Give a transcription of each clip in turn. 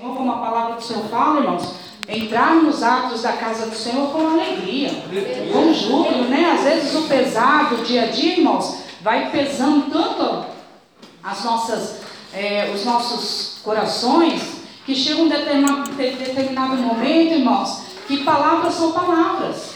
Como a palavra do Senhor fala, irmãos, entrar nos atos da casa do Senhor com alegria, com júbilo, né? Às vezes o pesado, o dia a dia, irmãos, vai pesando tanto as nossas, é, os nossos corações, que chega um determinado, determinado momento, irmãos, que palavras são palavras.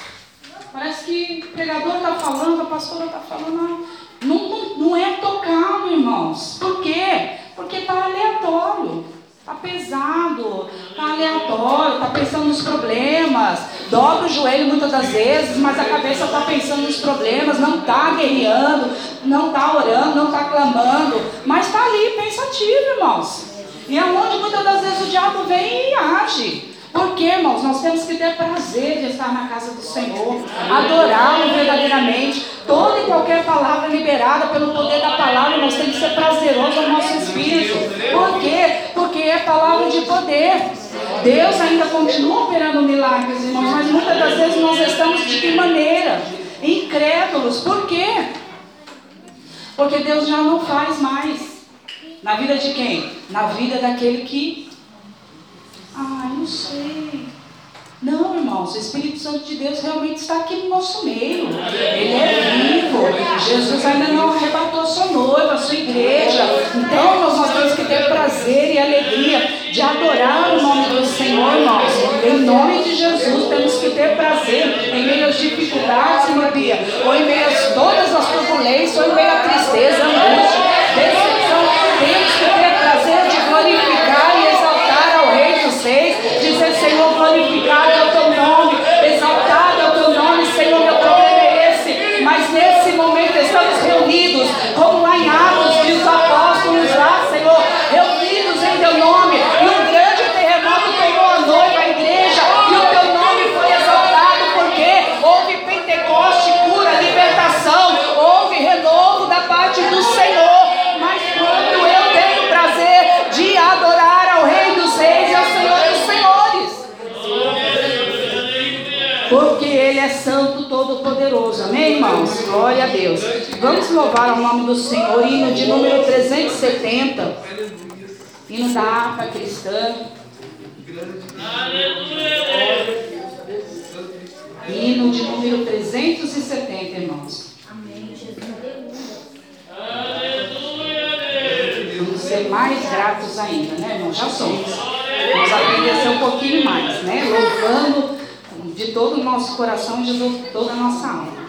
Parece que o pregador está falando, a pastora está falando, não, não, não é tocado, irmãos. Por quê? Porque está aleatório. Está pesado, está aleatório, está pensando nos problemas, dobra o joelho muitas das vezes, mas a cabeça está pensando nos problemas, não está guerreando, não está orando, não está clamando, mas está ali pensativo, irmãos. E é onde muitas das vezes o diabo vem e age. Porque, irmãos, nós temos que ter prazer de estar na casa do Senhor, adorá-lo verdadeiramente. Toda e qualquer palavra liberada pelo poder da palavra, irmãos, tem que ser prazeroso ao nosso espírito. Por quê? Porque é palavra de poder. Deus ainda continua operando milagres, irmãos, mas muitas das vezes nós estamos de que maneira? Incrédulos. Por quê? Porque Deus já não faz mais. Na vida de quem? Na vida daquele que ah, não sei. Não, irmãos, o Espírito Santo de Deus realmente está aqui no nosso meio. Ele é vivo. Jesus ainda não arrebatou a sua noiva, a sua igreja. Então, nós, nós temos que ter prazer e alegria de adorar o nome do Senhor, irmãos. Em nome de Jesus, temos que ter prazer em meio às dificuldades, irmã ou em meio a todas as turbulências, ou em meio à tristeza, angústia, decepção. Temos que ter prazer de glorificar e exaltar ao Rei dos Reis, dizer, Glória a Deus. Vamos louvar o nome do Senhor, hino de número 370, hino da harpa cristã. Hino de número 370, irmãos. Vamos ser mais gratos ainda, né, irmãos? Já somos. Vamos aprender a ser um pouquinho mais, né? Louvando de todo o nosso coração de toda a nossa alma.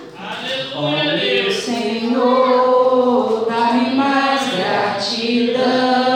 Ó meu Senhor, dá-me mais gratidão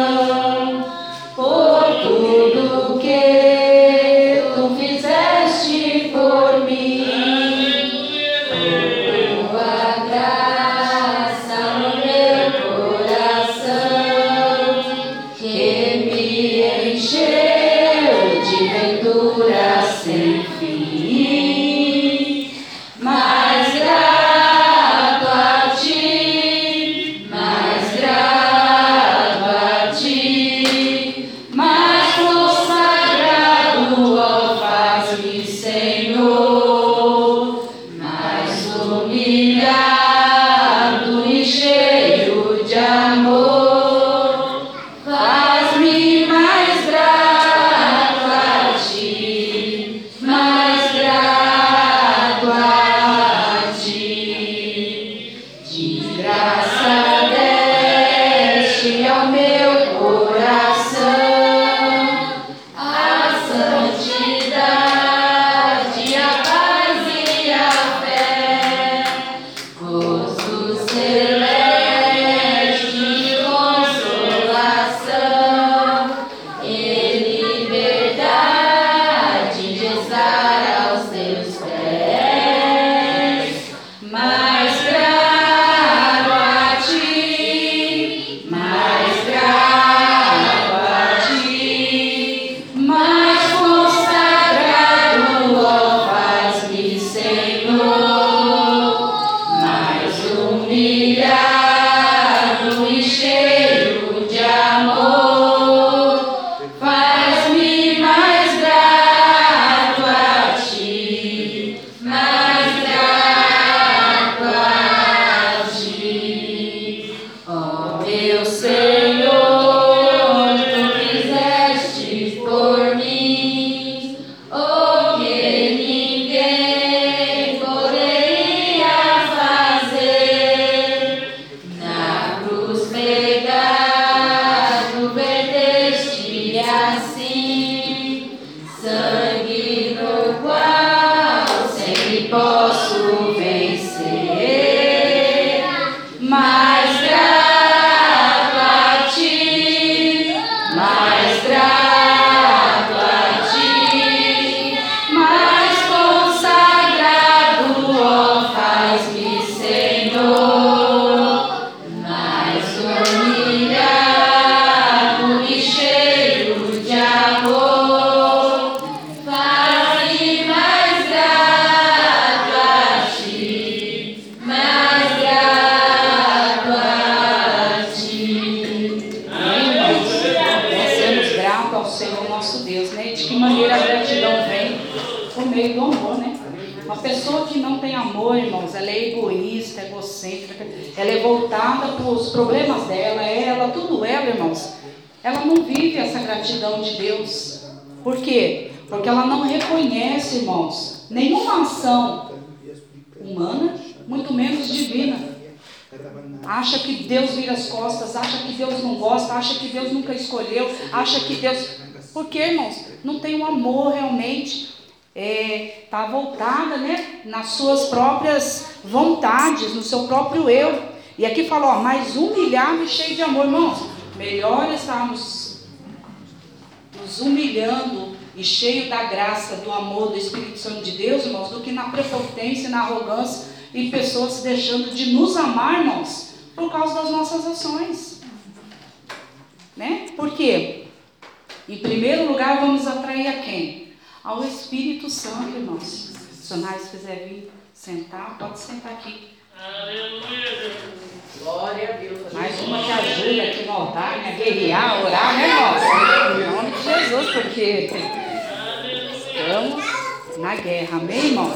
escolheu, acha que Deus. Por quê, irmãos? Não tem um amor realmente. Está é, tá voltada né, nas suas próprias vontades, no seu próprio eu. E aqui falou, ó, mais humilhado e cheio de amor, irmãos. Melhor estarmos nos humilhando e cheio da graça, do amor, do Espírito Santo de Deus, irmãos, do que na prepotência, na arrogância e pessoas deixando de nos amar, irmãos, por causa das nossas ações. Né? Por quê? Em primeiro lugar, vamos atrair a quem? Ao Espírito Santo, irmãos. Se o Nais quiser vir sentar, pode sentar aqui. Aleluia. Glória a Deus. Mais uma que ajuda aqui no altar, né? Guerrear, orar, né, irmãos? Em nome de Jesus, porque estamos na guerra, amém, irmãos?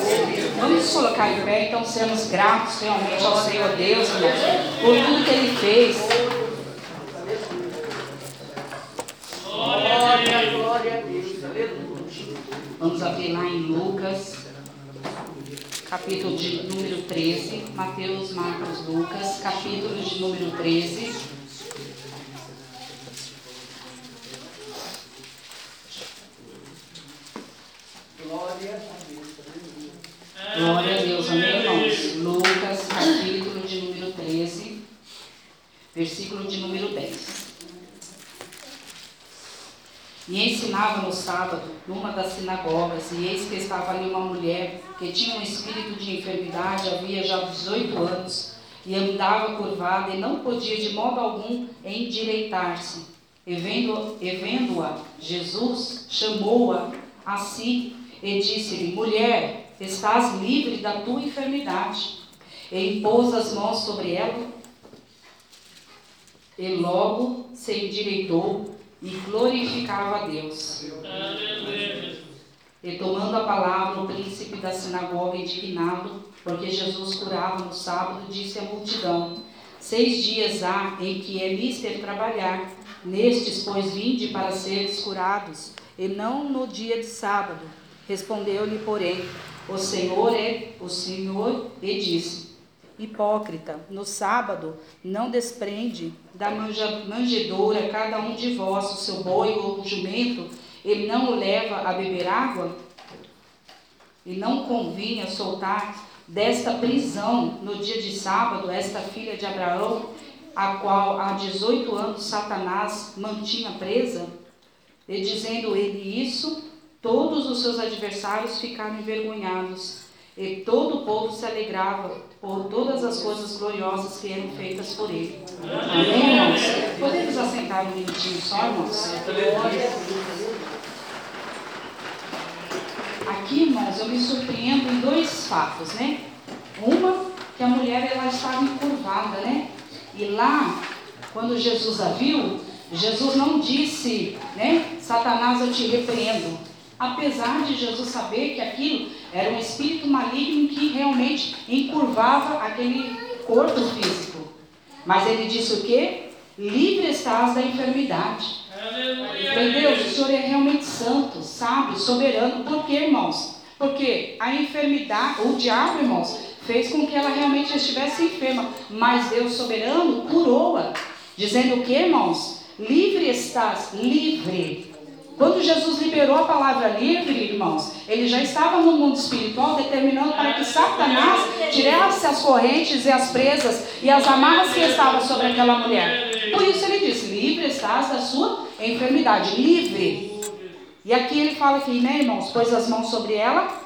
Vamos colocar em pé, então, sermos gratos realmente ao Senhor Deus, irmãos, por tudo que Ele fez. Glória, glória a Deus, aleluia. Vamos abrir lá em Lucas, capítulo de número 13, Mateus, Marcos, Lucas, capítulo de número 13. Glória a Deus. Glória a Deus, amém, irmãos? Lucas, capítulo de número 13, versículo de número 10. E ensinava no sábado, numa das sinagogas, e eis que estava ali uma mulher que tinha um espírito de enfermidade, havia já 18 anos, e andava curvada e não podia de modo algum endireitar-se. E vendo-a, Jesus chamou-a a si e disse-lhe: Mulher, estás livre da tua enfermidade. E impôs as mãos sobre ela, e logo se endireitou e glorificava a Deus. E tomando a palavra, o príncipe da sinagoga, indignado, porque Jesus curava no sábado, disse à multidão: Seis dias há em que é mister trabalhar, nestes, pois, vinde para seres curados, e não no dia de sábado. Respondeu-lhe, porém, o Senhor é o Senhor e disse: Hipócrita, no sábado não desprende da manjedoura cada um de vós o seu boi ou o jumento, e não o leva a beber água? E não convinha soltar desta prisão no dia de sábado esta filha de Abraão, a qual há 18 anos Satanás mantinha presa? E dizendo ele isso, Todos os seus adversários ficaram envergonhados, e todo o povo se alegrava por todas as coisas gloriosas que eram feitas por ele. Amém, irmãos? Podemos assentar um minutinho só, irmãos? Aqui, irmãos, eu me surpreendo em dois fatos, né? Uma, que a mulher ela estava encurvada, né? E lá, quando Jesus a viu, Jesus não disse, né? Satanás, eu te repreendo apesar de Jesus saber que aquilo era um espírito maligno que realmente encurvava aquele corpo físico. Mas ele disse o quê? Livre estás da enfermidade. Entendeu? O Senhor é realmente santo, sábio, soberano. Por quê, irmãos? Porque a enfermidade, o diabo, irmãos, fez com que ela realmente estivesse enferma. Mas Deus soberano curou-a. Dizendo o que, irmãos? Livre estás, livre. Quando Jesus liberou a palavra livre, irmãos, ele já estava no mundo espiritual determinando para que Satanás tirasse as correntes e as presas e as amarras que estavam sobre aquela mulher. Por isso ele disse: livre estás da sua enfermidade, livre. E aqui ele fala que, né, irmãos, pôs as mãos sobre ela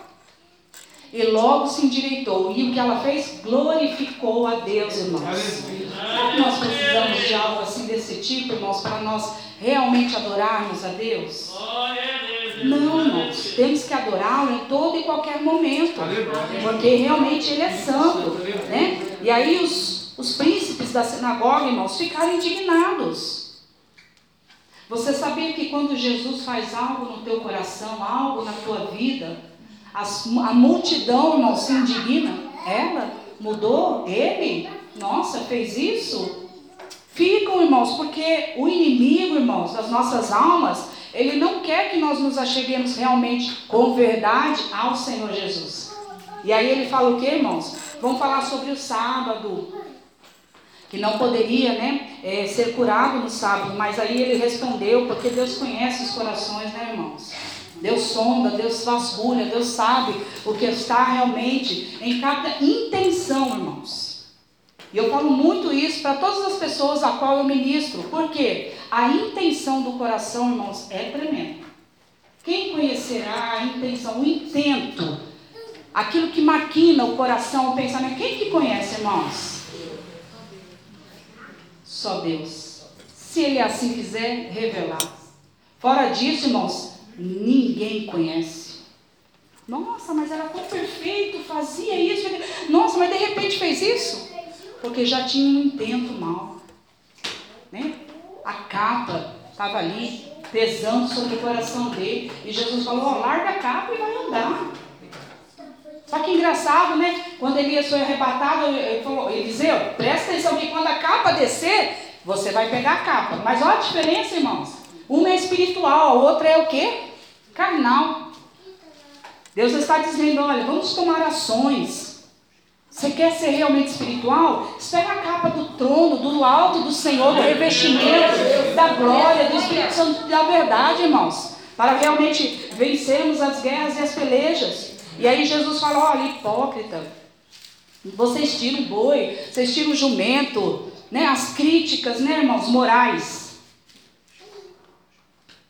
e logo se endireitou. E o que ela fez? Glorificou a Deus, irmãos. Será que nós precisamos de algo assim desse tipo, irmãos, para nós realmente adorarmos a Deus? Não, irmãos. Temos que adorá-lo em todo e qualquer momento. Porque realmente Ele é santo. Né? E aí os, os príncipes da sinagoga, irmãos, ficaram indignados. Você sabia que quando Jesus faz algo no teu coração, algo na tua vida, as, a multidão, irmão, se indigna? Ela mudou? Ele? Nossa, fez isso? Ficam, irmãos, porque o inimigo, irmãos, das nossas almas, ele não quer que nós nos acheguemos realmente com verdade ao Senhor Jesus. E aí ele fala o que, irmãos? Vamos falar sobre o sábado, que não poderia né, é, ser curado no sábado, mas aí ele respondeu, porque Deus conhece os corações, né, irmãos? Deus sonda, Deus vasculha, Deus sabe o que está realmente em cada intenção, irmãos. E eu falo muito isso para todas as pessoas a qual eu ministro, porque a intenção do coração, irmãos, é tremenda. Quem conhecerá a intenção, o intento, aquilo que maquina o coração, o pensamento, quem que conhece, irmãos? Só Deus. Se Ele assim quiser revelar. Fora disso, irmãos, ninguém conhece. Nossa, mas era tão perfeito, fazia isso. Nossa, mas de repente fez isso? Porque já tinha um intento mal. Né? A capa estava ali, pesando sobre o coração dele. E Jesus falou: larga a capa e vai andar. Só que engraçado, né? Quando Elias foi arrebatado, ele falou: Eliseu, presta atenção que quando a capa descer, você vai pegar a capa. Mas olha a diferença, irmãos. Uma é espiritual, a outra é o quê? Carnal. Deus está dizendo: olha, vamos tomar ações. Você quer ser realmente espiritual? Espera a capa do trono, do alto do Senhor, do revestimento, da glória, do Espírito Santo, da verdade, irmãos. Para realmente vencermos as guerras e as pelejas. E aí Jesus fala: olha, hipócrita. Vocês tiram o boi, vocês tiram o jumento, né? As críticas, né, irmãos, morais.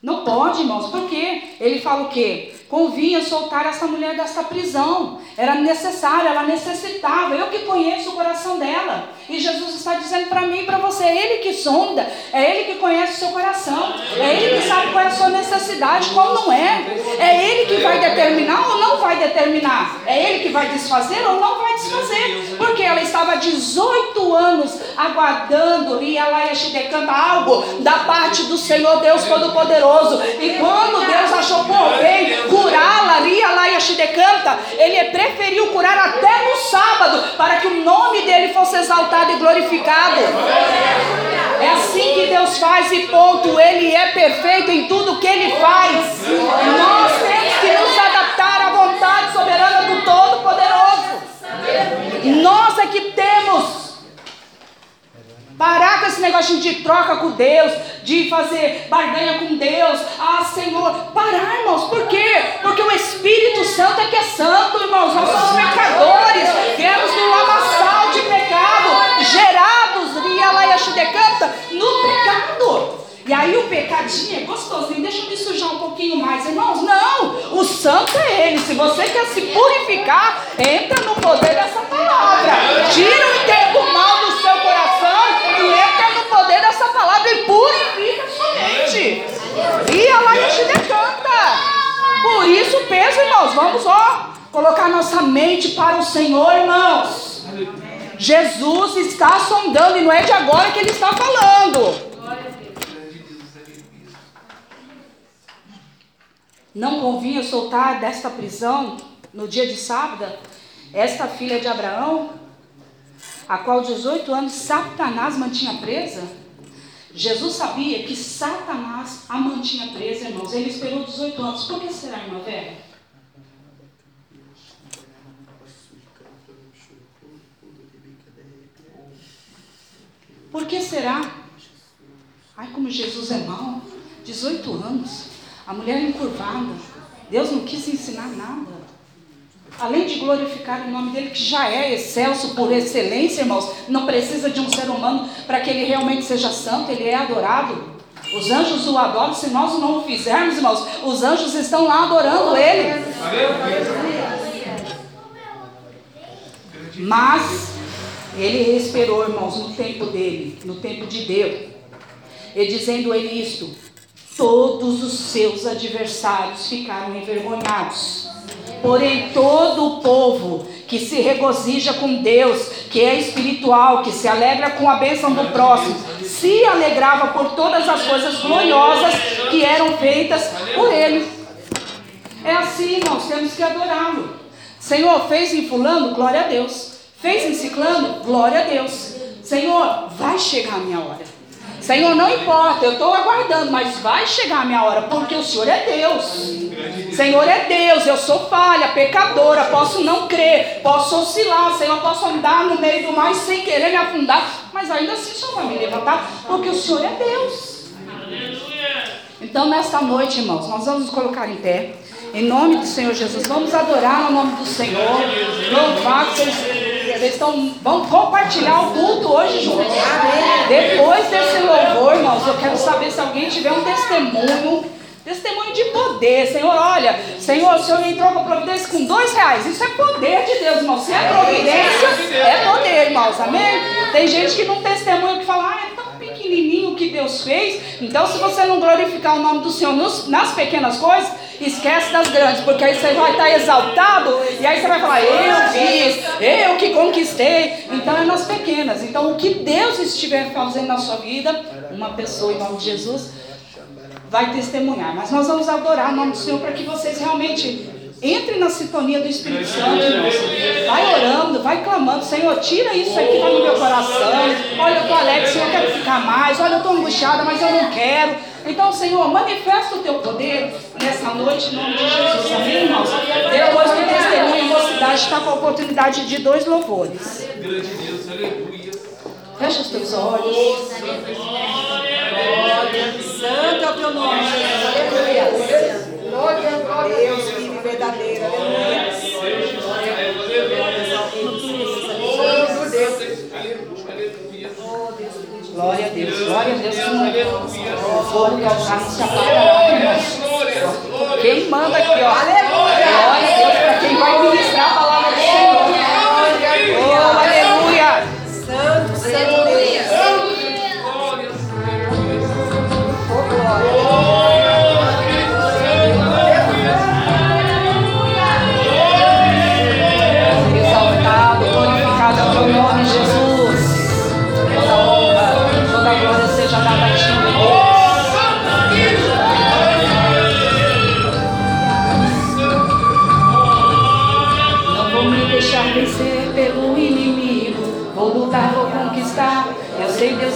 Não pode, irmãos, por quê? Ele fala o quê? Convinha soltar essa mulher desta prisão. Era necessário, ela necessitava. Eu que conheço o coração dela. E Jesus está dizendo para mim e para você: é Ele que sonda, é Ele que conhece o seu coração, é Ele que sabe qual é a sua necessidade, qual não é. É Ele que vai determinar ou não vai determinar. É Ele que vai desfazer ou não vai desfazer. Porque ela estava 18 anos aguardando e ela decanta algo da parte do Senhor Deus Todo-Poderoso. E quando Deus achou por bem curá-la, Shidecanta, ele preferiu curar até no sábado, para que o nome dele fosse exaltado e glorificado. É assim que Deus faz e ponto. Ele é perfeito em tudo que ele faz. Nós temos que nos adaptar à vontade soberana do Todo-Poderoso. Nós é que temos Parar com esse negócio de troca com Deus, de fazer barganha com Deus. Ah, Senhor, parar, irmãos. Por quê? Porque o Espírito Santo é que é santo, irmãos. Nós somos pecadores. Viemos no lamaçal de pecado, gerados, decanta, no pecado. E aí o pecadinho é gostosinho, deixa eu me sujar um pouquinho mais, irmãos. Não, o santo é ele. Se você quer se purificar, entra no poder dessa palavra. Tira o intento mal do seu coração entra no poder dessa palavra e purifica sua mente. E a lá te decanta. Por isso, peso, irmãos, vamos ó, colocar nossa mente para o Senhor, irmãos. Jesus está sondando e não é de agora que ele está falando. Não convinha soltar desta prisão no dia de sábado esta filha de Abraão? a qual 18 anos Satanás mantinha presa. Jesus sabia que Satanás a mantinha presa, irmãos. Ele esperou 18 anos. Por que será, irmã Vera? Por que será? Ai, como Jesus é mau. 18 anos. A mulher encurvada. Deus não quis ensinar nada além de glorificar o nome dele, que já é excelso por excelência, irmãos, não precisa de um ser humano para que ele realmente seja santo, ele é adorado. Os anjos o adoram, se nós não o fizermos, irmãos, os anjos estão lá adorando ele. Mas ele esperou, irmãos, no tempo dele, no tempo de Deus. E dizendo ele isto, todos os seus adversários ficaram envergonhados Porém, todo o povo que se regozija com Deus, que é espiritual, que se alegra com a bênção do próximo, se alegrava por todas as coisas gloriosas que eram feitas por ele. É assim, irmãos, temos que adorá-lo. Senhor, fez em fulano, glória a Deus. Fez em ciclano, glória a Deus. Senhor, vai chegar a minha hora. Senhor, não importa, eu estou aguardando, mas vai chegar a minha hora, porque o Senhor é Deus. Senhor é Deus, eu sou falha, pecadora, posso não crer, posso oscilar, Senhor, posso andar no meio do mar sem querer me afundar, mas ainda assim o Senhor vai me levantar, porque o Senhor é Deus. Então, nesta noite, irmãos, nós vamos nos colocar em pé. Em nome do Senhor Jesus, vamos adorar no nome do Senhor. Louvar vocês, vocês estão, vão compartilhar o culto hoje juntos. Depois desse louvor, irmãos, eu quero saber se alguém tiver um testemunho. Testemunho de poder, Senhor. Olha, Senhor, o Senhor entrou com providência com dois reais. Isso é poder de Deus, irmãos. Se é providência, é poder, irmãos. Amém? Tem gente que não testemunha que fala, ah, tão pequenininho que Deus fez. Então, se você não glorificar o nome do Senhor nos, nas pequenas coisas, Esquece das grandes, porque aí você vai estar exaltado e aí você vai falar: Eu fiz, eu que conquistei. Então é nas pequenas. Então o que Deus estiver fazendo na sua vida, uma pessoa em nome de Jesus vai testemunhar. Mas nós vamos adorar o nome do Senhor para que vocês realmente Entrem na sintonia do Espírito Santo, irmãos. Vai orando, vai clamando. Senhor, tira isso aí que está no meu coração. Olha, eu estou alegre, Senhor, eu quero ficar mais. Olha, eu estou angustiada, mas eu não quero. Então, Senhor, manifesta o teu poder nessa noite, em nome de Jesus. Amém, irmãos? Depois do testemunho, a mocidade está com a oportunidade de dois louvores. Fecha os teus olhos. Santo é o teu nome. Aleluia. Glória a Deus, verdadeiro. Aleluia. Glória a Deus, glória a Deus. O fogo do altar não se apagará. Quem manda aqui, ó. Glória a Deus para quem vai ministrar a palavra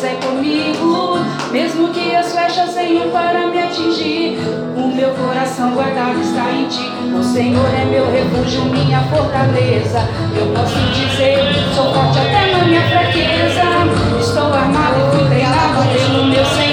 Deus é comigo. Mesmo que as flechas venham para me atingir, o meu coração guardado está em ti. O Senhor é meu refúgio, minha fortaleza. Eu posso dizer, sou forte até na minha fraqueza. Estou armado e fui treinado pelo meu Senhor.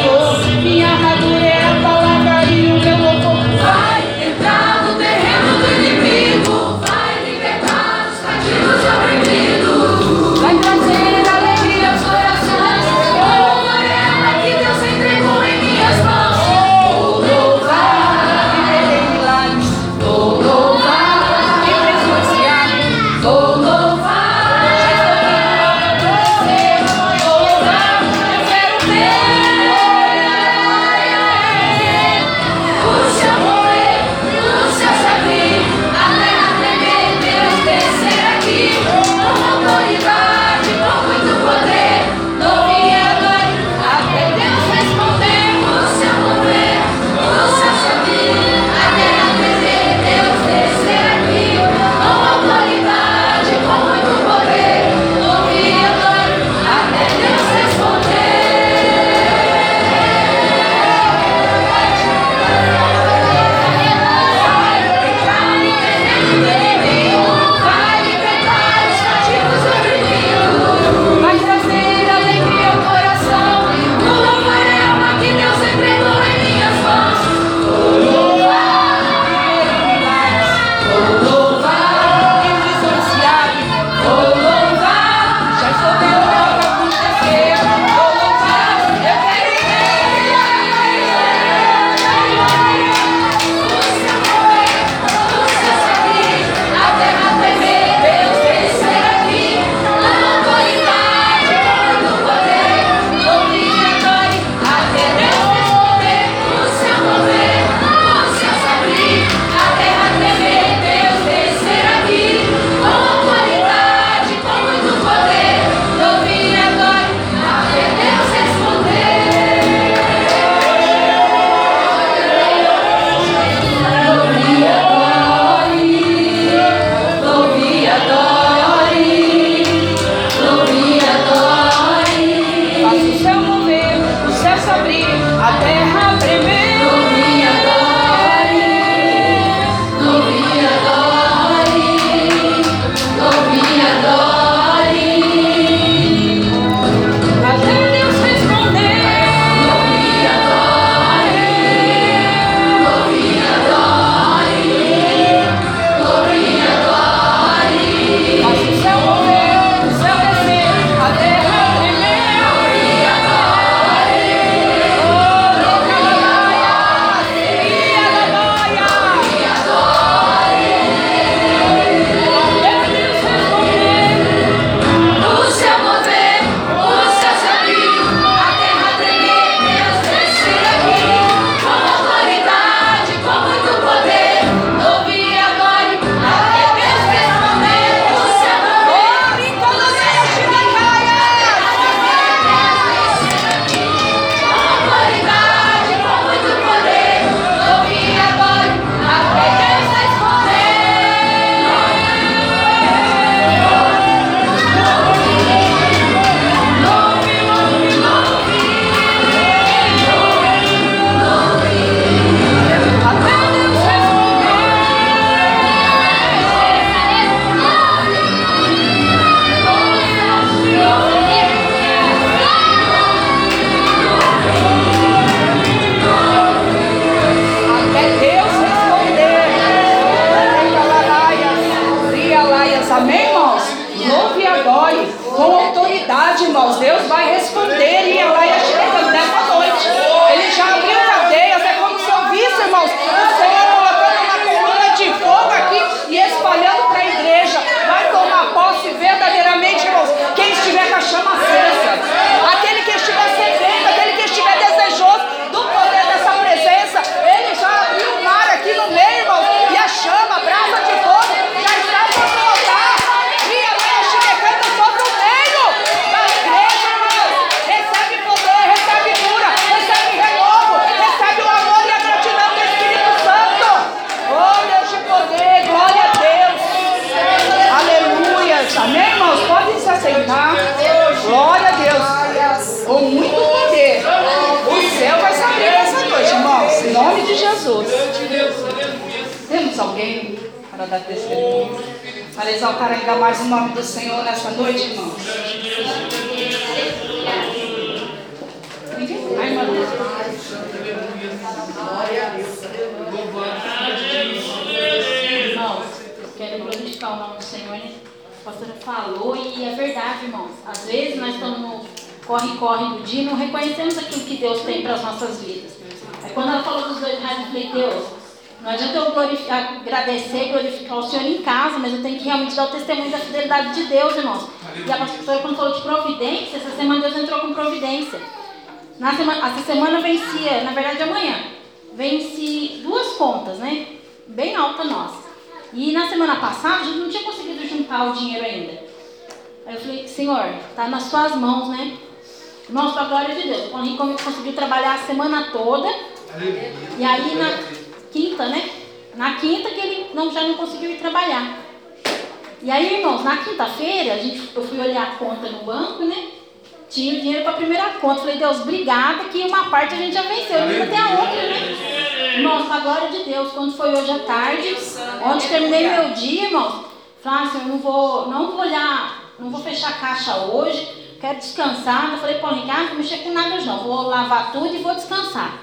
Eu falei, pô, Ricardo, não vou mexer com nada não, vou lavar tudo e vou descansar.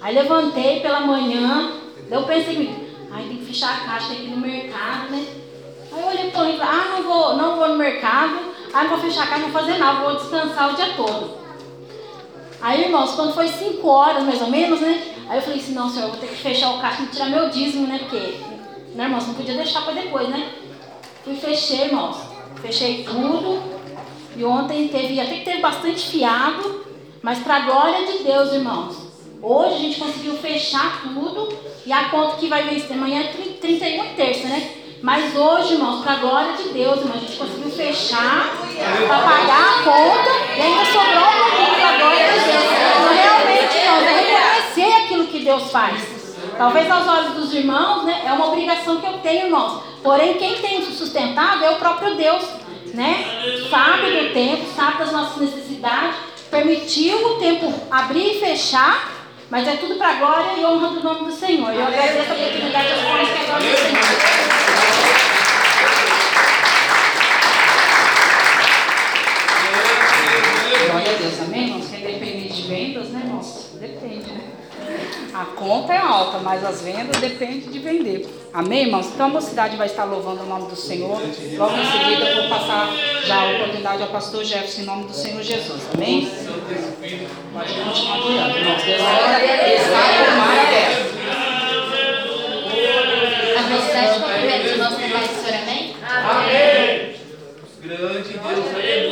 Aí levantei pela manhã, eu pensei, ai, tem que fechar a caixa, tem que ir no mercado, né? Aí eu olhei para ele ah, não vou, não vou no mercado, ah, não vou fechar a caixa, não vou fazer nada, vou descansar o dia todo. Aí, irmãos, quando foi 5 horas mais ou menos, né? Aí eu falei assim, não, senhor, eu vou ter que fechar o caixa e tirar meu dízimo, né? Porque, né, irmãos, não podia deixar para depois, né? Fui fechei, irmãos. Fechei tudo. E ontem teve, até que teve bastante fiado, mas para a glória de Deus, irmãos. Hoje a gente conseguiu fechar tudo e a conta que vai vencer amanhã é 31 e terça, né? Mas hoje, irmãos, para a glória de Deus, irmãos, a gente conseguiu fechar para pagar a conta e ainda sobrou um pouquinho para a glória de Deus. Então, realmente, irmãos, é reconhecer aquilo que Deus faz. Talvez aos olhos dos irmãos, né, é uma obrigação que eu tenho, irmãos. Porém, quem tem sustentado é o próprio Deus, né? Sabe do tempo, sabe das nossas necessidades, permitiu o tempo abrir e fechar, mas é tudo para a glória e honra do nome do Senhor. Eu agradeço a oportunidade das coisas que é a glória do Senhor. Glória a Deus, amém, irmãos? Quem depende de vendas, né, irmãos? Depende, né? A conta é alta, mas as vendas dependem de vender. Amém, irmãos? Então a mocidade vai estar louvando o nome do Senhor. Logo em seguida eu vou passar já a oportunidade ao pastor Jefferson em nome do Senhor Jesus. Amém? Pode continuar adorando, irmãos. Deus ainda está mar aberto. A mocidade cumprimenta o nosso trabalho, senhor, amém? Amém. Grande Deus, aleluia.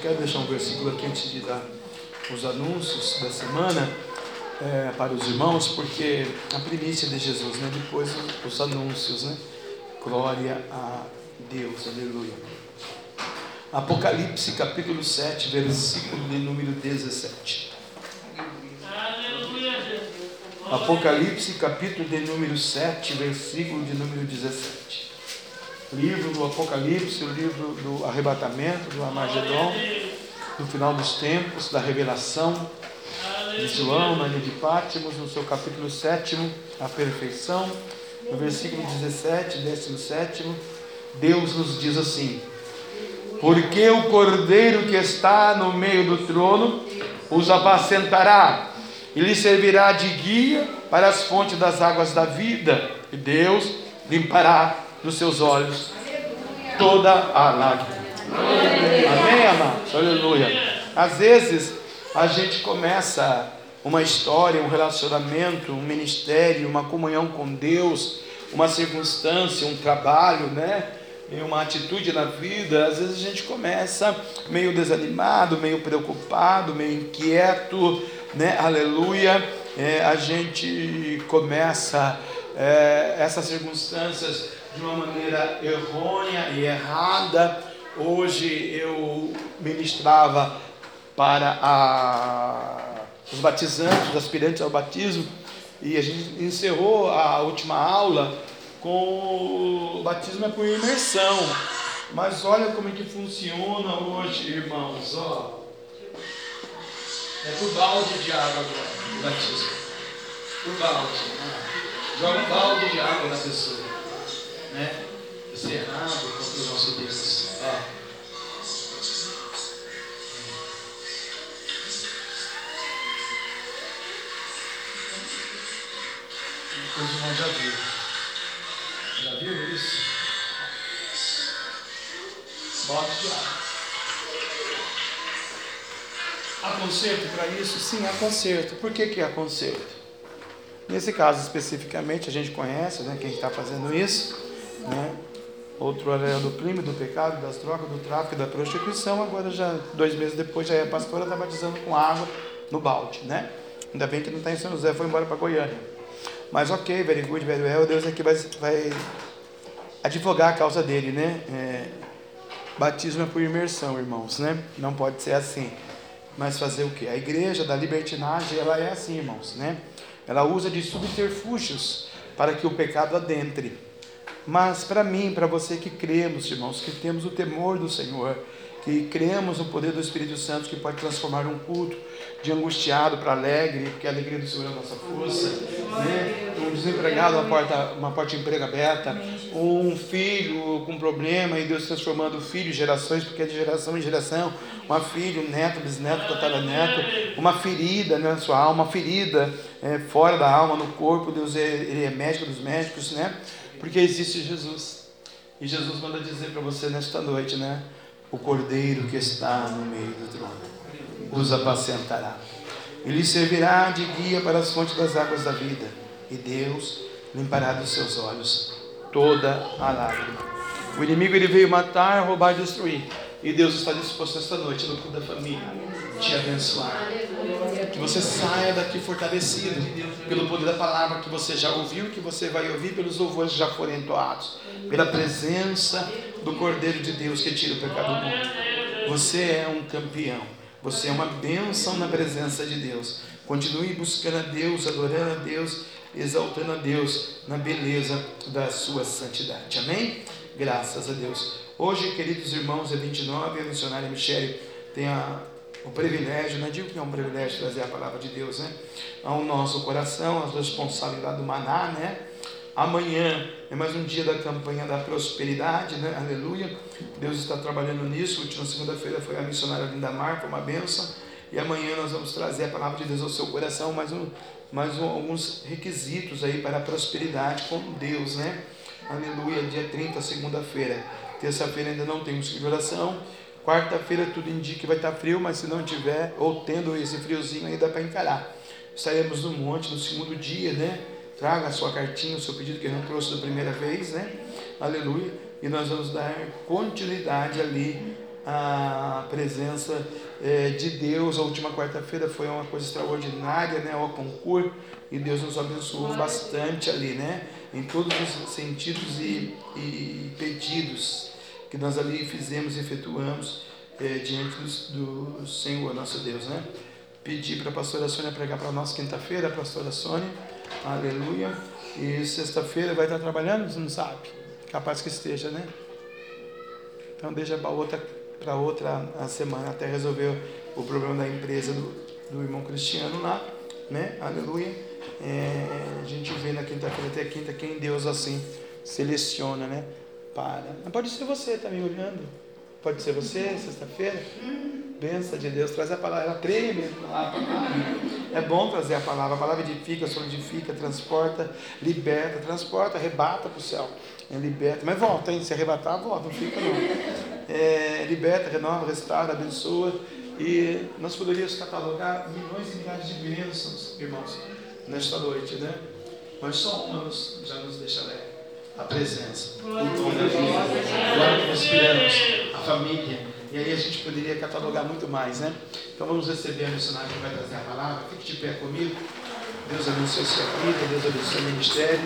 Quero deixar um versículo aqui antes de dar os anúncios da semana é, para os irmãos, porque a primícia de Jesus, né? Depois os anúncios, né? Glória a Deus, aleluia. Apocalipse capítulo 7, versículo de número 17. Apocalipse capítulo de número 7, versículo de número 17. Livro do Apocalipse, o livro do arrebatamento, do Armagedon, do final dos tempos, da revelação de João, na ilha de Pátimos, no seu capítulo 7, a perfeição no versículo 17, 17, Deus nos diz assim: Porque o cordeiro que está no meio do trono os apacentará e lhe servirá de guia para as fontes das águas da vida, e Deus limpará dos seus olhos toda a lágrima. Amém, amados? Aleluia. Às vezes a gente começa uma história, um relacionamento, um ministério, uma comunhão com Deus, uma circunstância, um trabalho, né? E uma atitude na vida, às vezes a gente começa meio desanimado, meio preocupado, meio inquieto, né? Aleluia. É, a gente começa é, essas circunstâncias de uma maneira errônea e errada. Hoje eu ministrava para a os batizantes, os aspirantes ao batismo, e a gente encerrou a última aula com o batismo é por imersão. Mas olha como é que funciona hoje, irmãos, ó. É por balde de água agora, o batismo. Por balde. Né? Joga um balde de água na pessoa. Né? Cerrado contra o nosso Deus. Ó. Os irmãos já viram. Já viram isso? Bote de água. Há conserto para isso? Sim, há conserto. Por que, que há conserto? Nesse caso especificamente, a gente conhece né, quem está fazendo isso. Né? Outro era do crime, do pecado, das drogas, do tráfico da prostituição. Agora, já dois meses depois, já é pastora, está batizando com água no balde. Né? Ainda bem que não está em São José, foi embora para Goiânia. Mas ok, very good, very well, Deus aqui vai, vai advogar a causa dele, né? É, batismo é por imersão, irmãos, né? Não pode ser assim. Mas fazer o que? A igreja da libertinagem, ela é assim, irmãos, né? Ela usa de subterfúgios para que o pecado adentre. Mas para mim, para você que cremos, irmãos, que temos o temor do Senhor, que cremos no poder do Espírito Santo que pode transformar um culto de angustiado para alegre, porque a alegria do Senhor é a nossa força, né? um desempregado, uma porta, uma porta de emprego aberta, um filho com problema e Deus transformando o filho, gerações, porque é de geração em geração, uma filha, um neto, bisneto, tataraneto, uma ferida na sua alma, uma ferida é, fora da alma, no corpo, Deus é, ele é médico dos médicos, né? Porque existe Jesus. E Jesus manda dizer para você nesta noite, né? o cordeiro que está no meio do trono os apacentará. E lhe servirá de guia para as fontes das águas da vida, e Deus limpará dos seus olhos toda a lágrima. O inimigo ele veio matar, roubar e destruir. E Deus está disposto esta noite no culto da família te abençoar. Que você saia daqui fortalecido pelo poder da palavra que você já ouviu, que você vai ouvir pelos louvores que já foram entoados, pela presença do Cordeiro de Deus que tira o pecado do mundo. Você é um campeão. Você é uma bênção na presença de Deus. Continue buscando a Deus, adorando a Deus, exaltando a Deus na beleza da sua santidade. Amém? Graças a Deus. Hoje, queridos irmãos, é 29, a missionária Michele tem a, o privilégio, não né? digo que é um privilégio trazer a palavra de Deus, né? Ao nosso coração, a responsabilidade do maná, né? Amanhã é mais um dia da campanha da prosperidade, né? Aleluia. Deus está trabalhando nisso. Última segunda-feira foi a missionária Linda Mar, foi uma benção. E amanhã nós vamos trazer a palavra de Deus ao seu coração, mais, um, mais um, alguns requisitos aí para a prosperidade com Deus, né? aleluia, dia 30, segunda-feira. Terça-feira ainda não temos oração. Quarta-feira tudo indica que vai estar frio, mas se não tiver, ou tendo esse friozinho aí, dá para encarar. Estaremos no monte no segundo dia, né? Traga a sua cartinha, o seu pedido que não trouxe da primeira vez, né? Aleluia. E nós vamos dar continuidade ali à presença é, de Deus. A última quarta-feira foi uma coisa extraordinária, né? O concurso. E Deus nos abençoou bastante ali, né? Em todos os sentidos e, e pedidos que nós ali fizemos e efetuamos é, diante do, do Senhor, nosso Deus, né? Pedi para a pastora Sônia pregar para nós quinta-feira, a pastora Sônia, aleluia. E sexta-feira vai estar trabalhando, você não sabe? Capaz que esteja, né? Então deixa para outra, para outra a semana até resolver o problema da empresa do, do irmão Cristiano lá, né? Aleluia. É, a gente vê na quinta-feira até quinta quem Deus assim seleciona, né? Para. Pode ser você também olhando. Pode ser você, sexta-feira. Benção de Deus, traz a palavra, ela treme. É bom trazer a palavra, a palavra edifica, solidifica, transporta, liberta, transporta, arrebata para o céu. É, liberta, mas volta, hein? Se arrebatar, volta, não fica não. É, liberta, renova, restaura, abençoa. E nós poderíamos catalogar milhões e milhares de bênçãos, irmãos, nesta noite, né? Mas só uma já nos deixa leve. A presença, o dom da vida, que respiramos, a família. E aí a gente poderia catalogar muito mais, né? Então vamos receber a missionária que vai trazer a palavra. Fique de pé comigo. Deus abençoe a sua vida, Deus abençoe o ministério.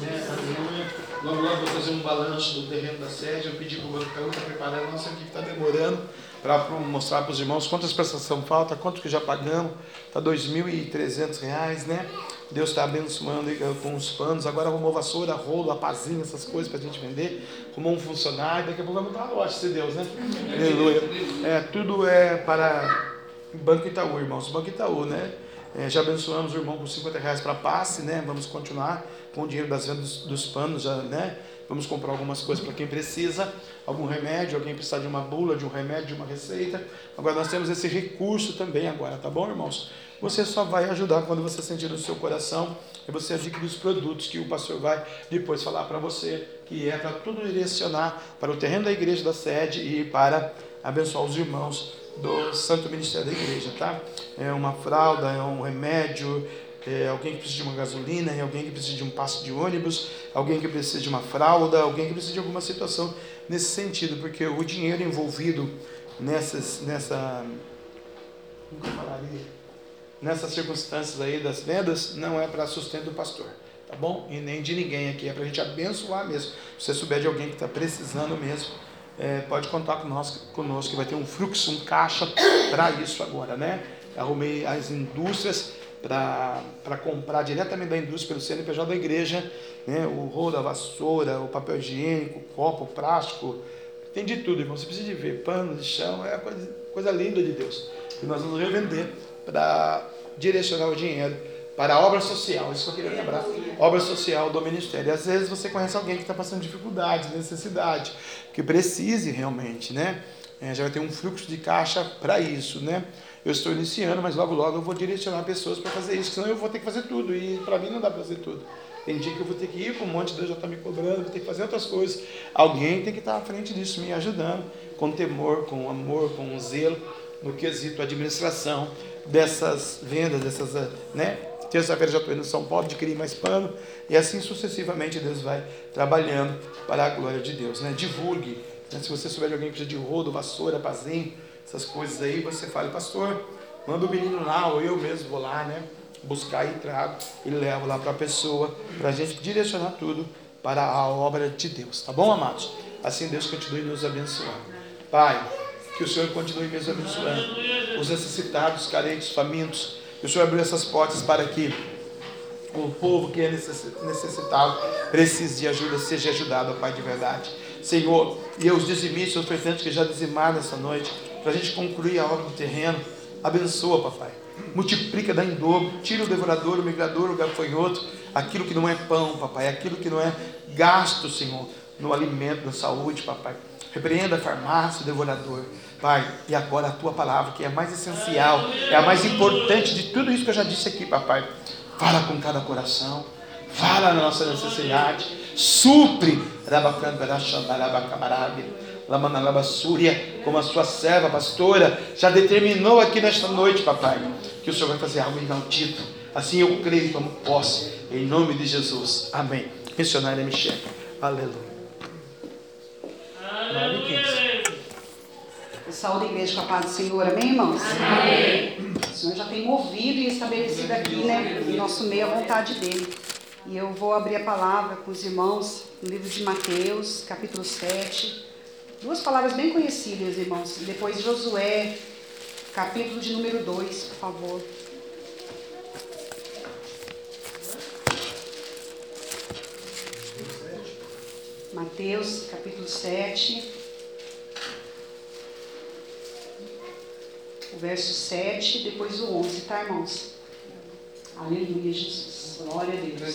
Né? Aleluia. Logo, logo vou fazer um balanço do terreno da sede. Eu pedi para o Banco para preparar a nossa equipe está demorando para mostrar para os irmãos quantas prestações falta, quanto que já pagamos. Está R$ 2.300, né? Deus está abençoando com os panos. Agora arrumou vassoura, rolo, apazinho, essas coisas para a gente vender. Arrumou um funcionário. Daqui a pouco vai montar uma loja, se Deus, né? Aleluia. É, tudo é para Banco Itaú, irmãos. Banco Itaú, né? É, já abençoamos o irmão com 50 reais para passe, né? Vamos continuar com o dinheiro das vendas dos panos, já, né? Vamos comprar algumas coisas para quem precisa, algum remédio, alguém precisar de uma bula, de um remédio, de uma receita. Agora nós temos esse recurso também agora, tá bom, irmãos? Você só vai ajudar quando você sentir no seu coração e você adquirir os produtos que o pastor vai depois falar para você, que é para tudo direcionar para o terreno da igreja da sede e para abençoar os irmãos do Santo Ministério da Igreja, tá? É uma fralda, é um remédio, é alguém que precisa de uma gasolina, é alguém que precisa de um passo de ônibus, alguém que precisa de uma fralda, alguém que precisa de alguma situação nesse sentido, porque o dinheiro envolvido nessas, nessa, como eu falaria? Nessas circunstâncias aí das vendas não é para sustento do pastor, tá bom? E nem de ninguém aqui, é para a gente abençoar mesmo. Se você souber de alguém que está precisando mesmo, é, pode contar conosco, conosco, que vai ter um fluxo, um caixa para isso agora, né? Arrumei as indústrias para comprar diretamente da indústria pelo CNPJ da igreja, né? o rolo, a vassoura, o papel higiênico, o copo, o plástico, tem de tudo, irmão. Você precisa de ver, pano de chão, é coisa, coisa linda de Deus. E nós vamos revender para direcionar o dinheiro para a obra social, isso que eu queria lembrar, obra social do ministério. Às vezes você conhece alguém que está passando dificuldade, necessidade, que precise realmente, né? É, já vai ter um fluxo de caixa para isso, né? Eu estou iniciando, mas logo logo eu vou direcionar pessoas para fazer isso, senão eu vou ter que fazer tudo e para mim não dá para fazer tudo. Tem dia que eu vou ter que ir com um monte de Deus já está me cobrando, vou ter que fazer outras coisas. Alguém tem que estar à frente disso, me ajudando, com temor, com amor, com zelo, no quesito administração dessas vendas, dessas, né? Terça-feira já estou indo em São Paulo, adquirir mais pano, e assim sucessivamente Deus vai trabalhando para a glória de Deus. Né? Divulgue. Né? Se você souber de alguém que precisa de rodo, vassoura, pazinho, essas coisas aí, você fala, pastor, manda o menino lá, ou eu mesmo vou lá, né? Buscar e trago e levo lá para a pessoa, para a gente direcionar tudo para a obra de Deus. Tá bom, amados? Assim Deus continue nos abençoando. Pai, que o Senhor continue nos abençoando. Os necessitados, carentes, famintos, que o Senhor abriu essas portas para que o povo que é necessitado, precise de ajuda, seja ajudado, Pai de verdade. Senhor, e os dizimistas, os ofertantes que já dizimaram nessa noite, para a gente concluir a obra do terreno, abençoa, papai. Multiplica, dá em dobro, tira o devorador, o migrador, o gafanhoto, aquilo que não é pão, papai, aquilo que não é gasto, Senhor, no alimento, na saúde, papai. Repreenda a farmácia, o devorador. Pai, e agora a tua palavra, que é a mais essencial, é a mais importante de tudo isso que eu já disse aqui, papai. Fala com cada coração, fala na nossa necessidade, Supre. Como a sua serva, pastora, já determinou aqui nesta noite, papai, que o Senhor vai fazer algo inaudito. Assim eu creio e tomo posse, em nome de Jesus. Amém. Missionária Michelle. Aleluia. Saúde a igreja com a paz do Senhor, amém, irmãos? Amém. O Senhor já tem movido e estabelecido aqui, né, em nosso meio a vontade dele. E eu vou abrir a palavra com os irmãos no livro de Mateus, capítulo 7. Duas palavras bem conhecidas, irmãos. Depois Josué, capítulo de número 2, por favor. Mateus, capítulo 7. O verso 7, depois o 11, tá, irmãos? Aleluia, Jesus. Glória a Deus.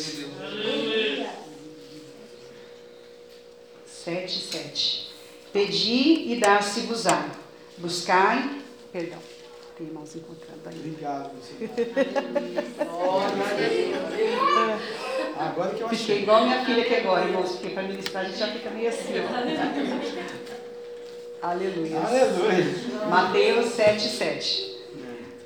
7, 7. Pedi e dá-se-vos-á. Buscai. Perdão. Tem irmãos encontrando aí. Obrigado. Glória. Agora que eu achei. Fiquei igual minha filha aqui agora, irmãos, porque para ministrar a gente já fica meio assim, ó. Aleluia. Aleluia. Mateus 7, 7.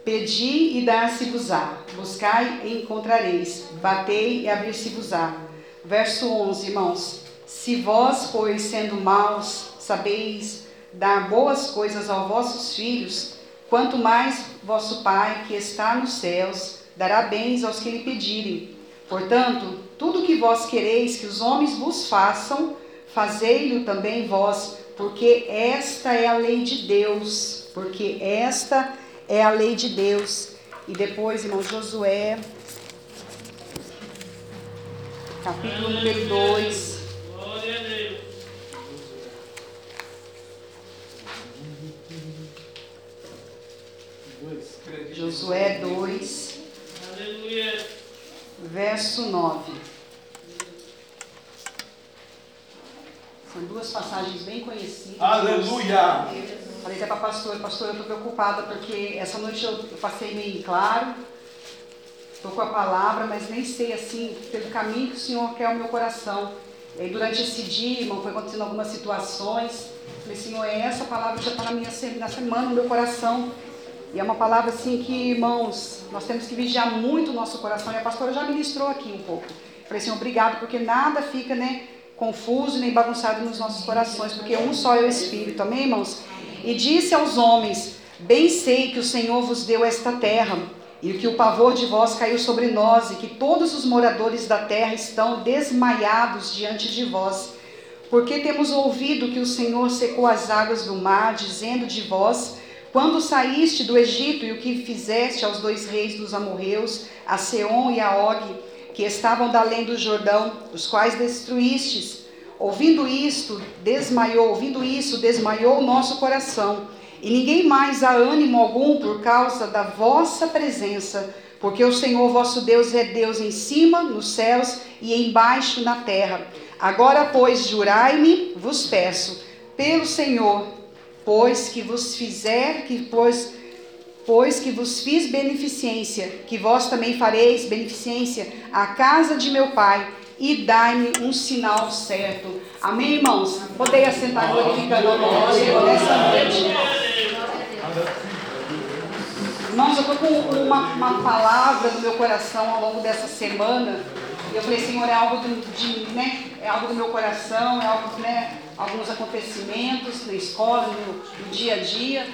Pedi e dar-se-vos-á. Buscai e encontrareis. Batei e abrir-se-vos-á. Verso 11, irmãos. Se vós, pois, sendo maus, sabeis dar boas coisas aos vossos filhos, quanto mais vosso Pai, que está nos céus, dará bens aos que lhe pedirem. Portanto, tudo que vós quereis que os homens vos façam, fazei-lo também vós, porque esta é a lei de Deus. Porque esta é a lei de Deus. E depois, irmão Josué, capítulo número 2. Glória a Deus. Josué 2, Aleluia. verso 9. São duas passagens bem conhecidas. Aleluia. Falei até para a pastora, pastora, eu estou preocupada porque essa noite eu, eu passei meio em claro, estou com a palavra, mas nem sei assim, pelo caminho que o Senhor quer o meu coração. E aí, durante esse dia, irmão, foi acontecendo algumas situações. Falei, Senhor, é essa palavra que já está na minha na semana, no meu coração. E é uma palavra assim que, irmãos, nós temos que vigiar muito o nosso coração. E a pastora já ministrou aqui um pouco. Falei assim, obrigado, porque nada fica, né, confuso nem bagunçado nos nossos corações, porque um só é o Espírito, amém, irmãos? E disse aos homens: Bem sei que o Senhor vos deu esta terra, e que o pavor de vós caiu sobre nós, e que todos os moradores da terra estão desmaiados diante de vós. Porque temos ouvido que o Senhor secou as águas do mar, dizendo de vós: Quando saíste do Egito e o que fizeste aos dois reis dos amorreus, a Seom e a Og, que estavam da além do Jordão, os quais destruístes. Ouvindo isto, desmaiou, ouvindo isso, desmaiou o nosso coração. E ninguém mais há ânimo algum por causa da vossa presença, porque o Senhor vosso Deus é Deus em cima, nos céus, e embaixo na terra. Agora, pois, jurai-me, vos peço, pelo Senhor, pois que vos fizer, que pois pois que vos fiz beneficência, que vós também fareis beneficência à casa de meu pai, e dai-me um sinal certo. Amém, irmãos? Podem assentar glorificando do Senhor nessa noite. Irmãos, eu estou com uma, uma palavra no meu coração ao longo dessa semana. Eu falei, Senhor, é algo do, de, né, é algo do meu coração, é algo, né, alguns acontecimentos na escola, no, no dia a dia.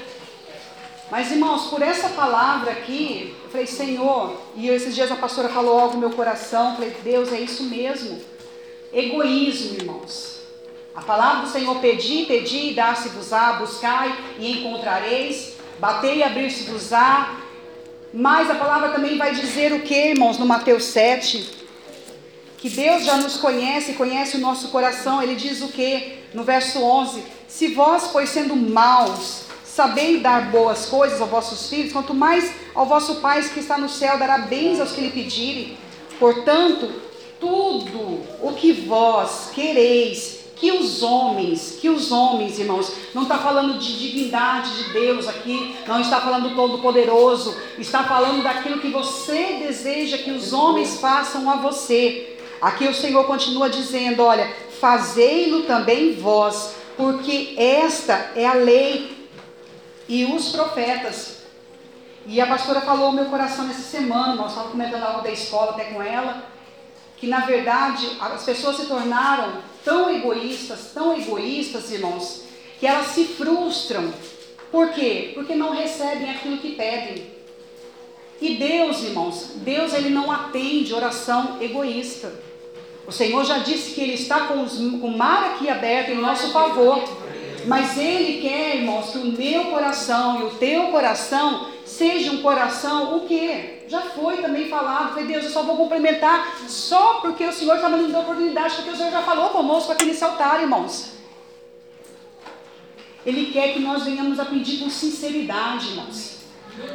Mas, irmãos, por essa palavra aqui, eu falei, Senhor, e esses dias a pastora falou algo no meu coração, eu falei, Deus, é isso mesmo. Egoísmo, irmãos. A palavra do Senhor, pedi, pedi, dar-se-vos-á, buscai e encontrareis, batei e abrir-se-vos-á. Mas a palavra também vai dizer o que, irmãos, no Mateus 7? Que Deus já nos conhece, conhece o nosso coração. Ele diz o que? No verso 11: Se vós, pois sendo maus, sabeis dar boas coisas aos vossos filhos, quanto mais ao vosso Pai que está no céu dará bens aos que lhe pedirem. Portanto, tudo o que vós quereis que os homens, que os homens, irmãos, não está falando de divindade de Deus aqui, não está falando do Todo-Poderoso, está falando daquilo que você deseja que os homens façam a você. Aqui o Senhor continua dizendo: olha, fazei-lo também vós, porque esta é a lei e os profetas. E a pastora falou ao meu coração nessa semana, nós estávamos comentando algo da escola até com ela, que na verdade as pessoas se tornaram tão egoístas, tão egoístas, irmãos, que elas se frustram. Por quê? Porque não recebem aquilo que pedem. E Deus, irmãos, Deus ele não atende oração egoísta. O Senhor já disse que Ele está com, os, com o mar aqui aberto em nosso favor. Mas Ele quer, irmãos, que o meu coração e o teu coração seja um coração o quê? Já foi também falado. Falei, Deus, eu só vou complementar só porque o Senhor está me dando a oportunidade, porque o Senhor já falou conosco aqui nesse altar, irmãos. Ele quer que nós venhamos a pedir com sinceridade, irmãos.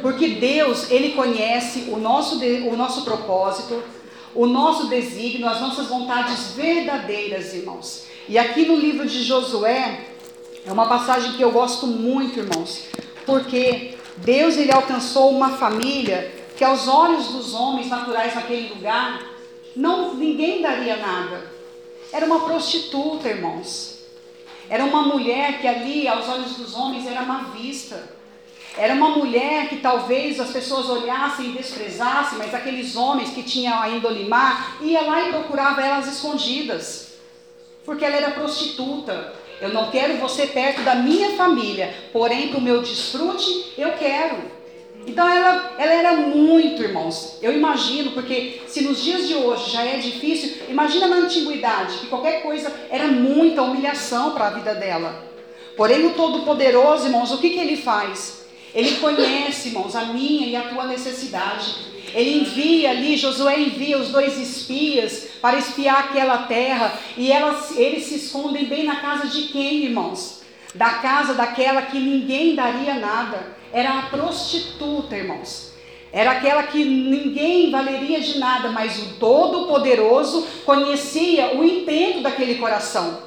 Porque Deus, Ele conhece o nosso, o nosso propósito, o nosso desígnio, as nossas vontades verdadeiras, irmãos. E aqui no livro de Josué, é uma passagem que eu gosto muito, irmãos, porque Deus ele alcançou uma família que aos olhos dos homens naturais naquele lugar, não ninguém daria nada. Era uma prostituta, irmãos. Era uma mulher que ali, aos olhos dos homens, era má vista. Era uma mulher que talvez as pessoas olhassem e desprezassem, mas aqueles homens que tinham a índole má, ia lá e procurava elas escondidas. Porque ela era prostituta. Eu não quero você perto da minha família, porém para o meu desfrute eu quero. Então ela, ela era muito, irmãos. Eu imagino, porque se nos dias de hoje já é difícil, imagina na antiguidade, que qualquer coisa era muita humilhação para a vida dela. Porém, o Todo-Poderoso, irmãos, o que, que ele faz? Ele conhece, irmãos, a minha e a tua necessidade. Ele envia ali, Josué envia os dois espias para espiar aquela terra. E elas, eles se escondem bem na casa de quem, irmãos? Da casa daquela que ninguém daria nada. Era a prostituta, irmãos. Era aquela que ninguém valeria de nada, mas o Todo-Poderoso conhecia o intento daquele coração.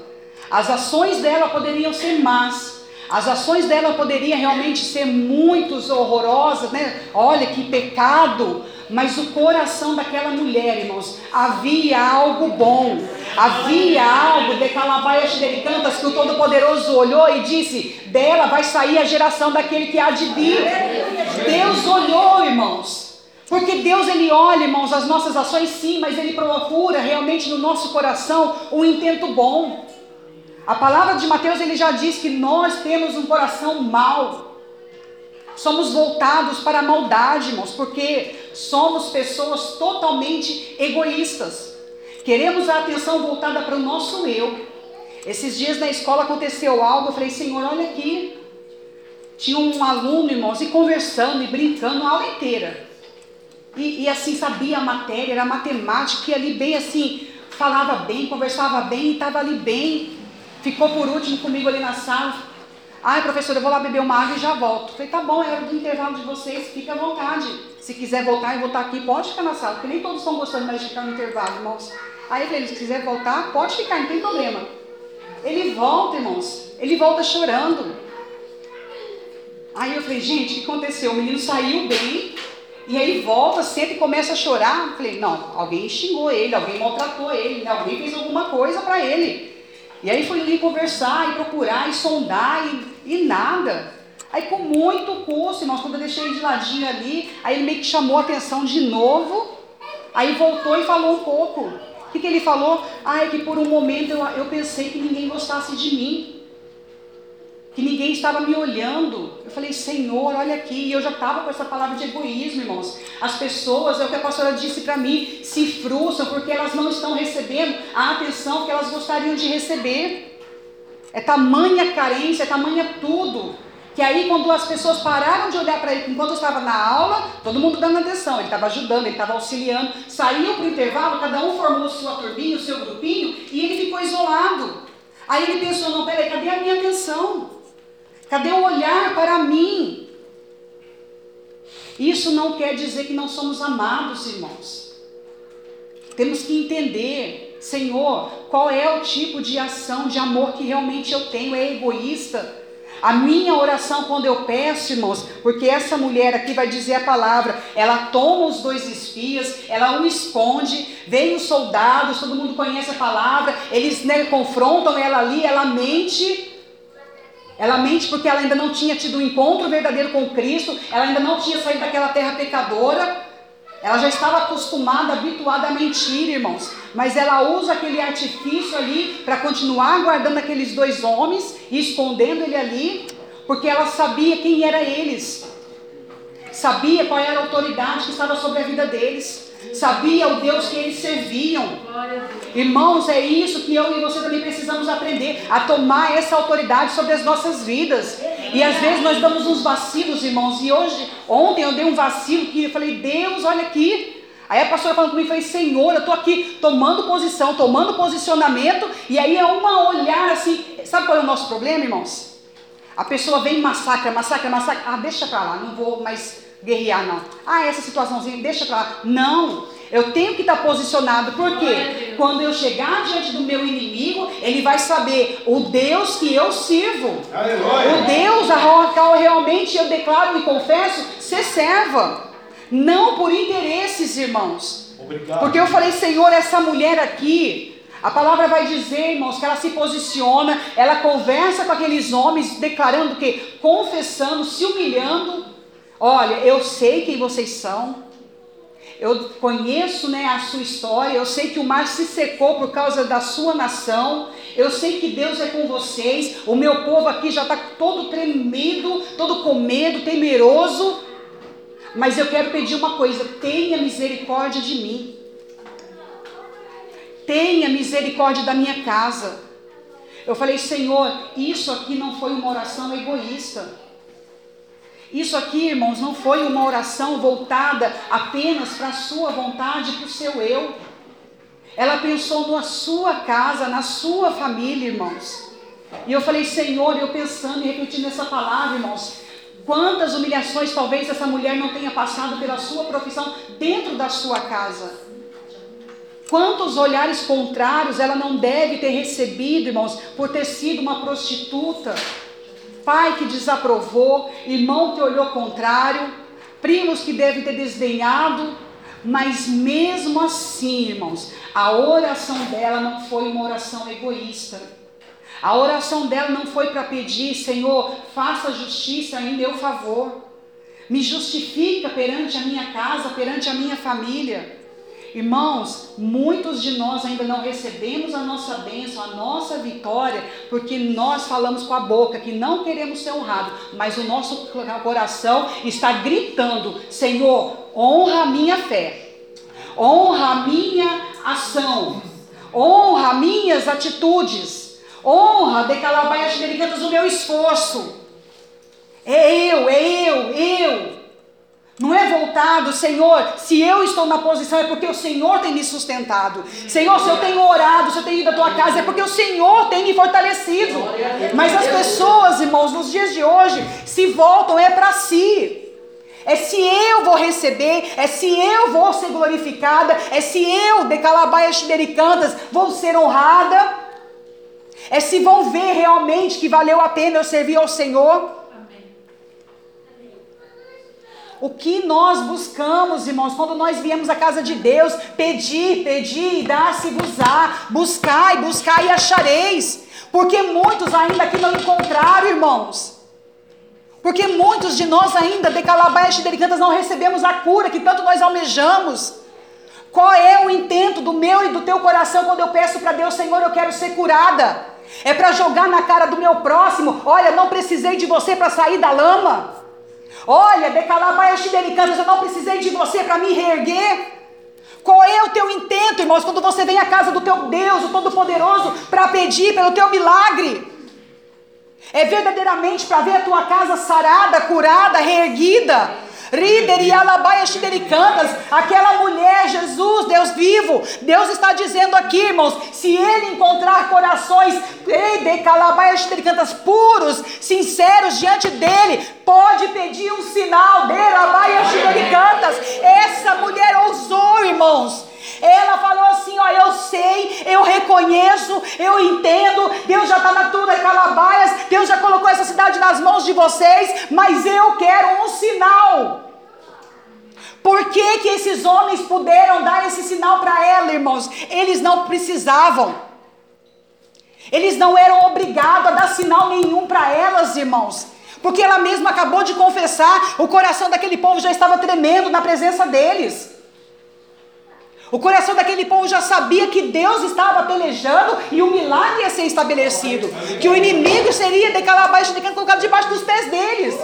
As ações dela poderiam ser más, as ações dela poderiam realmente ser muito horrorosas, né? Olha que pecado. Mas o coração daquela mulher, irmãos, havia algo bom, havia algo de calabaias xericantas que o Todo-Poderoso olhou e disse: dela vai sair a geração daquele que há de vir. Deus olhou, irmãos. Porque Deus ele olha, irmãos, as nossas ações sim, mas ele procura realmente no nosso coração um intento bom. A palavra de Mateus ele já diz que nós temos um coração mau. Somos voltados para a maldade, irmãos, porque somos pessoas totalmente egoístas. Queremos a atenção voltada para o nosso eu. Esses dias na escola aconteceu algo, eu falei, Senhor, olha aqui. Tinha um aluno, irmãos, e conversando e brincando a aula inteira. E, e assim, sabia a matéria, era matemática, e ali bem assim, falava bem, conversava bem, estava ali bem. Ficou por último comigo ali na sala. Ai, professor, eu vou lá beber uma água e já volto. Falei, tá bom, é hora do intervalo de vocês, fique à vontade. Se quiser voltar e voltar aqui, pode ficar na sala, porque nem todos estão gostando mais de ficar no intervalo, irmãos. Aí eu falei, se quiser voltar, pode ficar, não tem problema. Ele volta, irmãos, ele volta chorando. Aí eu falei, gente, o que aconteceu? O menino saiu bem, e aí volta, senta e começa a chorar. Eu falei, não, alguém xingou ele, alguém maltratou ele, né? alguém fez alguma coisa para ele. E aí foi ali conversar e procurar e sondar e, e nada. Aí com muito custo, irmãos, quando eu deixei de ladinho ali, aí ele meio que chamou a atenção de novo, aí voltou e falou um pouco. O que, que ele falou? Ah, é que por um momento eu, eu pensei que ninguém gostasse de mim que ninguém estava me olhando. Eu falei, Senhor, olha aqui. E eu já estava com essa palavra de egoísmo, irmãos. As pessoas, é o que a pastora disse para mim, se frustram porque elas não estão recebendo a atenção que elas gostariam de receber. É tamanha carência, é tamanha tudo. Que aí, quando as pessoas pararam de olhar para ele, enquanto eu estava na aula, todo mundo dando atenção, ele estava ajudando, ele estava auxiliando, saiu para o intervalo, cada um formou sua turbinha, o seu grupinho, e ele ficou isolado. Aí ele pensou: não, peraí, cadê a minha atenção? Cadê o olhar para mim? Isso não quer dizer que não somos amados, irmãos. Temos que entender, Senhor, qual é o tipo de ação de amor que realmente eu tenho? É egoísta? A minha oração quando eu peço, irmãos, porque essa mulher aqui vai dizer a palavra, ela toma os dois espias, ela o esconde, vem os soldados, todo mundo conhece a palavra, eles né, confrontam ela ali, ela mente. Ela mente porque ela ainda não tinha tido um encontro verdadeiro com Cristo, ela ainda não tinha saído daquela terra pecadora. Ela já estava acostumada, habituada a mentir, irmãos. Mas ela usa aquele artifício ali para continuar guardando aqueles dois homens e escondendo ele ali, porque ela sabia quem era eles. Sabia qual era a autoridade que estava sobre a vida deles. Sabia o Deus que eles serviam. Irmãos, é isso que eu e você também precisamos aprender: a tomar essa autoridade sobre as nossas vidas. E às vezes nós damos uns vacilos, irmãos. E hoje, ontem eu dei um vacilo que eu falei: Deus, olha aqui. Aí a pastora falando comigo, falei, Senhor, eu estou aqui tomando posição, tomando posicionamento, e aí é uma olhar assim, sabe qual é o nosso problema, irmãos? A pessoa vem e massacra, massacra, massacra, ah, deixa pra lá, não vou mais guerrear não. Ah, essa situaçãozinha, deixa pra lá. Não, eu tenho que estar posicionado, porque quando eu chegar diante do meu inimigo, ele vai saber o Deus que eu sirvo. O Deus a qual realmente eu declaro e confesso ser serva. Não por interesses, irmãos. Obrigado. Porque eu falei, Senhor, essa mulher aqui, a palavra vai dizer, irmãos, que ela se posiciona, ela conversa com aqueles homens, declarando que, confessando, se humilhando. Olha, eu sei quem vocês são. Eu conheço né, a sua história, eu sei que o mar se secou por causa da sua nação, eu sei que Deus é com vocês, o meu povo aqui já está todo tremido, todo com medo, temeroso, mas eu quero pedir uma coisa: tenha misericórdia de mim. Tenha misericórdia da minha casa. Eu falei, Senhor, isso aqui não foi uma oração egoísta. Isso aqui, irmãos, não foi uma oração voltada apenas para a sua vontade, para o seu eu. Ela pensou na sua casa, na sua família, irmãos. E eu falei, Senhor, eu pensando e repetindo essa palavra, irmãos, Quantas humilhações talvez essa mulher não tenha passado pela sua profissão dentro da sua casa? Quantos olhares contrários ela não deve ter recebido, irmãos, por ter sido uma prostituta? Pai que desaprovou, irmão que olhou contrário, primos que devem ter desdenhado, mas mesmo assim, irmãos, a oração dela não foi uma oração egoísta. A oração dela não foi para pedir, Senhor, faça justiça em meu favor. Me justifica perante a minha casa, perante a minha família. Irmãos, muitos de nós ainda não recebemos a nossa bênção, a nossa vitória, porque nós falamos com a boca que não queremos ser honrados, mas o nosso coração está gritando: Senhor, honra a minha fé, honra a minha ação, honra minhas atitudes. Honra de calabaias delicadas o meu esforço. É eu, é eu, eu. Não é voltado, Senhor, se eu estou na posição é porque o Senhor tem me sustentado. Senhor, se eu tenho orado, se eu tenho ido à tua casa, é porque o Senhor tem me fortalecido. Mas as pessoas, irmãos, nos dias de hoje, se voltam é para si. É se eu vou receber, é se eu vou ser glorificada, é se eu, de calabaias xidericantas, vou ser honrada. É se vão ver realmente que valeu a pena eu servir ao Senhor. O que nós buscamos, irmãos, quando nós viemos à casa de Deus, pedir, pedir e dar-se-vos-á, buscai, buscai e achareis. Porque muitos ainda aqui não encontraram, irmãos. Porque muitos de nós ainda, de calabaias delicadas, não recebemos a cura que tanto nós almejamos. Qual é o intento do meu e do teu coração quando eu peço para Deus, Senhor, eu quero ser curada? É para jogar na cara do meu próximo: olha, não precisei de você para sair da lama. Olha, decalabaias delicadas, eu não precisei de você para me reerguer. Qual é o teu intento, irmãos, quando você vem à casa do teu Deus, o Todo-Poderoso, para pedir pelo teu milagre? É verdadeiramente para ver a tua casa sarada, curada, reerguida. E aquela mulher, Jesus, Deus vivo, Deus está dizendo aqui, irmãos, se ele encontrar corações puros, sinceros diante dele, pode pedir um sinal. Essa mulher ousou, irmãos. Ela falou assim: ó, eu sei, eu reconheço, eu entendo, Deus já está na tua calabaias, Deus já colocou essa cidade nas mãos de vocês, mas eu quero um sinal. Por que, que esses homens puderam dar esse sinal para ela, irmãos? Eles não precisavam. Eles não eram obrigados a dar sinal nenhum para elas, irmãos. Porque ela mesma acabou de confessar, o coração daquele povo já estava tremendo na presença deles. O coração daquele povo já sabia que Deus estava pelejando e o milagre ia ser estabelecido. Que o inimigo seria de calabaixo de colocado debaixo dos pés deles.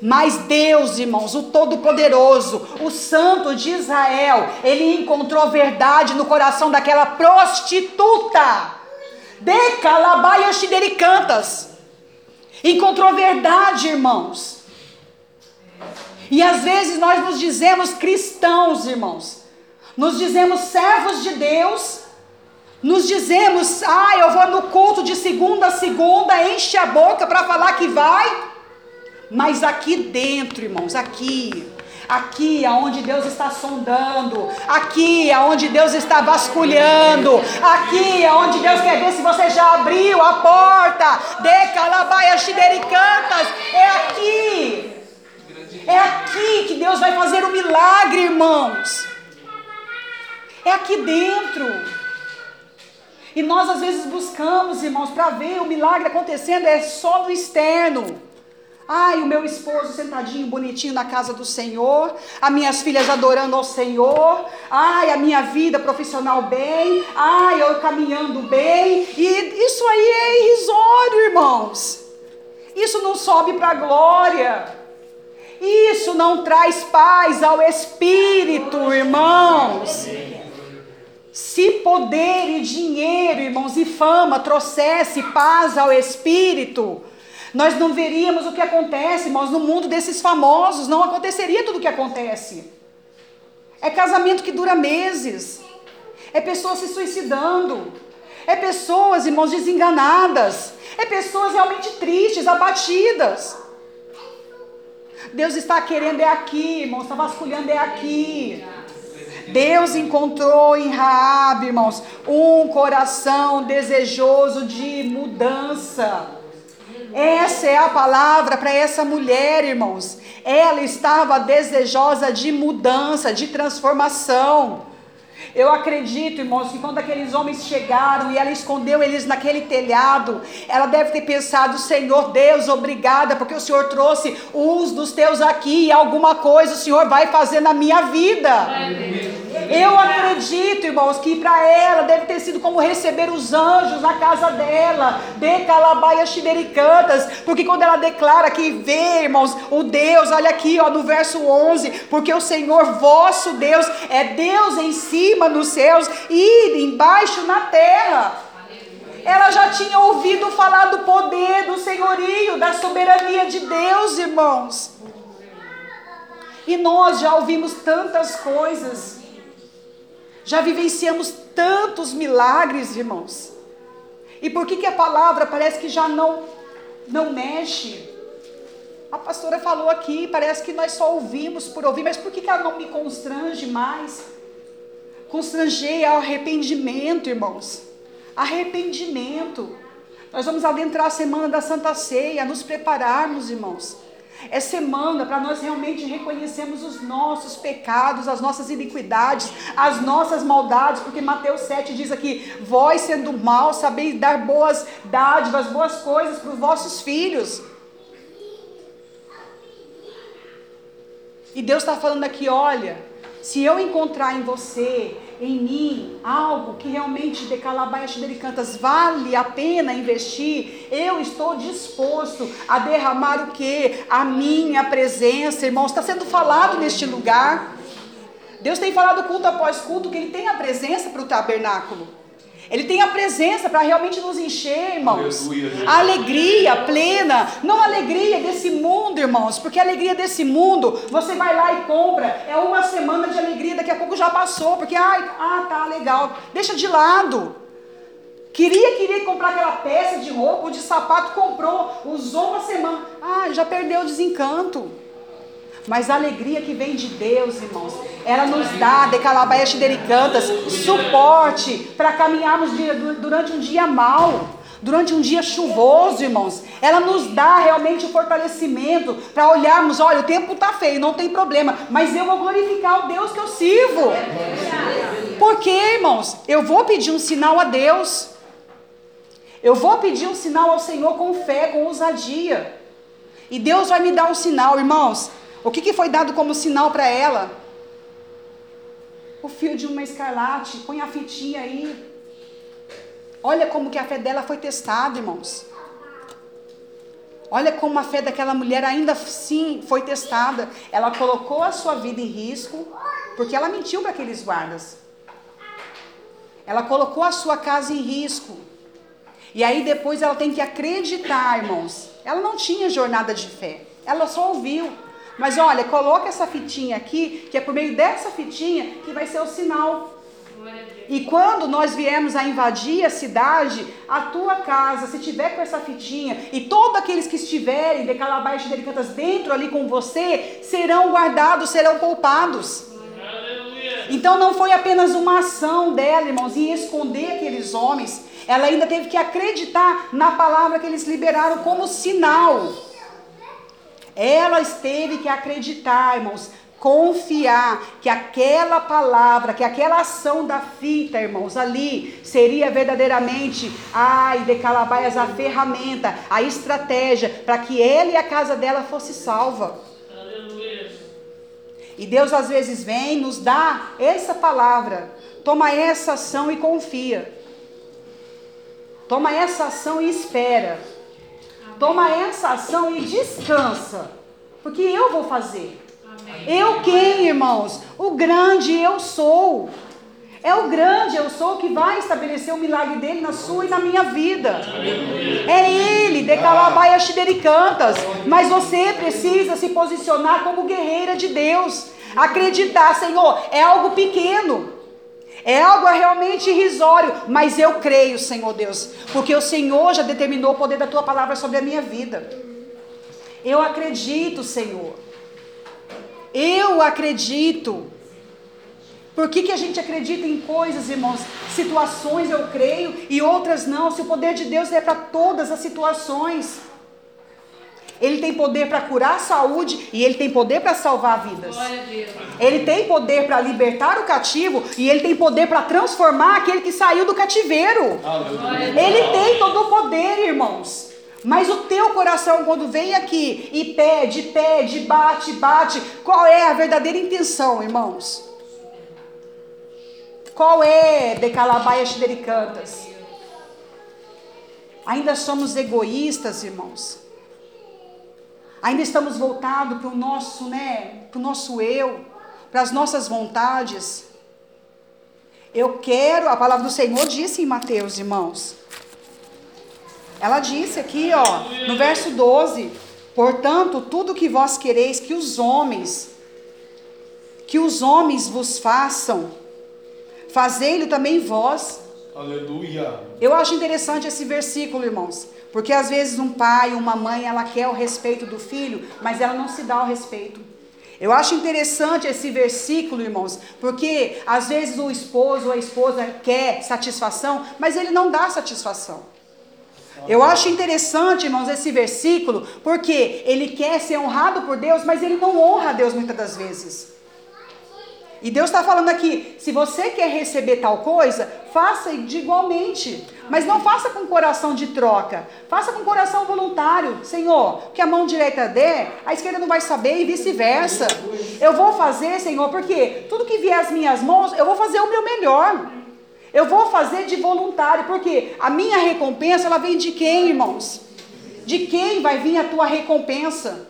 Mas Deus, irmãos, o Todo-Poderoso, o Santo de Israel, ele encontrou verdade no coração daquela prostituta. De Calabaias Xidericantas. Encontrou verdade, irmãos. E às vezes nós nos dizemos cristãos, irmãos. Nos dizemos servos de Deus. Nos dizemos, ah, eu vou no culto de segunda a segunda, enche a boca para falar que vai. Mas aqui dentro, irmãos, aqui, aqui aonde Deus está sondando, aqui aonde Deus está vasculhando, aqui aonde Deus quer ver se você já abriu a porta, de calabaia xidericantas, é aqui. É aqui que Deus vai fazer o milagre, irmãos. É aqui dentro. E nós às vezes buscamos, irmãos, para ver o milagre acontecendo, é só no externo. Ai, o meu esposo sentadinho, bonitinho na casa do Senhor. As minhas filhas adorando ao Senhor. Ai, a minha vida profissional bem. Ai, eu caminhando bem. E isso aí é irrisório, irmãos. Isso não sobe para a glória. Isso não traz paz ao espírito, irmãos. Se poder e dinheiro, irmãos, e fama trouxesse paz ao espírito, nós não veríamos o que acontece, irmãos, no mundo desses famosos, não aconteceria tudo o que acontece. É casamento que dura meses, é pessoas se suicidando, é pessoas, irmãos, desenganadas, é pessoas realmente tristes, abatidas. Deus está querendo é aqui, irmãos, está vasculhando é aqui. Deus encontrou em Raabe, irmãos, um coração desejoso de mudança. Essa é a palavra para essa mulher, irmãos. Ela estava desejosa de mudança, de transformação. Eu acredito, irmãos, que quando aqueles homens chegaram e ela escondeu eles naquele telhado, ela deve ter pensado: Senhor Deus, obrigada, porque o Senhor trouxe uns dos teus aqui e alguma coisa o Senhor vai fazer na minha vida. Eu acredito, irmãos, que para ela deve ter sido como receber os anjos na casa dela, de Calabaia Xidericantas, porque quando ela declara que vê, irmãos, o Deus, olha aqui, ó, no verso 11, porque o Senhor vosso Deus é Deus em cima nos céus e embaixo na terra. Ela já tinha ouvido falar do poder, do senhorio, da soberania de Deus, irmãos. E nós já ouvimos tantas coisas. Já vivenciamos tantos milagres, irmãos. E por que, que a palavra parece que já não, não mexe? A pastora falou aqui, parece que nós só ouvimos por ouvir, mas por que, que ela não me constrange mais? Constranger ao arrependimento, irmãos. Arrependimento. Nós vamos adentrar a semana da Santa Ceia, nos prepararmos, irmãos. É semana para nós realmente reconhecermos os nossos pecados, as nossas iniquidades, as nossas maldades, porque Mateus 7 diz aqui: Vós sendo mal, sabeis dar boas dádivas, boas coisas para os vossos filhos. E Deus está falando aqui: olha, se eu encontrar em você, em mim, algo que realmente de Calabaias Cantas vale a pena investir, eu estou disposto a derramar o que? A minha presença, irmãos, está sendo falado neste lugar. Deus tem falado culto após culto que Ele tem a presença para o tabernáculo. Ele tem a presença para realmente nos encher, irmãos. Aleluia, a alegria plena, não a alegria desse mundo, irmãos, porque a alegria desse mundo, você vai lá e compra, é uma semana de alegria, daqui a pouco já passou, porque ai, ah, tá legal. Deixa de lado. Queria, queria comprar aquela peça de roupa ou de sapato, comprou, usou uma semana. Ah, já perdeu o desencanto. Mas a alegria que vem de Deus, irmãos, ela nos dá, de calabaias cantas, suporte para caminharmos durante um dia mau, durante um dia chuvoso, irmãos. Ela nos dá realmente o fortalecimento para olharmos, olha, o tempo está feio, não tem problema, mas eu vou glorificar o Deus que eu sirvo. Porque, irmãos, eu vou pedir um sinal a Deus. Eu vou pedir um sinal ao Senhor com fé, com ousadia. E Deus vai me dar um sinal, irmãos. O que, que foi dado como sinal para ela? O fio de uma escarlate. Põe a fitinha aí. Olha como que a fé dela foi testada, irmãos. Olha como a fé daquela mulher ainda sim foi testada. Ela colocou a sua vida em risco, porque ela mentiu para aqueles guardas. Ela colocou a sua casa em risco. E aí depois ela tem que acreditar, irmãos. Ela não tinha jornada de fé. Ela só ouviu. Mas olha, coloca essa fitinha aqui, que é por meio dessa fitinha que vai ser o sinal. E quando nós viemos a invadir a cidade, a tua casa, se tiver com essa fitinha, e todos aqueles que estiverem de Calabaias e Cantas dentro ali com você, serão guardados, serão poupados. Então não foi apenas uma ação dela, irmãos, em esconder aqueles homens. Ela ainda teve que acreditar na palavra que eles liberaram como sinal. Ela teve que acreditar, irmãos, confiar que aquela palavra, que aquela ação da fita, irmãos, ali seria verdadeiramente, ai, de Calabaias, a ferramenta, a estratégia para que ela e a casa dela fosse salva. E Deus às vezes vem, nos dá essa palavra, toma essa ação e confia. Toma essa ação e espera. Toma essa ação e descansa. Porque eu vou fazer. Eu quem, irmãos? O grande eu sou. É o grande eu sou que vai estabelecer o milagre dele na sua e na minha vida. É ele, de Calabaia Cantas. Mas você precisa se posicionar como guerreira de Deus. Acreditar, Senhor, é algo pequeno. É algo realmente irrisório, mas eu creio, Senhor Deus, porque o Senhor já determinou o poder da tua palavra sobre a minha vida. Eu acredito, Senhor. Eu acredito. Por que, que a gente acredita em coisas, irmãos? Situações eu creio e outras não. Se o poder de Deus é para todas as situações. Ele tem poder para curar a saúde e ele tem poder para salvar vidas. Ele tem poder para libertar o cativo e ele tem poder para transformar aquele que saiu do cativeiro. Ele tem todo o poder, irmãos. Mas o teu coração, quando vem aqui e pede, pede, bate, bate, qual é a verdadeira intenção, irmãos? Qual é de calabaias cantas? Ainda somos egoístas, irmãos. Ainda estamos voltados para o nosso, né, para o nosso eu, para as nossas vontades. Eu quero, a palavra do Senhor disse em Mateus, irmãos. Ela disse aqui, ó, no verso 12: Portanto, tudo que vós quereis que os homens, que os homens vos façam, fazei-lo também vós. Aleluia. Eu acho interessante esse versículo, irmãos, porque às vezes um pai, uma mãe, ela quer o respeito do filho, mas ela não se dá o respeito. Eu acho interessante esse versículo, irmãos, porque às vezes o esposo ou a esposa quer satisfação, mas ele não dá satisfação. Eu acho interessante, irmãos, esse versículo, porque ele quer ser honrado por Deus, mas ele não honra a Deus muitas das vezes. E Deus está falando aqui: se você quer receber tal coisa, faça igualmente. Mas não faça com coração de troca. Faça com coração voluntário. Senhor, que a mão direita dê, a esquerda não vai saber e vice-versa. Eu vou fazer, Senhor, porque tudo que vier às minhas mãos, eu vou fazer o meu melhor. Eu vou fazer de voluntário, porque a minha recompensa, ela vem de quem, irmãos? De quem vai vir a tua recompensa?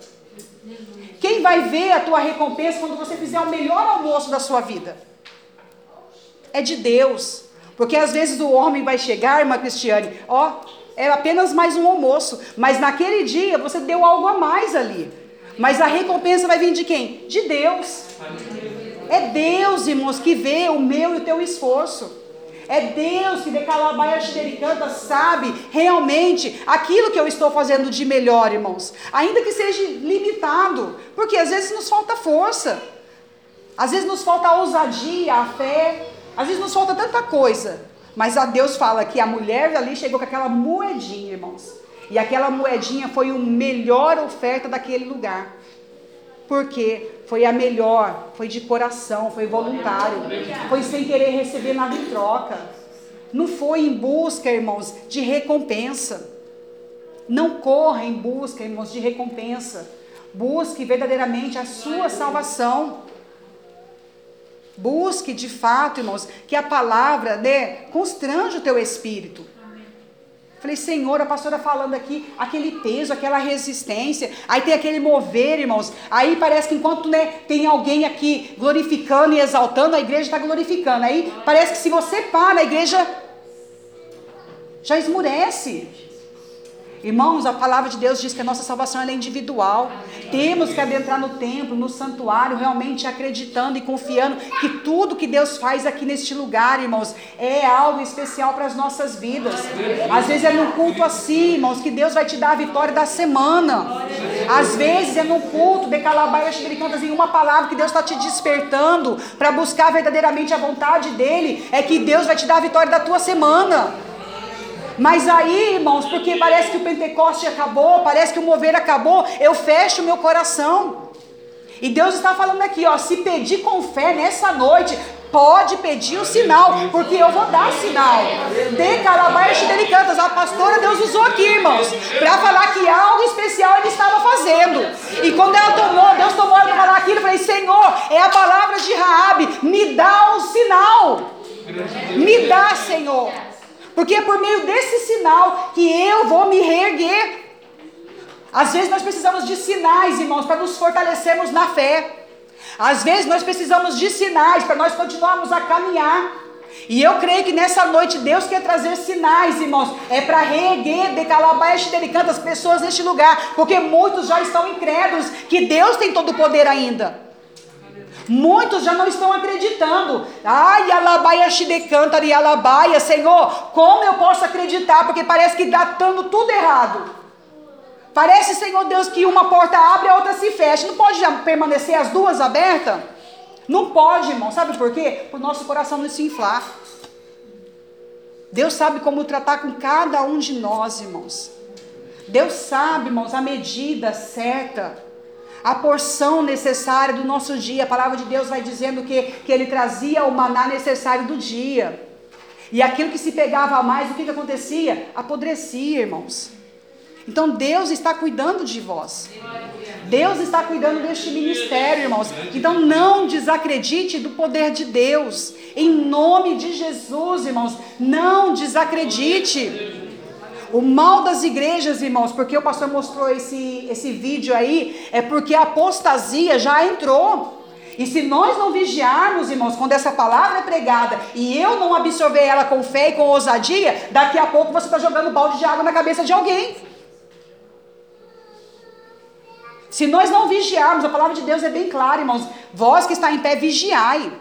Quem vai ver a tua recompensa quando você fizer o melhor almoço da sua vida? É de Deus. Porque às vezes o homem vai chegar, irmã Cristiane, ó, é apenas mais um almoço, mas naquele dia você deu algo a mais ali. Mas a recompensa vai vir de quem? De Deus. É Deus, irmãos, que vê o meu e o teu esforço. É Deus que decalabaia canta sabe realmente aquilo que eu estou fazendo de melhor, irmãos. Ainda que seja limitado, porque às vezes nos falta força. Às vezes nos falta a ousadia, a fé, às vezes nos falta tanta coisa. Mas a Deus fala que a mulher ali chegou com aquela moedinha, irmãos. E aquela moedinha foi a melhor oferta daquele lugar. Porque foi a melhor, foi de coração, foi voluntário, foi sem querer receber nada em troca. Não foi em busca, irmãos, de recompensa. Não corra em busca, irmãos, de recompensa. Busque verdadeiramente a sua salvação. Busque de fato, irmãos, que a palavra né, constrange o teu espírito. Falei, Senhor, a pastora falando aqui, aquele peso, aquela resistência, aí tem aquele mover, irmãos. Aí parece que enquanto né, tem alguém aqui glorificando e exaltando, a igreja está glorificando. Aí parece que se você para, a igreja já esmurece. Irmãos, a palavra de Deus diz que a nossa salvação é individual. Temos que adentrar no templo, no santuário, realmente acreditando e confiando que tudo que Deus faz aqui neste lugar, irmãos, é algo especial para as nossas vidas. Às vezes é num culto assim, irmãos, que Deus vai te dar a vitória da semana. Às vezes é num culto de calabaias cantas em uma palavra que Deus está te despertando para buscar verdadeiramente a vontade dele, é que Deus vai te dar a vitória da tua semana. Mas aí, irmãos, porque parece que o Pentecoste acabou, parece que o mover acabou, eu fecho meu coração. E Deus está falando aqui, ó, se pedir com fé nessa noite, pode pedir o sinal, porque eu vou dar sinal. De calabaias delicadas, a pastora Deus usou aqui, irmãos, para falar que algo especial ele estava fazendo. E quando ela tomou, Deus tomou ela para falar aquilo, eu falei, Senhor, é a palavra de Raabe, me dá um sinal. Me dá, Senhor. Porque é por meio desse sinal que eu vou me reerguer. Às vezes nós precisamos de sinais, irmãos, para nos fortalecermos na fé. Às vezes nós precisamos de sinais para nós continuarmos a caminhar. E eu creio que nessa noite Deus quer trazer sinais, irmãos. É para reerguer, decalabar e canta as pessoas neste lugar. Porque muitos já estão incrédulos que Deus tem todo o poder ainda. Muitos já não estão acreditando. Ai, alabaia canta e alabaia, Senhor, como eu posso acreditar? Porque parece que está dando tudo errado. Parece, Senhor Deus, que uma porta abre e a outra se fecha. Não pode permanecer as duas abertas? Não pode, irmão. Sabe por quê? Para o nosso coração não se inflar. Deus sabe como tratar com cada um de nós, irmãos. Deus sabe, irmãos, a medida certa a porção necessária do nosso dia. A palavra de Deus vai dizendo que, que ele trazia o maná necessário do dia. E aquilo que se pegava a mais, o que, que acontecia? Apodrecia, irmãos. Então Deus está cuidando de vós. Deus está cuidando deste ministério, irmãos. Então não desacredite do poder de Deus. Em nome de Jesus, irmãos, não desacredite. O mal das igrejas, irmãos, porque o pastor mostrou esse, esse vídeo aí, é porque a apostasia já entrou. E se nós não vigiarmos, irmãos, quando essa palavra é pregada e eu não absorver ela com fé e com ousadia, daqui a pouco você está jogando balde de água na cabeça de alguém. Se nós não vigiarmos, a palavra de Deus é bem clara, irmãos. Vós que está em pé, vigiai.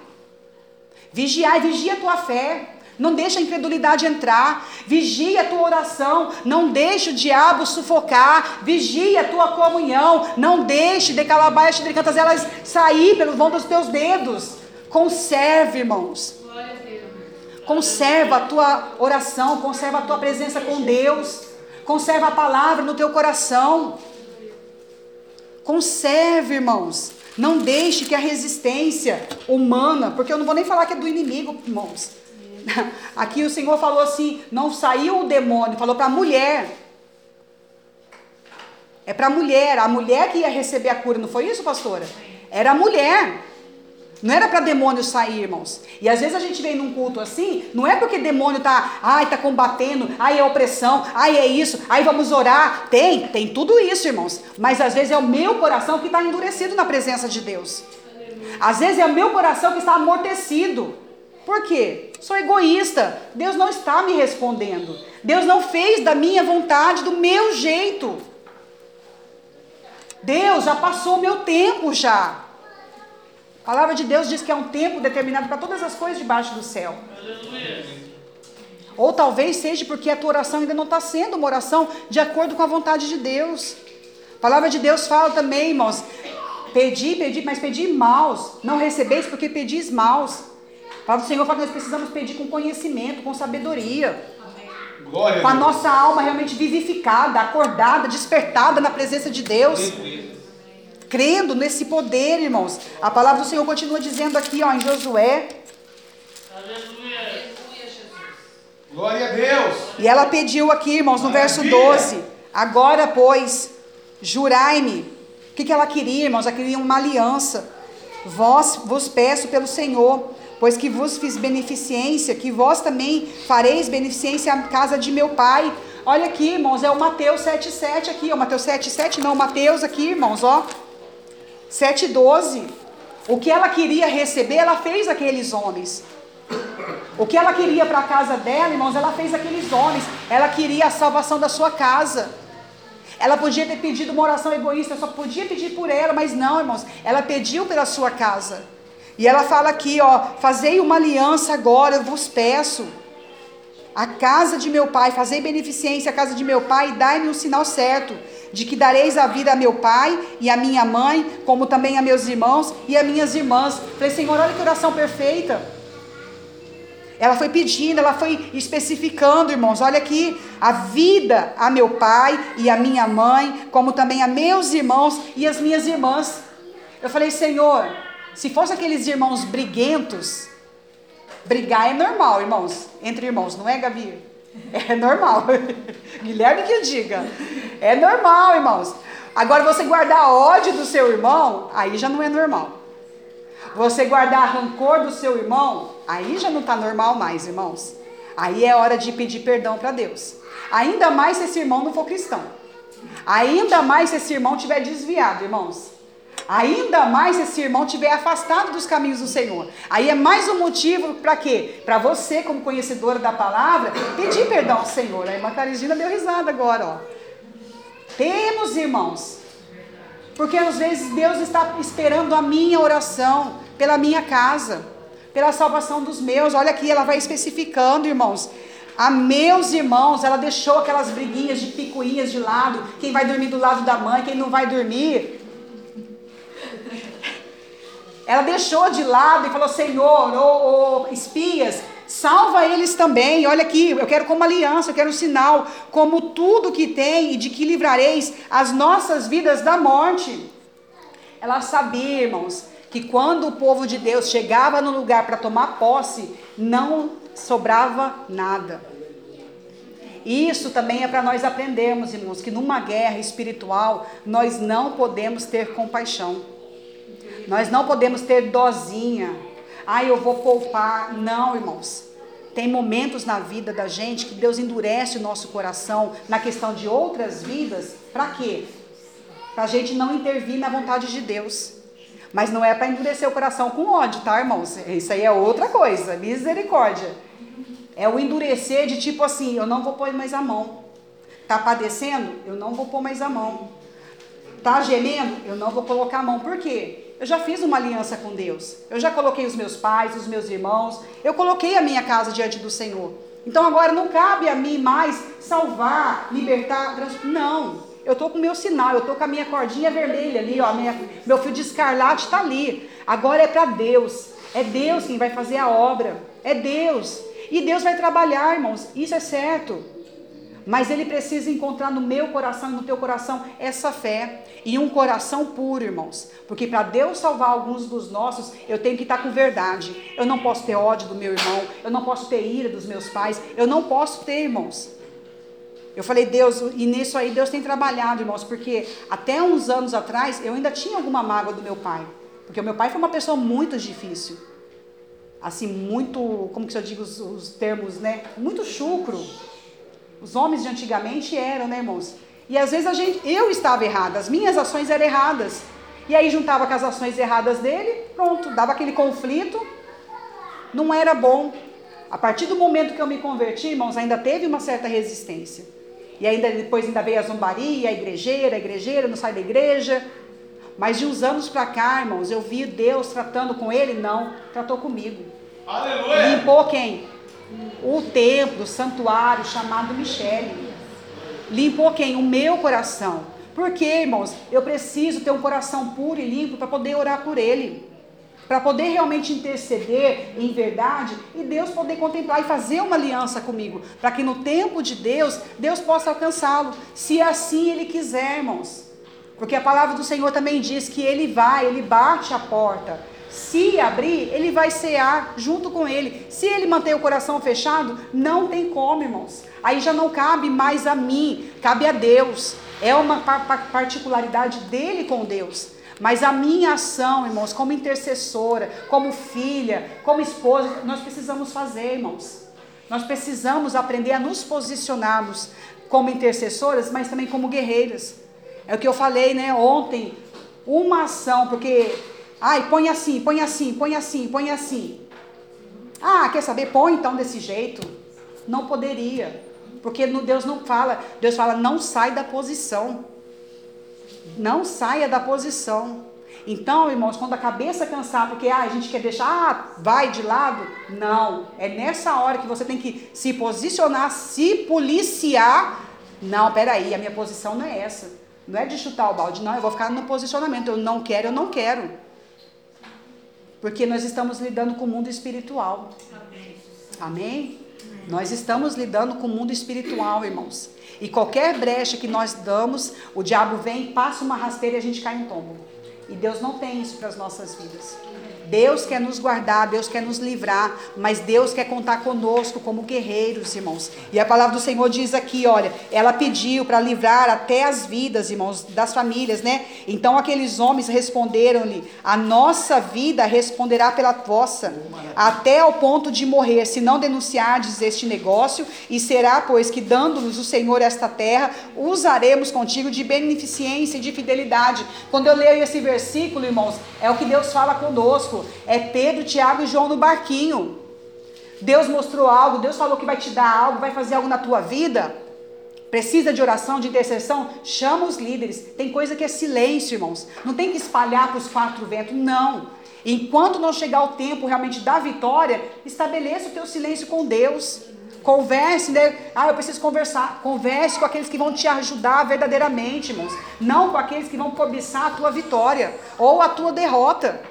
Vigiai, vigia a tua fé. Não deixa a incredulidade entrar. Vigia a tua oração. Não deixe o diabo sufocar. Vigia a tua comunhão. Não deixe de calabaias de cantas elas sair pelo vão dos teus dedos. Conserve, irmãos. Conserva a tua oração. Conserva a tua presença com Deus. Conserva a palavra no teu coração. Conserve, irmãos. Não deixe que a resistência humana, porque eu não vou nem falar que é do inimigo, irmãos. Aqui o Senhor falou assim: não saiu o demônio, falou para a mulher. É para a mulher, a mulher que ia receber a cura, não foi isso, pastora? Era a mulher. Não era para demônio sair, irmãos. E às vezes a gente vem num culto assim, não é porque demônio tá, ai, tá combatendo, ai é opressão, ai é isso, ai vamos orar. Tem, tem tudo isso, irmãos. Mas às vezes é o meu coração que está endurecido na presença de Deus. Às vezes é o meu coração que está amortecido. Por quê? Sou egoísta. Deus não está me respondendo. Deus não fez da minha vontade, do meu jeito. Deus já passou o meu tempo já. A palavra de Deus diz que é um tempo determinado para todas as coisas debaixo do céu. Ou talvez seja porque a tua oração ainda não está sendo uma oração de acordo com a vontade de Deus. A palavra de Deus fala também, irmãos. Pedi, pedi, mas pedi maus. Não recebeis porque pedis maus. A palavra do Senhor fala que nós precisamos pedir com conhecimento, com sabedoria. Glória Com a nossa alma realmente vivificada, acordada, despertada na presença de Deus. Crendo nesse poder, irmãos. A palavra do Senhor continua dizendo aqui, ó, em Josué. Aleluia. Glória a Deus. E ela pediu aqui, irmãos, no verso Maravilha. 12: Agora, pois, jurai-me. O que, que ela queria, irmãos? Ela queria uma aliança. Vós vos peço pelo Senhor, pois que vos fiz beneficência, que vós também fareis beneficência à casa de meu pai. Olha aqui, irmãos, é o Mateus 7,7 aqui, ó. Mateus 7,7, não, Mateus aqui, irmãos, ó. 7,12. O que ela queria receber, ela fez aqueles homens. O que ela queria para a casa dela, irmãos, ela fez aqueles homens. Ela queria a salvação da sua casa. Ela podia ter pedido uma oração egoísta, só podia pedir por ela, mas não, irmãos. Ela pediu pela sua casa. E ela fala aqui, ó, fazei uma aliança agora, eu vos peço. A casa de meu pai, fazei beneficência à casa de meu pai, e dai-me um sinal certo, de que dareis a vida a meu pai e a minha mãe, como também a meus irmãos e a minhas irmãs. Falei, Senhor, olha que oração perfeita. Ela foi pedindo, ela foi especificando, irmãos. Olha aqui, a vida a meu pai e a minha mãe, como também a meus irmãos e as minhas irmãs. Eu falei, Senhor, se fosse aqueles irmãos briguentos, brigar é normal, irmãos, entre irmãos, não é, Gabi? É normal. Guilherme que diga. É normal, irmãos. Agora você guardar ódio do seu irmão, aí já não é normal. Você guardar rancor do seu irmão, aí já não está normal mais, irmãos. Aí é hora de pedir perdão para Deus. Ainda mais se esse irmão não for cristão. Ainda mais se esse irmão tiver desviado, irmãos. Ainda mais se esse irmão tiver afastado dos caminhos do Senhor. Aí é mais um motivo para quê? Para você, como conhecedora da palavra, pedir perdão ao Senhor. A irmã Carisina deu risada agora, ó. Temos, irmãos, porque às vezes Deus está esperando a minha oração pela minha casa, pela salvação dos meus. Olha aqui, ela vai especificando, irmãos. A meus irmãos, ela deixou aquelas briguinhas de picuinhas de lado. Quem vai dormir do lado da mãe, quem não vai dormir. Ela deixou de lado e falou: Senhor, ô, ô, espias, salva eles também. Olha aqui, eu quero como aliança, eu quero um sinal, como tudo que tem e de que livrareis as nossas vidas da morte. Ela sabia, irmãos, que quando o povo de Deus chegava no lugar para tomar posse, não sobrava nada. Isso também é para nós aprendermos, irmãos, que numa guerra espiritual nós não podemos ter compaixão. Nós não podemos ter dozinha. Ah, eu vou poupar. Não, irmãos. Tem momentos na vida da gente que Deus endurece o nosso coração na questão de outras vidas. Para quê? Para a gente não intervir na vontade de Deus. Mas não é para endurecer o coração com ódio, tá, irmãos? Isso aí é outra coisa. Misericórdia. É o endurecer de tipo assim: eu não vou pôr mais a mão. Tá padecendo? Eu não vou pôr mais a mão. Tá gemendo? Eu não vou colocar a mão. Por quê? Eu já fiz uma aliança com Deus. Eu já coloquei os meus pais, os meus irmãos. Eu coloquei a minha casa diante do Senhor. Então agora não cabe a mim mais salvar, libertar. Não. Eu tô com o meu sinal, eu tô com a minha cordinha vermelha ali, ó. minha- meu fio de escarlate está ali. Agora é para Deus. É Deus quem vai fazer a obra. É Deus. E Deus vai trabalhar, irmãos. Isso é certo. Mas ele precisa encontrar no meu coração e no teu coração essa fé e um coração puro, irmãos. Porque para Deus salvar alguns dos nossos, eu tenho que estar com verdade. Eu não posso ter ódio do meu irmão, eu não posso ter ira dos meus pais, eu não posso ter, irmãos. Eu falei, Deus, e nisso aí Deus tem trabalhado, irmãos, porque até uns anos atrás eu ainda tinha alguma mágoa do meu pai. Porque o meu pai foi uma pessoa muito difícil. Assim, muito, como que eu digo os, os termos, né? Muito chucro. Os homens de antigamente eram, né, irmãos? E às vezes a gente, eu estava errada, as minhas ações eram erradas. E aí juntava com as ações erradas dele, pronto, dava aquele conflito. Não era bom. A partir do momento que eu me converti, irmãos, ainda teve uma certa resistência. E ainda depois ainda veio a zombaria, a igrejeira, a igrejeira, não sai da igreja. Mas de uns anos para cá, irmãos, eu vi Deus tratando com ele, não, tratou comigo. Aleluia. Limpou quem? O templo, o santuário chamado Michele. Limpou quem? O meu coração. Por quê, irmãos? Eu preciso ter um coração puro e limpo para poder orar por ele. Para poder realmente interceder em verdade e Deus poder contemplar e fazer uma aliança comigo. Para que no tempo de Deus, Deus possa alcançá-lo. Se assim ele quiser, irmãos. Porque a palavra do Senhor também diz que ele vai, ele bate a porta. Se abrir, ele vai cear junto com ele. Se ele manter o coração fechado, não tem como, irmãos. Aí já não cabe mais a mim, cabe a Deus. É uma particularidade dele com Deus. Mas a minha ação, irmãos, como intercessora, como filha, como esposa, nós precisamos fazer, irmãos. Nós precisamos aprender a nos posicionarmos como intercessoras, mas também como guerreiras. É o que eu falei, né, ontem. Uma ação, porque Ai, põe assim, põe assim, põe assim, põe assim. Ah, quer saber? Põe então desse jeito. Não poderia. Porque Deus não fala, Deus fala, não sai da posição. Não saia da posição. Então, irmãos, quando a cabeça cansar, porque ah, a gente quer deixar, ah, vai de lado. Não. É nessa hora que você tem que se posicionar, se policiar. Não, peraí, a minha posição não é essa. Não é de chutar o balde, não. Eu vou ficar no posicionamento. Eu não quero, eu não quero. Porque nós estamos lidando com o mundo espiritual. Amém? Nós estamos lidando com o mundo espiritual, irmãos. E qualquer brecha que nós damos, o diabo vem, passa uma rasteira e a gente cai em tombo. E Deus não tem isso para as nossas vidas. Deus quer nos guardar, Deus quer nos livrar, mas Deus quer contar conosco como guerreiros, irmãos. E a palavra do Senhor diz aqui, olha, ela pediu para livrar até as vidas, irmãos, das famílias, né? Então aqueles homens responderam-lhe: A nossa vida responderá pela vossa, até ao ponto de morrer, se não denunciardes este negócio, e será, pois, que dando-nos o Senhor esta terra, usaremos contigo de beneficência e de fidelidade. Quando eu leio esse versículo, irmãos, é o que Deus fala conosco é Pedro, Tiago e João no barquinho. Deus mostrou algo, Deus falou que vai te dar algo, vai fazer algo na tua vida. Precisa de oração, de intercessão? Chama os líderes. Tem coisa que é silêncio, irmãos. Não tem que espalhar para os quatro ventos, não. Enquanto não chegar o tempo realmente da vitória, estabeleça o teu silêncio com Deus. Converse, né? Ah, eu preciso conversar. Converse com aqueles que vão te ajudar verdadeiramente, irmãos. Não com aqueles que vão cobiçar a tua vitória ou a tua derrota.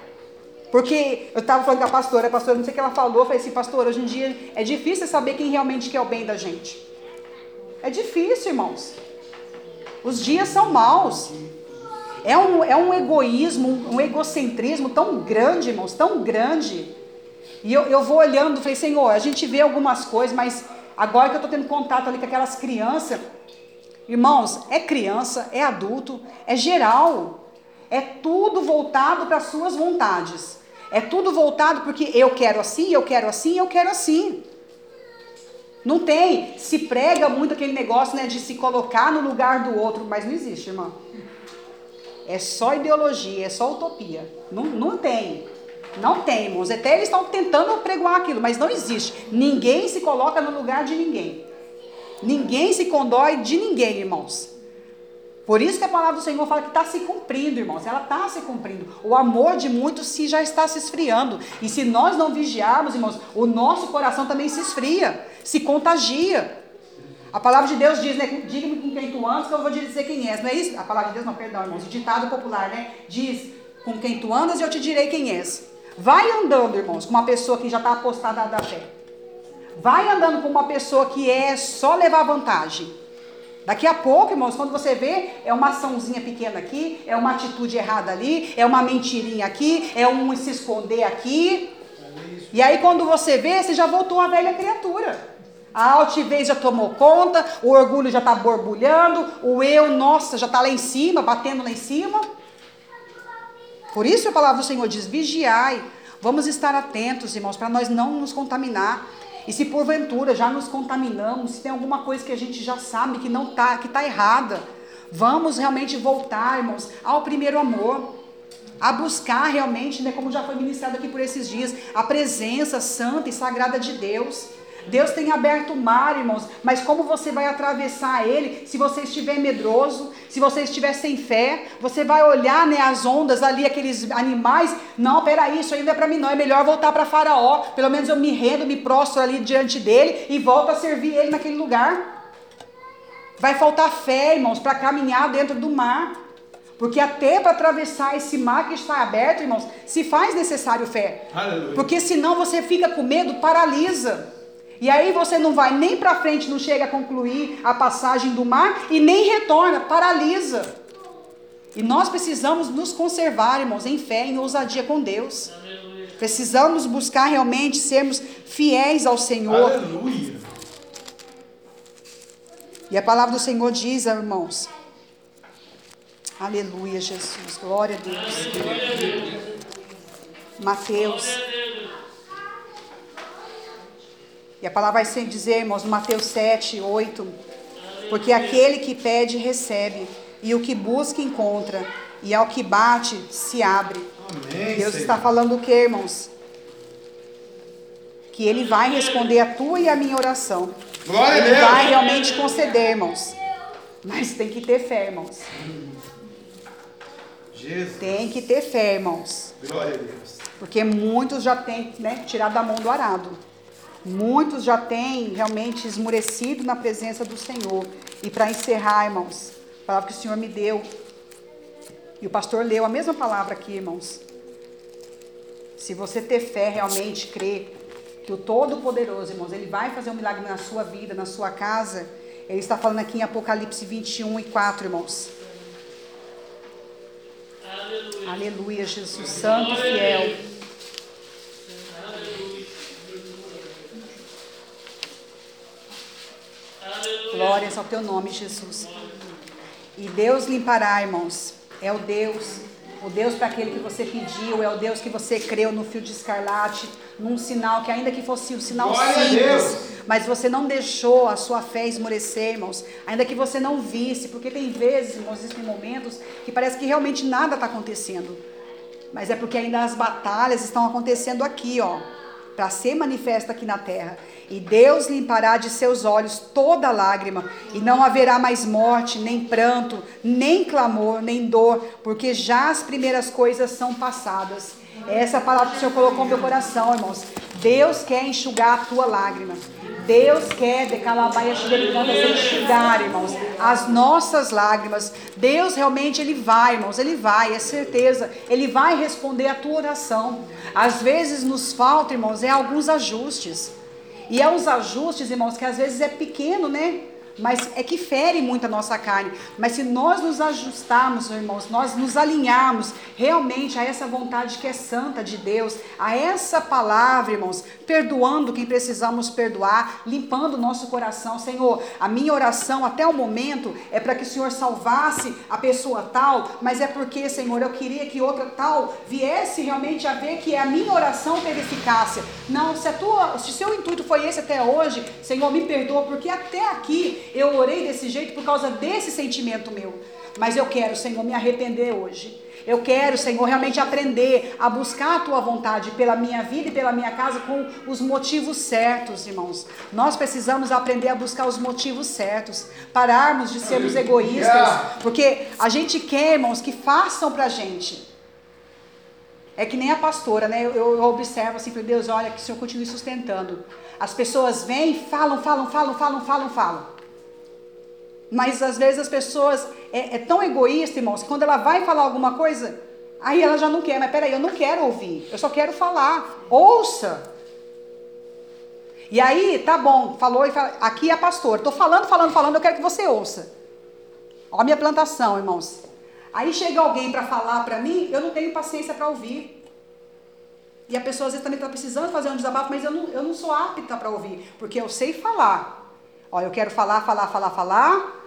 Porque eu estava falando com a pastora, a pastora, não sei o que ela falou, eu falei assim, pastor, hoje em dia é difícil saber quem realmente quer o bem da gente. É difícil, irmãos. Os dias são maus. É um, é um egoísmo, um egocentrismo tão grande, irmãos, tão grande. E eu, eu vou olhando, falei, Senhor, a gente vê algumas coisas, mas agora que eu estou tendo contato ali com aquelas crianças, irmãos, é criança, é adulto, é geral. É tudo voltado para as suas vontades. É tudo voltado porque eu quero assim, eu quero assim, eu quero assim. Não tem, se prega muito aquele negócio né, de se colocar no lugar do outro, mas não existe, irmão. É só ideologia, é só utopia. Não, não tem. Não tem, irmãos. Até eles estão tentando pregoar aquilo, mas não existe. Ninguém se coloca no lugar de ninguém. Ninguém se condói de ninguém, irmãos. Por isso que a palavra do Senhor fala que está se cumprindo, irmãos. Ela está se cumprindo. O amor de muitos se já está se esfriando. E se nós não vigiarmos, irmãos, o nosso coração também se esfria, se contagia. A palavra de Deus diz, né? Diga-me com quem tu andas, que eu vou dizer quem és. Não é isso? A palavra de Deus, não, perdão, irmãos. O ditado popular, né? Diz: com quem tu andas, eu te direi quem és. Vai andando, irmãos, com uma pessoa que já está apostada da fé. Vai andando com uma pessoa que é só levar vantagem. Daqui a pouco, irmãos, quando você vê, é uma açãozinha pequena aqui, é uma atitude errada ali, é uma mentirinha aqui, é um se esconder aqui. E aí, quando você vê, você já voltou a velha criatura. A altivez já tomou conta, o orgulho já está borbulhando, o eu, nossa, já está lá em cima, batendo lá em cima. Por isso a palavra do Senhor diz: vigiai. Vamos estar atentos, irmãos, para nós não nos contaminar. E se porventura já nos contaminamos, se tem alguma coisa que a gente já sabe que não tá, que está errada, vamos realmente voltar, irmãos, ao primeiro amor. A buscar realmente, né, como já foi ministrado aqui por esses dias, a presença santa e sagrada de Deus. Deus tem aberto o mar, irmãos, mas como você vai atravessar ele se você estiver medroso, se você estiver sem fé? Você vai olhar né, as ondas ali, aqueles animais. Não, peraí, isso ainda é para mim, não. É melhor voltar para Faraó. Pelo menos eu me rendo, me prostro ali diante dele e volto a servir ele naquele lugar. Vai faltar fé, irmãos, para caminhar dentro do mar. Porque até para atravessar esse mar que está aberto, irmãos, se faz necessário fé. Aleluia. Porque senão você fica com medo, paralisa. E aí você não vai nem para frente, não chega a concluir a passagem do mar e nem retorna, paralisa. E nós precisamos nos conservar, irmãos, em fé, em ousadia com Deus. Precisamos buscar realmente sermos fiéis ao Senhor. Aleluia. E a palavra do Senhor diz, irmãos. Aleluia, Jesus. Glória a Deus. Mateus. E a palavra vai sempre dizer, irmãos, no Mateus 7, 8. Porque aquele que pede, recebe. E o que busca, encontra. E ao que bate, se abre. Amém. Deus Senhor. está falando o que, irmãos? Que Ele vai responder a tua e a minha oração. Glória a Ele vai realmente conceder, irmãos. Mas tem que ter fé, irmãos. Jesus. Tem que ter fé, irmãos. Glória a Deus. Porque muitos já têm né, tirado da mão do arado. Muitos já têm realmente esmurecido na presença do Senhor. E para encerrar, irmãos, a palavra que o Senhor me deu. E o pastor leu a mesma palavra aqui, irmãos. Se você ter fé, realmente crer que o Todo-Poderoso, irmãos, ele vai fazer um milagre na sua vida, na sua casa. Ele está falando aqui em Apocalipse 21 e 4, irmãos. Aleluia, Jesus Santo e fiel. Glórias ao teu nome, Jesus. E Deus limpará, irmãos. É o Deus, o Deus para aquele que você pediu, é o Deus que você creu no fio de escarlate, num sinal que ainda que fosse um sinal Glória simples, mas você não deixou a sua fé esmorecer, irmãos. Ainda que você não visse, porque tem vezes, irmãos, existem momentos que parece que realmente nada está acontecendo. Mas é porque ainda as batalhas estão acontecendo aqui, ó, para ser manifesta aqui na terra. E Deus limpará de seus olhos toda lágrima, e não haverá mais morte, nem pranto, nem clamor, nem dor, porque já as primeiras coisas são passadas. Essa palavra que o Senhor colocou no meu coração, irmãos. Deus quer enxugar a tua lágrima. Deus quer decalabaia enxugar, irmãos, as nossas lágrimas. Deus realmente ele vai, irmãos, ele vai, é certeza. Ele vai responder a tua oração. Às vezes nos falta, irmãos, é alguns ajustes. E é os ajustes, irmãos, que às vezes é pequeno, né? Mas é que fere muito a nossa carne. Mas se nós nos ajustarmos, irmãos, nós nos alinharmos realmente a essa vontade que é santa de Deus, a essa palavra, irmãos, perdoando quem precisamos perdoar, limpando o nosso coração. Senhor, a minha oração até o momento é para que o Senhor salvasse a pessoa tal, mas é porque, Senhor, eu queria que outra tal viesse realmente a ver que a minha oração teve eficácia. Não, se, a tua, se seu intuito foi esse até hoje, Senhor, me perdoa, porque até aqui eu orei desse jeito por causa desse sentimento meu. Mas eu quero, Senhor, me arrepender hoje. Eu quero, Senhor, realmente aprender a buscar a tua vontade pela minha vida e pela minha casa com os motivos certos, irmãos. Nós precisamos aprender a buscar os motivos certos, pararmos de sermos egoístas, porque a gente quer, irmãos, que façam pra gente. É que nem a pastora, né? Eu, eu observo assim, falei, Deus, olha, que o Senhor continue sustentando. As pessoas vêm, falam, falam, falam, falam, falam, falam. Mas às vezes as pessoas é, é tão egoísta, irmãos, que quando ela vai falar alguma coisa, aí ela já não quer. Mas peraí, eu não quero ouvir, eu só quero falar. Ouça. E aí, tá bom, falou e fala, aqui é a pastora, tô falando, falando, falando, eu quero que você ouça. Ó a minha plantação, irmãos. Aí chega alguém para falar para mim, eu não tenho paciência para ouvir. E a pessoa às vezes também está precisando fazer um desabafo, mas eu não, eu não sou apta para ouvir, porque eu sei falar. Ó, eu quero falar, falar, falar, falar,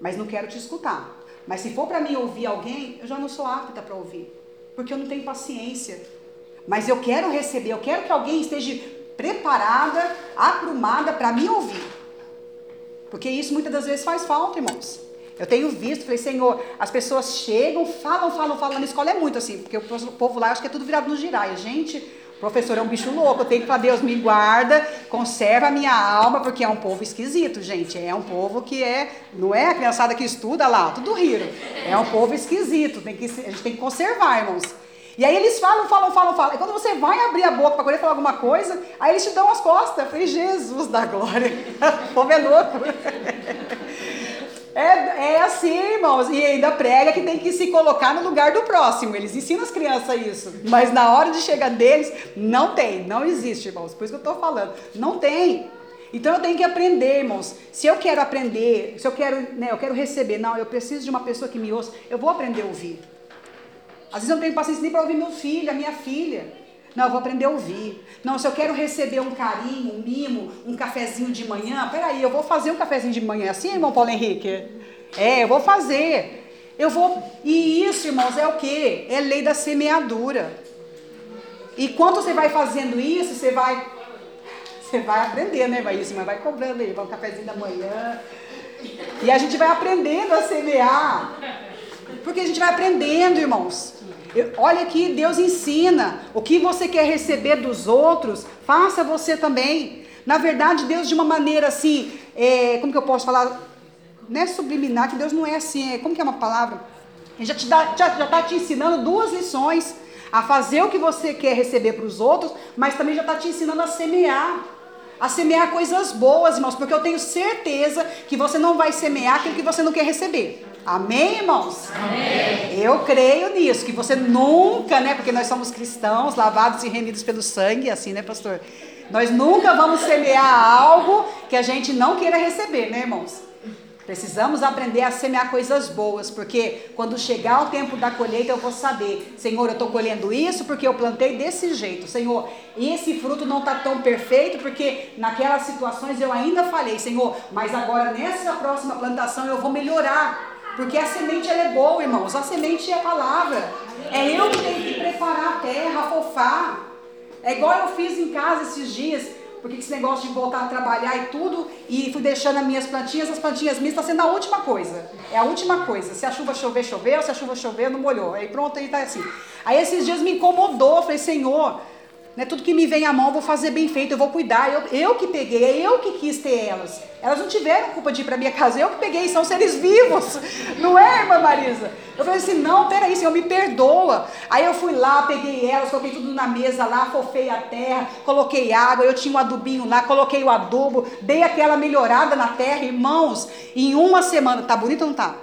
mas não quero te escutar. Mas se for para mim ouvir alguém, eu já não sou apta para ouvir, porque eu não tenho paciência. Mas eu quero receber, eu quero que alguém esteja preparada, aprumada para me ouvir. Porque isso muitas das vezes faz falta, irmãos. Eu tenho visto, falei, Senhor, as pessoas chegam, falam, falam, falam. Na escola é muito assim, porque o povo lá acho que é tudo virado no girai. Gente, Professor é um bicho louco, eu tenho que falar, Deus me guarda, conserva a minha alma, porque é um povo esquisito, gente. É um povo que é, não é a criançada que estuda lá, tudo riro. É um povo esquisito, tem que, a gente tem que conservar, irmãos. E aí eles falam, falam, falam, falam. E quando você vai abrir a boca para querer falar alguma coisa, aí eles te dão as costas. Eu falei, Jesus da glória, o povo é louco. É, é assim, irmãos. E ainda prega que tem que se colocar no lugar do próximo. Eles ensinam as crianças isso. Mas na hora de chegar deles, não tem. Não existe, irmãos. Por isso que eu estou falando. Não tem. Então eu tenho que aprender, irmãos. Se eu quero aprender, se eu quero, né, eu quero receber, não, eu preciso de uma pessoa que me ouça, eu vou aprender a ouvir. Às vezes eu não tenho paciência nem para ouvir meu filho, a minha filha. Não, eu vou aprender a ouvir. Não, se eu quero receber um carinho, um mimo, um cafezinho de manhã, peraí, eu vou fazer um cafezinho de manhã. Assim, irmão Paulo Henrique? É, eu vou fazer. Eu vou. E isso, irmãos, é o quê? É lei da semeadura. E quando você vai fazendo isso, você vai. Você vai aprendendo, né, Mas vai cobrando aí, vai um cafezinho da manhã. E a gente vai aprendendo a semear. Porque a gente vai aprendendo, irmãos. Olha aqui, Deus ensina. O que você quer receber dos outros, faça você também. Na verdade, Deus, de uma maneira assim, é, como que eu posso falar? Não é subliminar, que Deus não é assim. É, como que é uma palavra? Ele já está já, já tá te ensinando duas lições. A fazer o que você quer receber para os outros, mas também já está te ensinando a semear a semear coisas boas, irmãos, porque eu tenho certeza que você não vai semear aquilo que você não quer receber. Amém, irmãos? Amém. Eu creio nisso, que você nunca, né? Porque nós somos cristãos, lavados e remidos pelo sangue, assim, né, pastor? Nós nunca vamos semear algo que a gente não queira receber, né, irmãos? Precisamos aprender a semear coisas boas, porque quando chegar o tempo da colheita eu vou saber, Senhor, eu estou colhendo isso porque eu plantei desse jeito, Senhor, esse fruto não está tão perfeito porque naquelas situações eu ainda falei, Senhor, mas agora nessa próxima plantação eu vou melhorar, porque a semente ela é boa, irmãos, a semente é a palavra, é eu que tenho que preparar a terra, afofar, é igual eu fiz em casa esses dias, porque esse negócio de voltar a trabalhar e tudo, e fui deixando as minhas plantinhas, as plantinhas minhas está sendo a última coisa. É a última coisa. Se a chuva chover, choveu, se a chuva chover, não molhou. Aí pronto, aí tá assim. Aí esses dias me incomodou, falei, Senhor, né, tudo que me vem à mão eu vou fazer bem feito, eu vou cuidar. Eu, eu que peguei, é eu que quis ter elas. Elas não tiveram culpa de ir para minha casa, eu que peguei, são seres vivos. Não é, irmã Marisa? Eu falei assim, não, peraí, Senhor, me perdoa. Aí eu fui lá, peguei elas, coloquei tudo na mesa lá, fofei a terra, coloquei água, eu tinha um adubinho lá, coloquei o adubo, dei aquela melhorada na terra, irmãos, em uma semana, tá bonito ou não tá?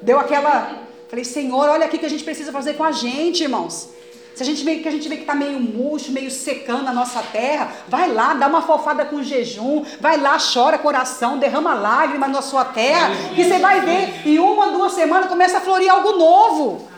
Deu aquela. Falei, Senhor, olha aqui que a gente precisa fazer com a gente, irmãos. Se a gente vê que a gente vê que está meio murcho, meio secando a nossa terra, vai lá, dá uma fofada com jejum, vai lá, chora coração, derrama lágrimas na sua terra, que você vai ver, em uma, duas semanas começa a florir algo novo.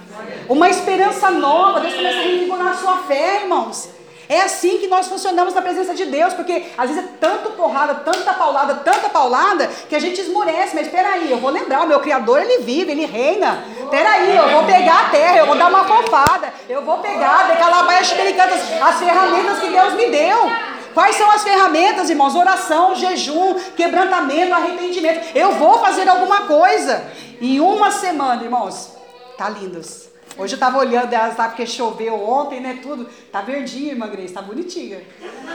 Uma esperança nova, Deus começa a revigorar a sua fé, irmãos. É assim que nós funcionamos na presença de Deus, porque às vezes é tanto porrada, tanta paulada, tanta paulada, que a gente esmurece. Mas espera aí, eu vou lembrar, o meu Criador, ele vive, ele reina. Espera aí, eu vou pegar a terra, eu vou dar uma fofada, eu vou pegar, decalabaia xericantas, as ferramentas que Deus me deu. Quais são as ferramentas, irmãos? Oração, jejum, quebrantamento, arrependimento. Eu vou fazer alguma coisa. Em uma semana, irmãos, tá lindos. Hoje eu tava olhando elas lá porque choveu ontem, né? Tudo. Tá verdinha, irmã Grace, tá bonitinha.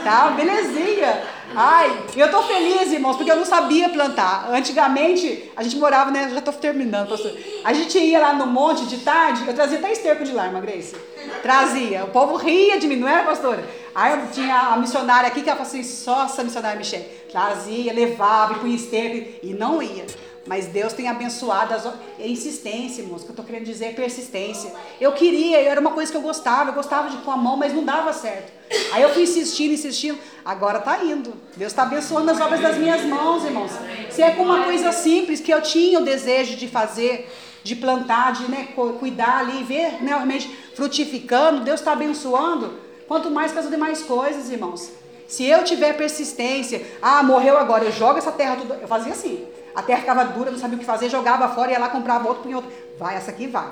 Tá belezinha. Ai, eu tô feliz, irmãos, porque eu não sabia plantar. Antigamente, a gente morava, né? Já tô terminando, pastor. A gente ia lá no monte de tarde, eu trazia até esterco de lá, irmã Grace. Trazia. O povo ria de mim, não era, pastora? Aí tinha a missionária aqui que ela falou assim, só essa missionária Michelle. Trazia, levava, e punha esterco e não ia. Mas Deus tem abençoado as é insistência, irmãos, que eu estou querendo dizer é persistência. Eu queria, era uma coisa que eu gostava, eu gostava de pôr a mão, mas não dava certo. Aí eu fui insistindo, insistindo, agora está indo. Deus está abençoando as obras das minhas mãos, irmãos. Se é com uma coisa simples que eu tinha o desejo de fazer, de plantar, de né, cuidar ali, ver né, realmente frutificando, Deus está abençoando. Quanto mais com as demais coisas, irmãos. Se eu tiver persistência, ah, morreu agora, eu jogo essa terra. Eu fazia assim. A terra ficava dura, não sabia o que fazer, jogava fora, ia lá, comprava outro, punha outro. Vai, essa aqui vai.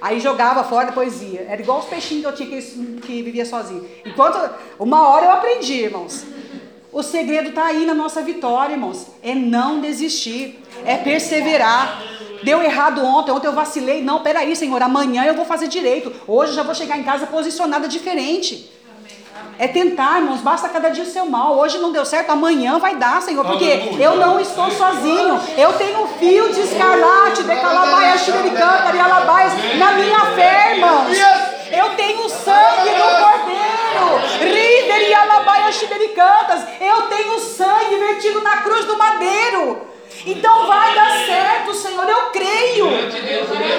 Aí jogava fora, depois ia. Era igual os peixinhos que eu tinha que, que vivia sozinho. Enquanto, uma hora eu aprendi, irmãos. O segredo está aí na nossa vitória, irmãos. É não desistir, é perseverar. Deu errado ontem, ontem eu vacilei. Não, peraí, Senhor, amanhã eu vou fazer direito. Hoje eu já vou chegar em casa posicionada diferente. É tentar, irmãos, basta cada dia o seu mal. Hoje não deu certo, amanhã vai dar, Senhor, porque eu não estou sozinho. Eu tenho um fio de escarlate, de calabaias, xericanta, e alabaias na minha fé, irmãos. Eu tenho sangue do Cordeiro. Rider e alabaia xibericantas. Eu tenho sangue vertido na cruz do madeiro. Então vai dar certo, Senhor. Eu creio.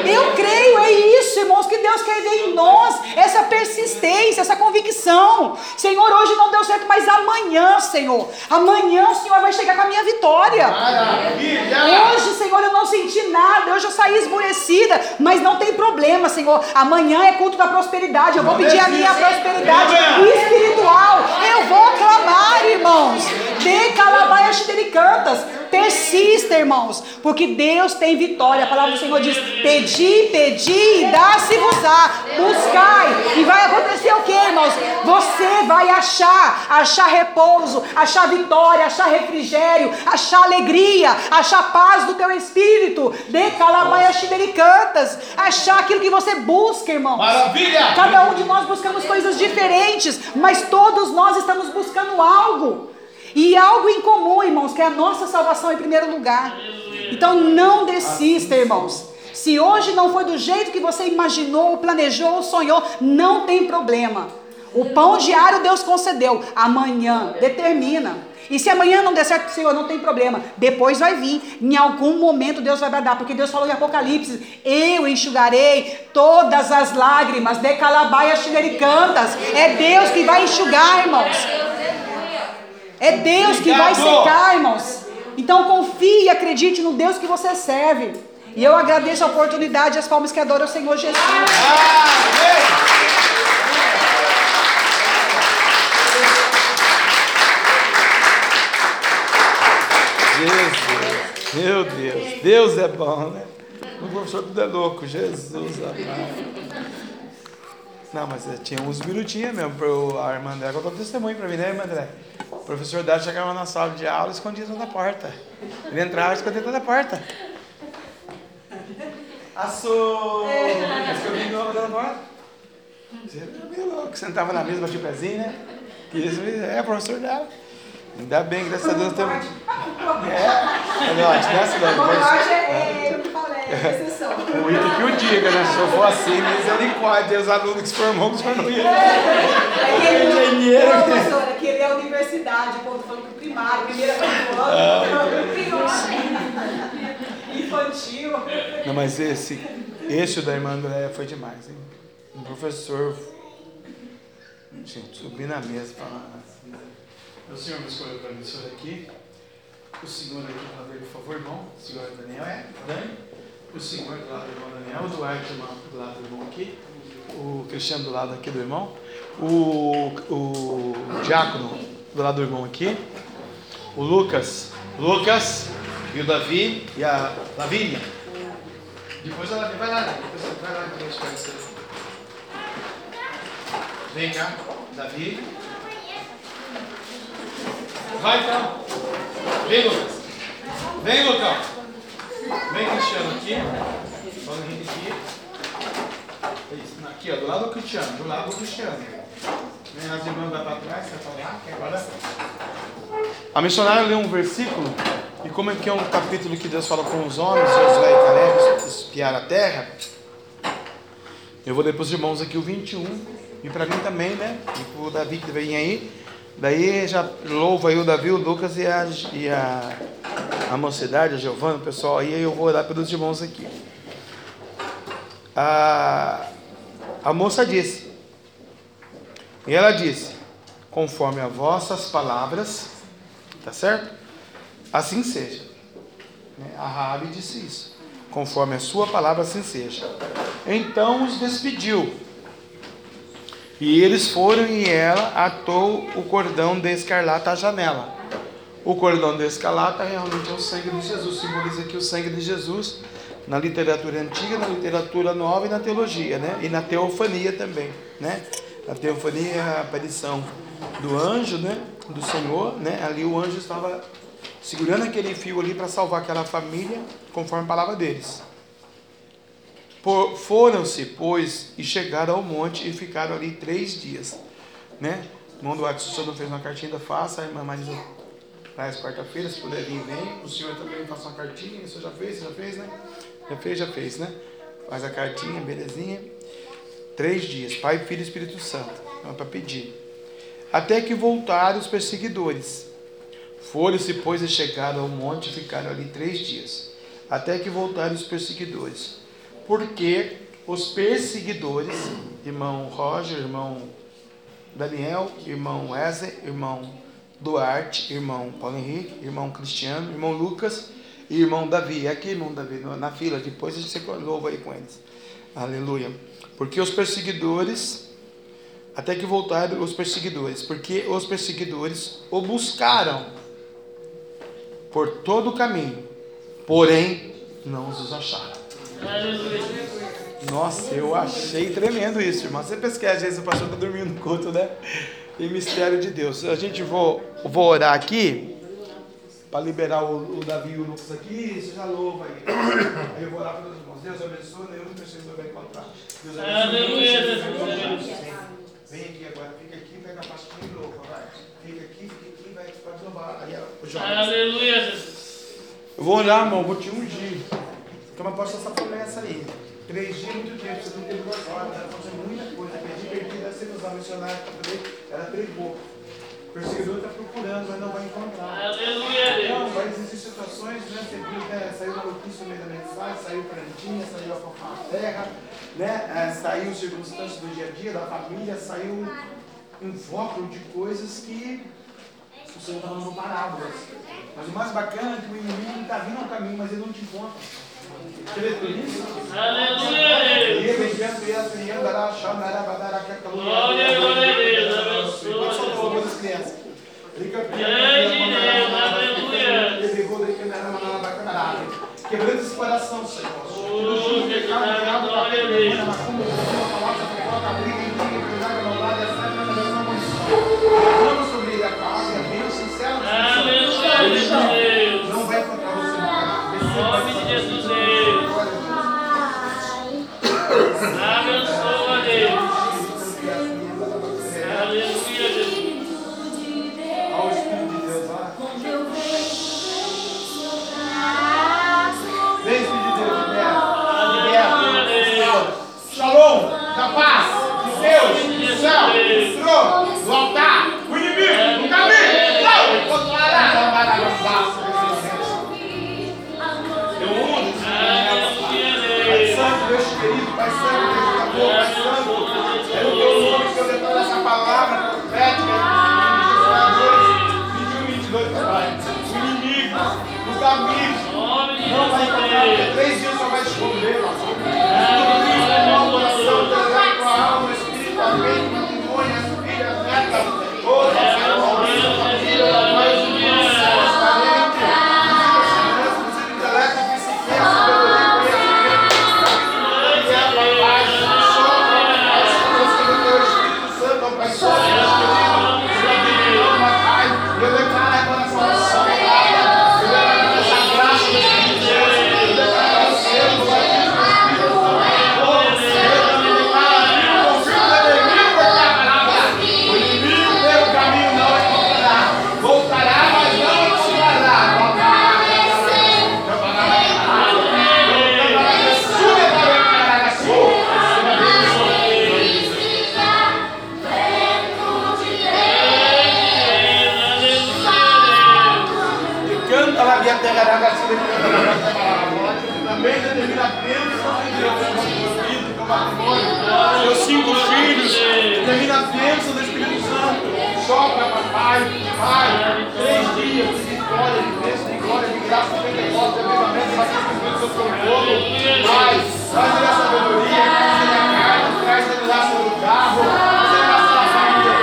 Eu creio, é isso, irmãos, que Deus quer ver em nós. Essa persistência, essa convicção. Senhor, hoje não deu certo, mas amanhã, Senhor. Amanhã o Senhor vai chegar com a minha vitória. Hoje, Senhor, eu não senti nada. Hoje eu saí esmorecida. Mas não tem problema, Senhor. Amanhã é culto da prosperidade. Eu vou pedir a minha prosperidade espiritual. Eu vou clamar, irmãos. De calabaia xidericantas. Persista, irmãos. Porque Deus tem vitória. A palavra do Senhor diz: Pedi, pedi e dá-se-vos-á. Buscai. E vai acontecer o que, irmãos? Você vai achar. Achar repouso. Achar vitória. Achar refrigério. Achar alegria. Achar paz do teu espírito. De calabaia xidericantas. Achar aquilo que você busca, irmãos. Maravilha! Cada um de nós buscamos coisas diferentes, mas todos nós estamos buscando algo. E algo em comum, irmãos, que é a nossa salvação em primeiro lugar. Então não desista, irmãos. Se hoje não foi do jeito que você imaginou, planejou, sonhou, não tem problema. O pão diário Deus concedeu. Amanhã, determina. E se amanhã não der certo, Senhor, não tem problema. Depois vai vir. Em algum momento Deus vai dar. Porque Deus falou em Apocalipse: Eu enxugarei todas as lágrimas de calabaia xilericantas. É Deus que vai enxugar, irmãos. É Deus que vai secar, irmãos. Então confie e acredite no Deus que você serve. E eu agradeço a oportunidade e as palmas que adoram o Senhor Jesus. Jesus, meu Deus, Deus é bom, né? O professor tudo é louco, Jesus amado. Não, mas tinha uns minutinhos mesmo para a irmã André contou testemunho para mim, né, irmã André? O professor Dado chegava na sala de aula e escondia atrás da porta. Ele entrava e escondia atrás da porta. Assou! Escondia do da porta. Você meio louco, sentava na mesa, batia o pezinho, né? Que isso é professor dela. Ainda bem, graças a Deus temos. É, eu acho, né, Cidade? Mas- é, eu falei, é exceção. o Ita que o diga, né? Se eu for assim, misericórdia, os alunos que se formou, que se formou, não ia. Aquele Engenheiro. Não, professora, aquele é a universidade, o povo tá falando que o primário, primeira ano, infantil. Não, mas esse, esse da irmã Andréia foi demais, hein? Um professor. Gente, subir na mesa e falar. O senhor me escolheu para o senhor aqui. O senhor aqui para ver, por favor, irmão. O senhor Daniel, é? Dani. O senhor do lado do irmão Daniel. O Duarte do lado do irmão aqui. O Cristiano do lado aqui do irmão. O, o Diácono do lado do irmão aqui. O Lucas. Lucas. E o Davi. E a Lavínia. Depois ela vai lá, depois vai lá gente vai ser. Vem cá, Davi. Vai então. Vem, Lucas. Vem, Lucão. Vem, Cristiano, aqui. Vamos aqui. Isso, aqui, ó, do lado do Cristiano, do lado do Cristiano. Vem, as irmãs vai para trás, lá, que agora. A missionária leu um versículo, e como é que é um capítulo que Deus fala com os homens, Josué e Caleb, espiar a terra, eu vou ler para os irmãos aqui o 21, e para mim também, né? E para o Davi que vem aí. Daí já louvo aí o Davi, o Lucas e a, e a, a mocidade, a Giovana, o pessoal aí, eu vou orar pelos irmãos aqui. A, a moça disse, e ela disse, conforme as vossas palavras, tá certo? Assim seja. Né? A Rabi disse isso. Conforme a sua palavra, assim seja. Então os despediu. E eles foram e ela atou o cordão de escarlata à janela. O cordão de escarlata realmente é o sangue de Jesus, simboliza aqui o sangue de Jesus na literatura antiga, na literatura nova e na teologia, né? E na teofania também, né? A teofania é a aparição do anjo, né? Do Senhor, né? Ali o anjo estava segurando aquele fio ali para salvar aquela família, conforme a palavra deles. Foram-se, pois, e chegaram ao monte e ficaram ali três dias. Né? Irmão Duarte, se o senhor não fez uma cartinha, ainda faça. A irmã Marisa traz quarta-feira, se puder vir, vem. O senhor também faça uma cartinha. O senhor já fez? Já fez, né? Já fez, já fez, né? Faz a cartinha, belezinha. Três dias. Pai, Filho e Espírito Santo. É para pedir. Até que voltaram os perseguidores. Foram-se, pois, e chegaram ao monte e ficaram ali três dias. Até que voltaram os perseguidores. Porque os perseguidores, irmão Roger, irmão Daniel, irmão Wesley, irmão Duarte, irmão Paulo Henrique, irmão Cristiano, irmão Lucas e irmão Davi. Aqui, irmão Davi, na fila, depois a gente se louva aí com eles. Aleluia. Porque os perseguidores, até que voltaram os perseguidores, porque os perseguidores o buscaram por todo o caminho, porém não os acharam. Nossa, eu achei tremendo isso, irmão. Você pensa que às vezes o pastor está dormindo no culto, né? Tem mistério de Deus. A gente vou, vou orar aqui para liberar o, o, Davi e o Lucas aqui. Você já louva aí. Aí eu vou orar pelos irmãos. Deus abençoe, nenhum perseguidor vai encontrar. Deus abençoe. Vem aqui agora, fica aqui, pega a pastinha e louva, vai. Fica aqui, fica aqui, vai, pode louvar. Aí, ó, Aleluia. Eu vou orar, irmão, vou te ungir. Então, eu posso essa promessa aí. Três dias, muito tempo, você não teve duas horas, ela fazer muita coisa. Aquele divertido deve ser usar missionário para poder, ela pregou. O perseguidor está procurando, mas não vai encontrar. Aleluia. Então, vai existir situações, né? Você viu, né? Saiu notícia no meio da mensagem, saiu plantinha, saiu a fofar a terra, né? É, saiu circunstâncias do dia a dia, da família, saiu um foco de coisas que o Senhor está falando parábolas. Mas o mais bacana é que o inimigo está vindo ao caminho, mas ele não te encontra. Quebrando esse coração, Senhor. Que no jugo pecado, criado para ter na confusão, a palavra a briga, a intriga, a cruzada, Abençoa, vai pai, traz a sabedoria, traz a carne, traz a graça do carro, traz a graça da família,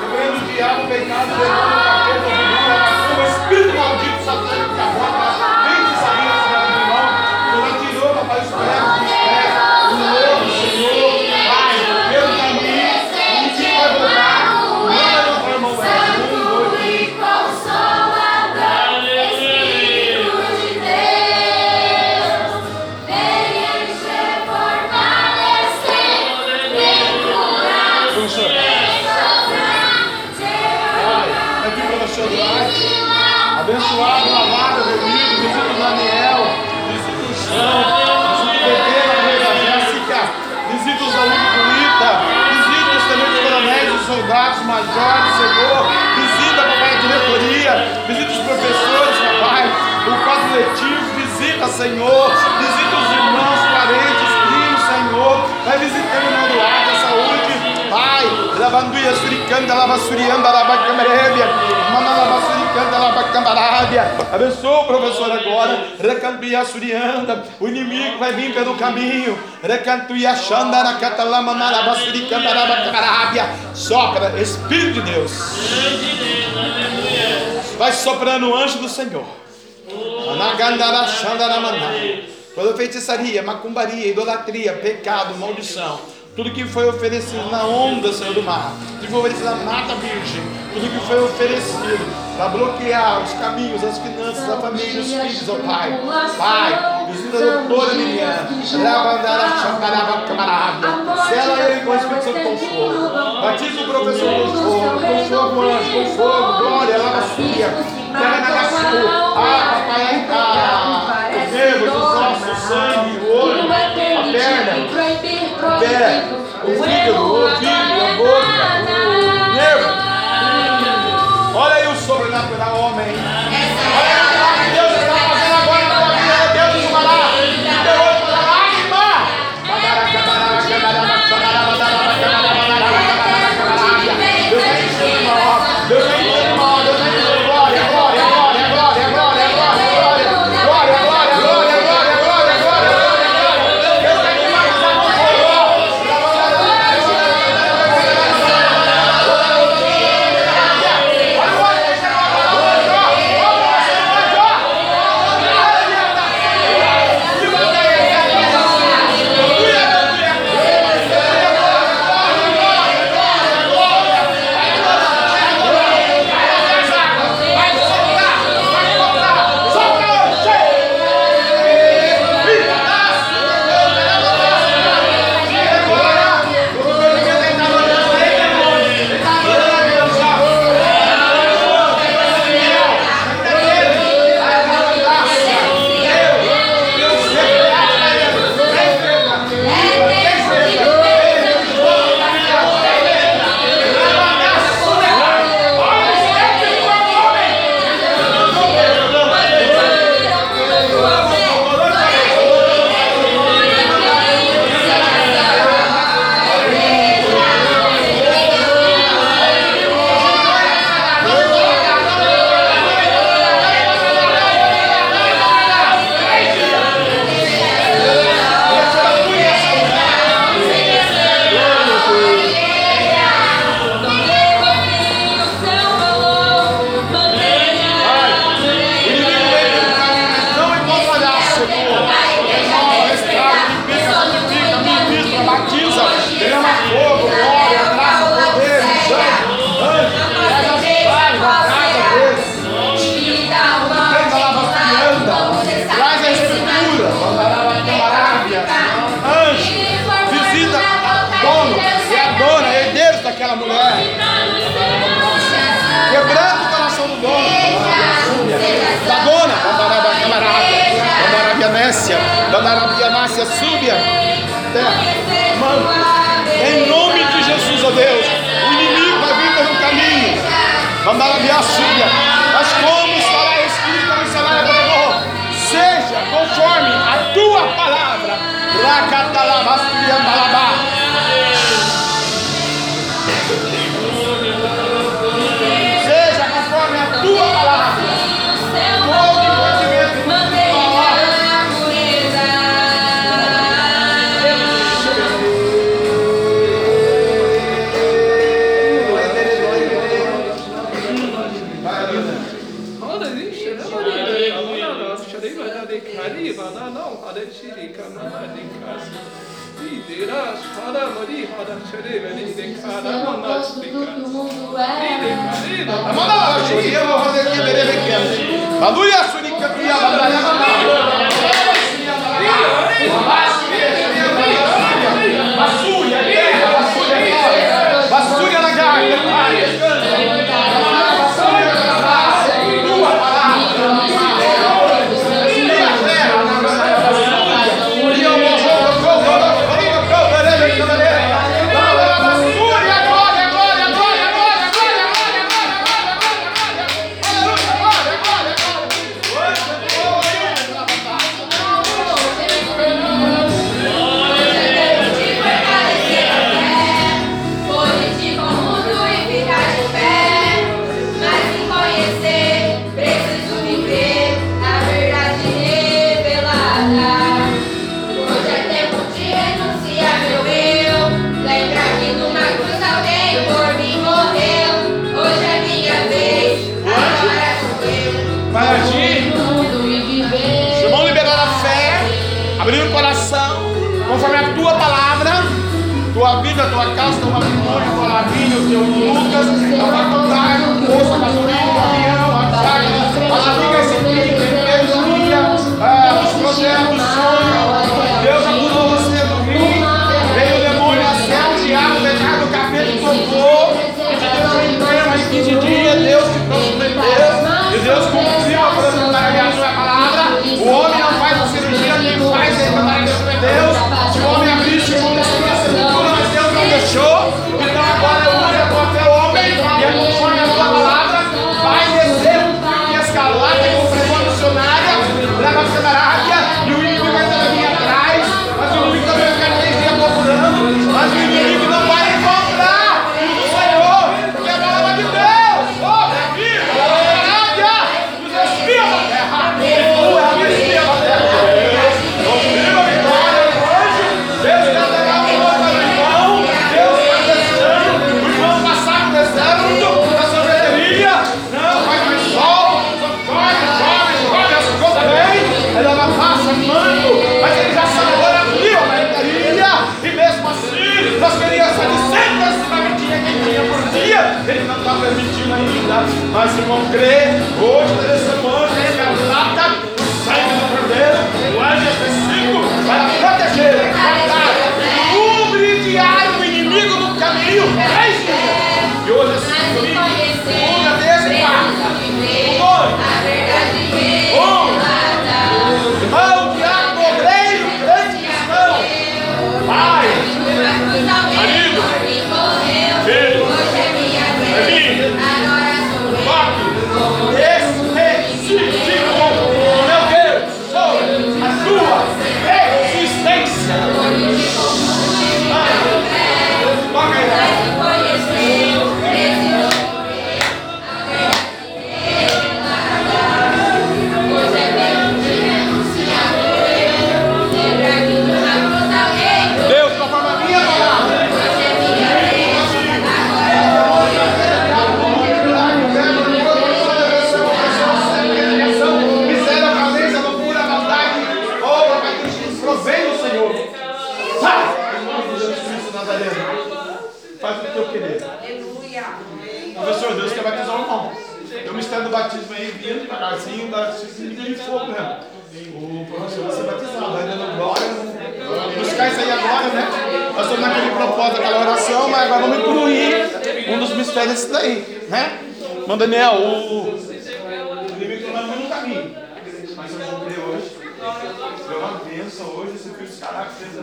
quebrando o diabo, o o espírito maldito, satânico, que agora majores, Senhor. Visita, papai, a diretoria. Visita os professores, papai. O quadro letivo. Visita, Senhor. Visita os irmãos, parentes, primos, Senhor. Vai visitando o irmão do ar da saúde. Lavanduia suricanda, lava surianda, lava camarébia, mama lava suricanda, lava camarábia. Abençoa o professor agora, recambia surianda, o inimigo vai vir pelo caminho. Recantuia xanda, racatala, mama lava suricanda, lava camarábia. Sopra, Espírito de Deus. Vai soprando o anjo do Senhor. Anagandara xandara maná. Toda feitiçaria, macumbaria, idolatria, pecado, maldição. Tudo que foi oferecido na onda, Senhor do mar. Tudo que foi oferecido na mata virgem. Tudo que foi oferecido para bloquear os caminhos, as finanças, a família, os filhos, ó Pai. Pai, visita a doutora Liliana. Sela ele com o Espírito Santo com fogo. Batiza o professor com fogo. Com fogo, com fogo. Glória, lava suia. Terra na gaçu. Ah, papai, tá. Os nervos, os ossos, o sangue, o olho, a perna, pé, o fígado, o ouvido, a boca, naquele propósito daquela oração, mas agora vamos incluir um dos mistérios desse daí, né? Irmão Daniel, o, o inimigo no caminho. Mas eu comprei hoje. Deu uma bênção hoje, esse filho dos caracteres,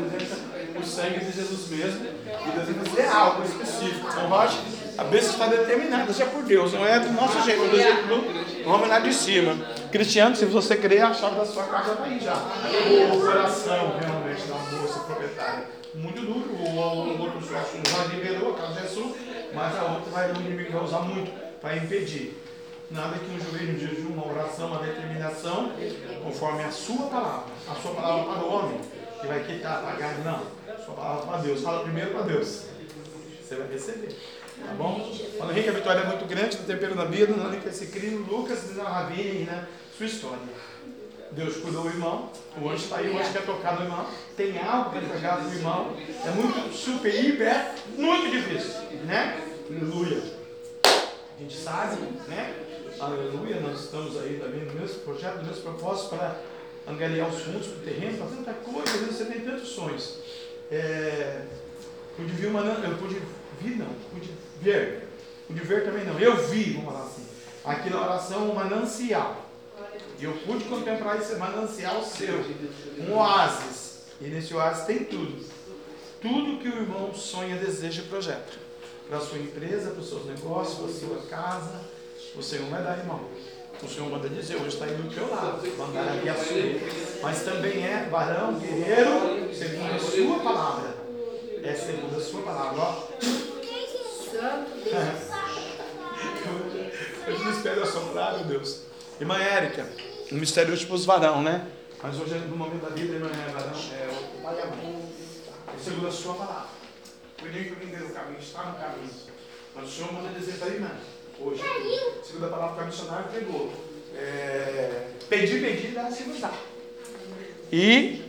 o sangue de Jesus mesmo. E Deus vai fazer algo específico. Então, Rocha, a bênção está determinada, já por Deus, não é do nosso jeito, é do jeito do homem lá de cima. Cristiano, se você crer, a chave da sua casa está aí já. O coração realmente da moça proprietária. Muito duro, o, o outro sócio já liberou, a casa é sua, mas a outra vai, o inimigo vai usar muito para impedir. Nada que um joelho, um jejum, uma oração, uma determinação, conforme a sua palavra. A sua palavra para o homem, que vai quitar, pagar, não. A sua palavra para Deus. Fala primeiro para Deus. Você vai receber. Tá bom? Quando Henrique, a vitória é muito grande no tempero da vida, não que esse crime, Lucas diz a Ravine, né? Sua história. Deus cuidou do irmão, o anjo está aí, o anjo quer tocar no irmão, tem algo para entregar para o irmão. É muito super, hiper, muito difícil, né? Aleluia. A gente sabe, né? Aleluia, nós estamos aí também no mesmo projeto, no mesmo propósito para angariar os fundos para o terreno, para tanta coisa, às vezes você tem tantos sonhos. É, pude ver uma, eu pude vir não, pude ver, pude ver também não, eu vi, vamos falar assim, aqui na oração um manancial. E eu pude contemplar esse manancial seu, um oásis. E nesse oásis tem tudo. Tudo que o irmão sonha, deseja e projeta. Para a sua empresa, para os seus negócios, para a sua casa. O Senhor vai dar, irmão. O Senhor manda dizer, hoje está aí do teu lado, mandar aqui a sua. Mas também é varão, guerreiro, segundo a sua palavra. É segundo a sua palavra, ó. Hoje não espero assombrar, meu Deus. Irmã Érica, um mistério hoje para os varão, né? Mas hoje, no momento da vida, irmã é varão, é o mãe. É segundo a sua palavra. O inimigo entendeu o caminho, está no caminho. Mas o Senhor manda dizer para a irmã, hoje, segundo a palavra que a missionária pegou. É, pedir, pedir, dá se dar. E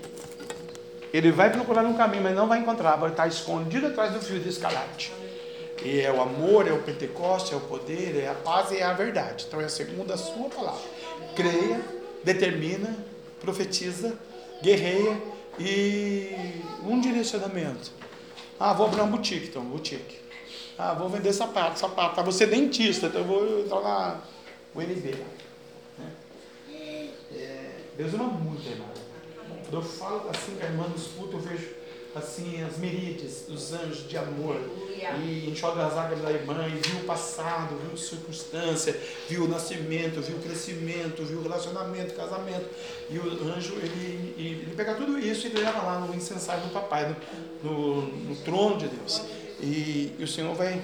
Ele vai procurar no caminho, mas não vai encontrar, vai estar escondido atrás do fio de escarlate. E é o amor, é o Pentecoste, é o poder, é a paz e é a verdade. Então é segundo a sua palavra. Creia, determina, profetiza, guerreia e um direcionamento. Ah, vou abrir uma boutique, então, boutique. Ah, vou vender sapato, sapato. Ah, ser dentista, então eu vou entrar na UNB. Né? É, Deus ama muito, irmão. Quando eu falo assim a irmã nos eu vejo assim as miríades, os anjos de amor. E enxoga as águas da irmã, e viu o passado, viu a circunstância, viu o nascimento, viu o crescimento, viu o relacionamento, casamento. E o anjo, ele, ele, pega tudo isso e leva lá no incensário do papai, no, no, no trono de Deus. E, e o Senhor vai.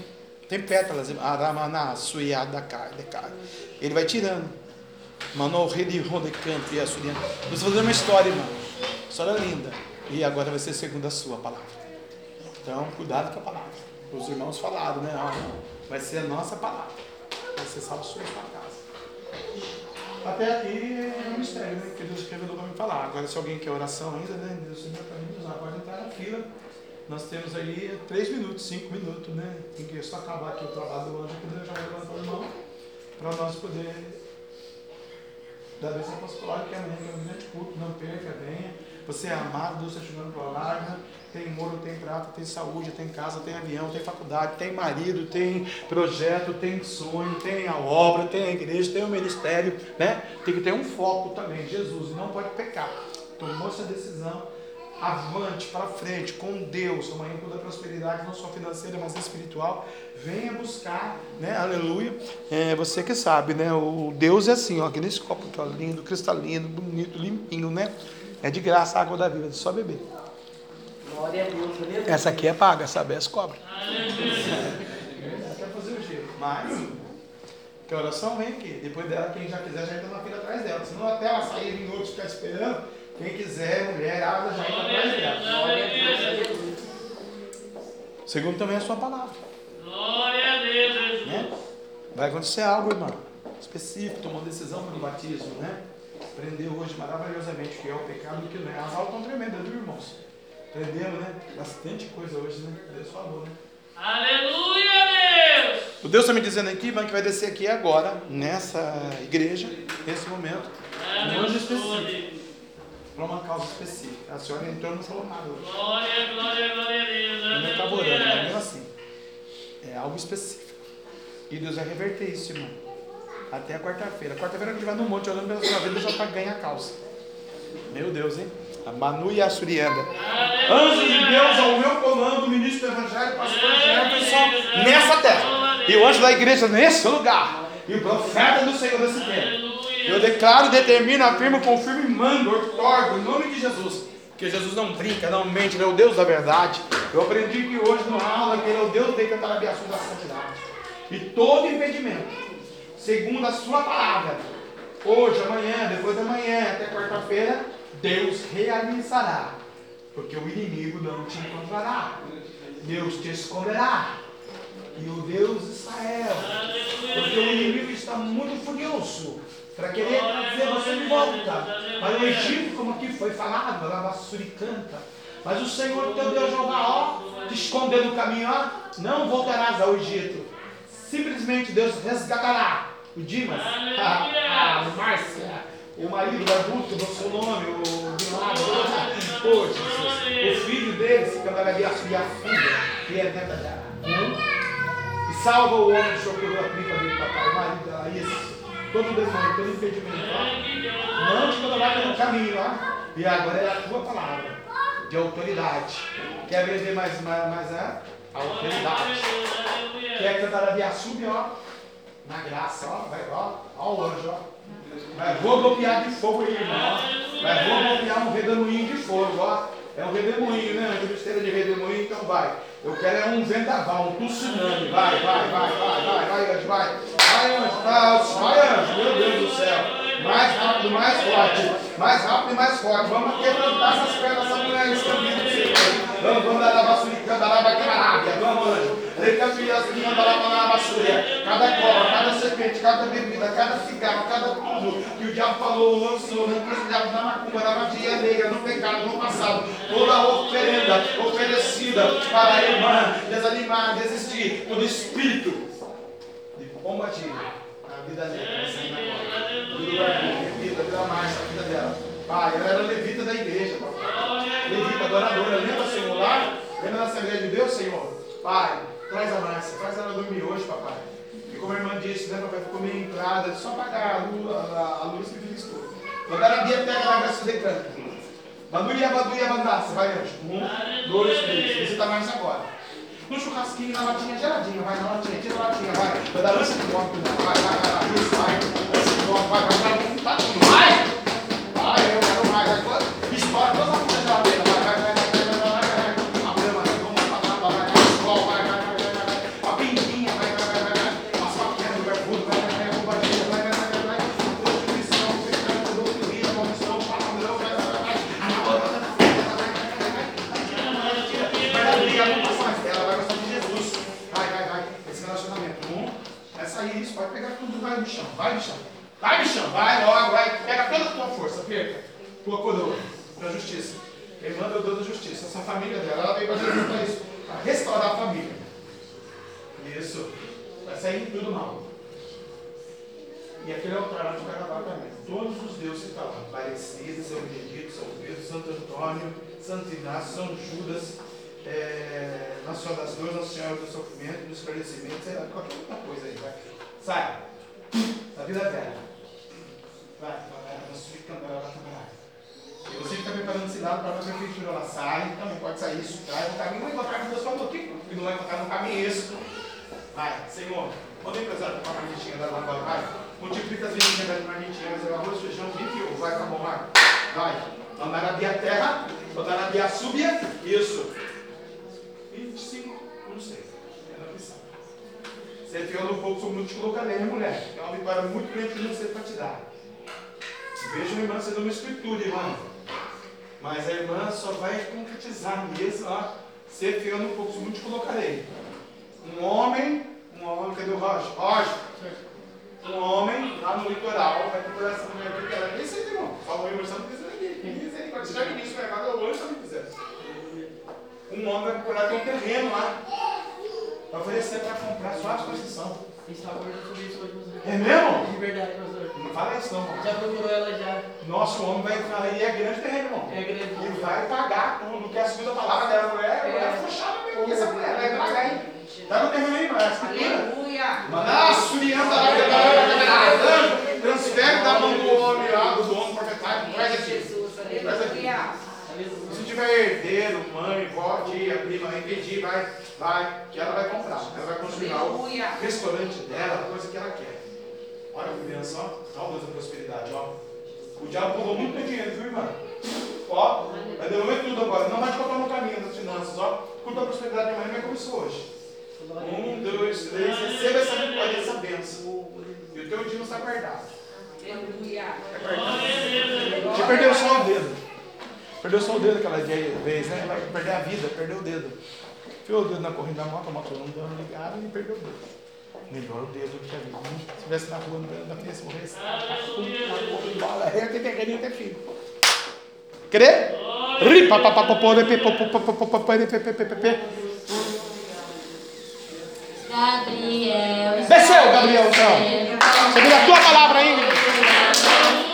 Tem pétalas, Aramana, Suiadakai, Ele vai tirando. Mano, rei de Rodecanto e a Suriana. Você fazer uma história, irmão. História linda. E agora vai ser segundo a sua palavra. Então, cuidado com a palavra. Os irmãos falaram, né? Ó, vai ser a nossa palavra. Vai ser salvo sua sua casa. Até aqui é um mistério, né? Que Deus revelou para me falar. Agora, se alguém quer oração ainda, né? Deus sempre para mim usar. Pode entrar na fila. Nós temos aí três minutos, cinco minutos, né? Tem que só acabar aqui o trabalho do anjo, que Deus já vai levantar o irmão. Para nós poder da bênção apostolar, que amanhã é grande culto, não perca, venha. Você é amado, Deus está chegando para larga. Tem ouro, tem prata, tem saúde, tem casa, tem avião, tem faculdade, tem marido, tem projeto, tem sonho, tem a obra, tem a igreja, tem o ministério, né? Tem que ter um foco também, Jesus, não pode pecar. Tomou essa decisão, avante, para frente, com Deus, amanhã toda a prosperidade, não só financeira, mas espiritual, venha buscar, né, aleluia, é, você que sabe, né, o Deus é assim, ó, aqui nesse copo ó, lindo, cristalino, bonito, limpinho, né, é de graça a água da vida, é só beber. Glória a Deus, aleluia. Essa aqui é paga, as cobras. Ela quer fazer o giro, mas, que a oração vem aqui, depois dela, quem já quiser, já entra na fila atrás dela, senão até ela sair em outros ficar esperando, quem quiser, mulher, água, já entra atrás dela. Glória a Deus, aleluia. Segundo também a sua palavra. Glória a Deus, Jesus. né? Vai acontecer algo, irmão, específico, tomou decisão no batismo, né? Aprendeu hoje maravilhosamente o que é o pecado e o que não é. As aulas estão tremendas, viu, irmãos? Aprendemos, né? Bastante coisa hoje, né? Deus falou, né? Aleluia, Deus. O Deus está me dizendo aqui, irmão, que vai descer aqui agora, nessa igreja, nesse momento, um anjo específico, para uma causa específica. A senhora entrou e não falou nada hoje. Glória, glória, glória a Deus. Eu não estava orando, mas mesmo assim. É algo específico. E Deus vai reverter isso, irmão. Até a quarta-feira. Quarta-feira a gente vai no monte orando pela sua vida só para ganhar a causa. Meu Deus, hein? A Manu e a Surianda. Anjos de Deus ao meu comando, ministro do Evangelho, pastor Jefferson, nessa terra. E o anjo da igreja nesse lugar. E o profeta do Senhor nesse tempo. Eu declaro, determino, afirmo, confirmo e mando, ortorgo, em nome de Jesus. Porque Jesus não brinca, não mente, ele é o Deus da verdade. Eu aprendi que hoje no aula que ele é o Deus de Catarabiaçu da santidade. E todo impedimento, segundo a sua palavra, hoje, amanhã, depois da manhã, até quarta-feira, Deus realizará. Porque o inimigo não te encontrará. Deus te esconderá. E o Deus de Israel. Porque o inimigo está muito furioso para querer trazer você de volta para o Egito, como aqui foi falado, lá Suricanta. Mas o Senhor teu Deus Jeová, ó, te escondeu no caminho, ó, não voltarás ao Egito. Simplesmente Deus resgatará o Dimas, a, a Márcia, o marido da Dutra, do seu nome, o Bilado, oh, Jesus, o filho dele, se cantarabia subir a fuga, que é dentro dela. E salva o homem que procurou a tripa dele, papai, o marido dela, isso. Todo demônio, todo impedimento, ó. Não te colocar pelo caminho, ó. E agora é a tua palavra, de autoridade. Quer vender mais, mais, mais a autoridade. Quer cantar a via sub, ó. Na graça, ó. Vai, ó. Ó o anjo, ó. Vai rodopiar de fogo aí, irmão. ó. Vai rodopiar um redemoinho de fogo, ó. É um redemoinho, né? Uma mistério de redemoinho, então vai. Eu quero é um vendaval, um tsunami. Vai, vai, vai, vai, vai, vai, anjo, vai. Vai, anjo, vai, vai, anjo, meu Deus do céu. Mais rápido, mais forte. Mais rápido e mais forte. Vamos quebrantar essas pernas dessa mulher escambida do Senhor. Vamos, vamos dar a vassouricanda lá, vai quebrar. Vamos, anjo. Cada cobra, cada serpente, cada bebida, cada cigarro, cada tudo que o diabo falou, lançou, na encruzilhada, na macumba, na magia negra, no pecado, no passado. Toda oferenda oferecida para a irmã desanimar, desistir. Todo espírito de combativo na vida dela, sair agora. Vida da vida, mais, a vida dela. Pai, ela era levita da igreja, papai. Levita, adoradora. Lembra, Senhor, lá? Lembra da Assembleia de Deus, Senhor? Pai, traz a Márcia, faz ela dormir hoje, papai. E como a irmã disse, né, papai, ficou meio entrada, só apagar a luz, a, a luz que fica escura. Mandar a Bia terra lá, vai se decanta. Banduia, banduia, bandaça, vai anjo. Um, dois, três. Visita a Márcia agora. No churrasquinho, na latinha geladinha, vai na latinha, tira a latinha, vai. Vai dar lança de golpe, vai, vai, vai, vai, isso, vai. Lança de vai, vai, vai, vai, tá tudo, vai. Vai, eu quero mais, vai, estoura toda a puta geladeira, vai, vai, vai, vai, vai, Vai, logo, vai. Pega toda a tua força, perca. Tua coroa da justiça. Quem manda o Deus da justiça. Essa família dela, ela veio para Jesus para isso. Para restaurar a família. Isso. Vai sair tudo mal. E aquele altar lá de Carnaval também. Todos os deuses que estavam. Aparecido, São Benedito, São Pedro, Santo Antônio, Santo Inácio, São Judas, é, Nossa Senhora das Dores, Nossa Senhora do Sofrimento, do Esclarecimento, sei lá, qualquer outra coisa aí. Vai. Sai. Da vida velha. Vai, vai, vai. Vai trabalhar. E você está preparando lado para a prefeitura, ela sai, também pode sair isso, traz no caminho, vai encontrar com Deus falou aqui, que não vai encontrar no caminho isso. Vai, Senhor, o empresário a marmitinha da agora, vai. Multiplica as vendinhas das marmitinhas, mas é arroz, feijão, vai, bom, vai. Vai. Mandar a Bia terra, Bia súbia, isso. 25, não sei, ela que sabe. Você fiou no fogo, sou muito te colocarei, mulher. É uma vitória muito grande que não sei para te dar. Veja a irmã sendo uma escritura, irmã. Mas a irmã só vai concretizar mesmo, ó. Ser fiel no pouco, muito te colocarei. Um homem, um homem, cadê o Roger? Roger. Um homem lá no litoral vai procurar essa mulher aqui, que ela nem sei, irmão. Só o irmão não quiser aqui. Misericórdia. Já me disse, vai cada olho, só me quiser. Um homem vai procurar ter um terreno lá. Vai oferecer para comprar só a estava conversando sobre isso hoje. É mesmo? De verdade. Não fala isso não, irmão. Já procurou ela já. Nosso homem vai falar, e é grande terreno, irmão. É grande. E vai pagar tudo, que a segunda palavra dela, mulher, a mulher ficou chata mesmo, essa mulher vai pagar aí. Tá no terreno aí, mas Aleluia. Manda a surianta lá, arranjo, transfere da mão do homem lá, do dono proprietário, traz aqui. Traz aqui. Se tiver herdeiro, mãe, vó, tia, prima, vem pedir, vai, vai, que ela vai comprar. Ela vai construir o Aleluia. restaurante dela, a coisa que ela quer. Olha que bênção, ó. Olha o Deus da prosperidade, ó. O diabo roubou muito teu dinheiro, viu, irmã? Ó, vai devolver tudo agora. Não vai te colocar no caminho das finanças, ó. Culto da prosperidade de manhã não é começou hoje. Um, dois, três, receba essa vitória, essa bênção. E o teu dia não está guardado. Está guardado. Você perdeu só o dedo. Perdeu só o dedo aquela vez, né? Vai perder a vida, perdeu o dedo. Enfiou o dedo na corrida da moto, a moto não dando ligado e perdeu o dedo. Melhor o Deus do que a vida. Se estivesse na rua andando, a criança morresse. Bala, é que tem que ter filho. Crê? Gabriel. Desceu, Gabriel, então. Segundo a tua palavra, Ingrid.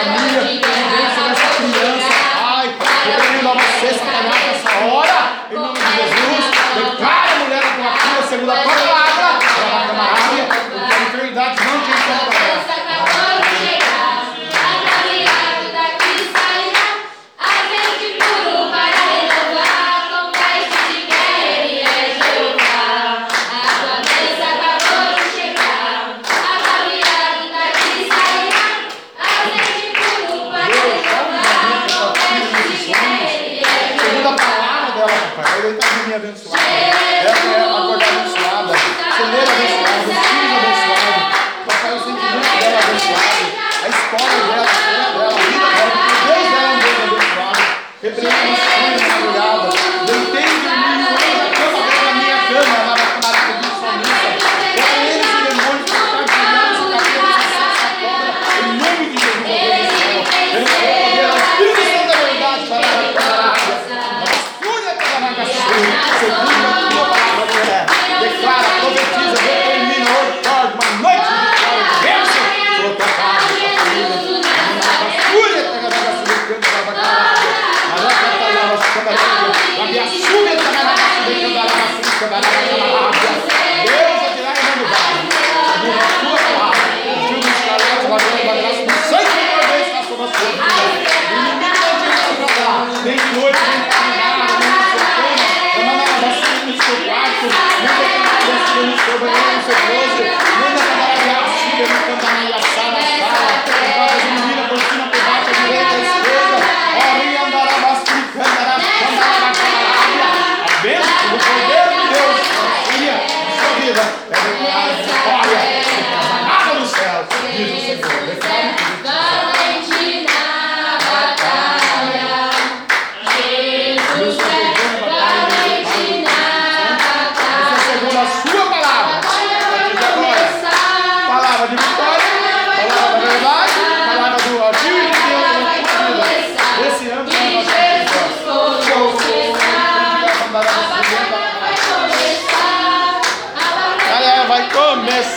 anillo.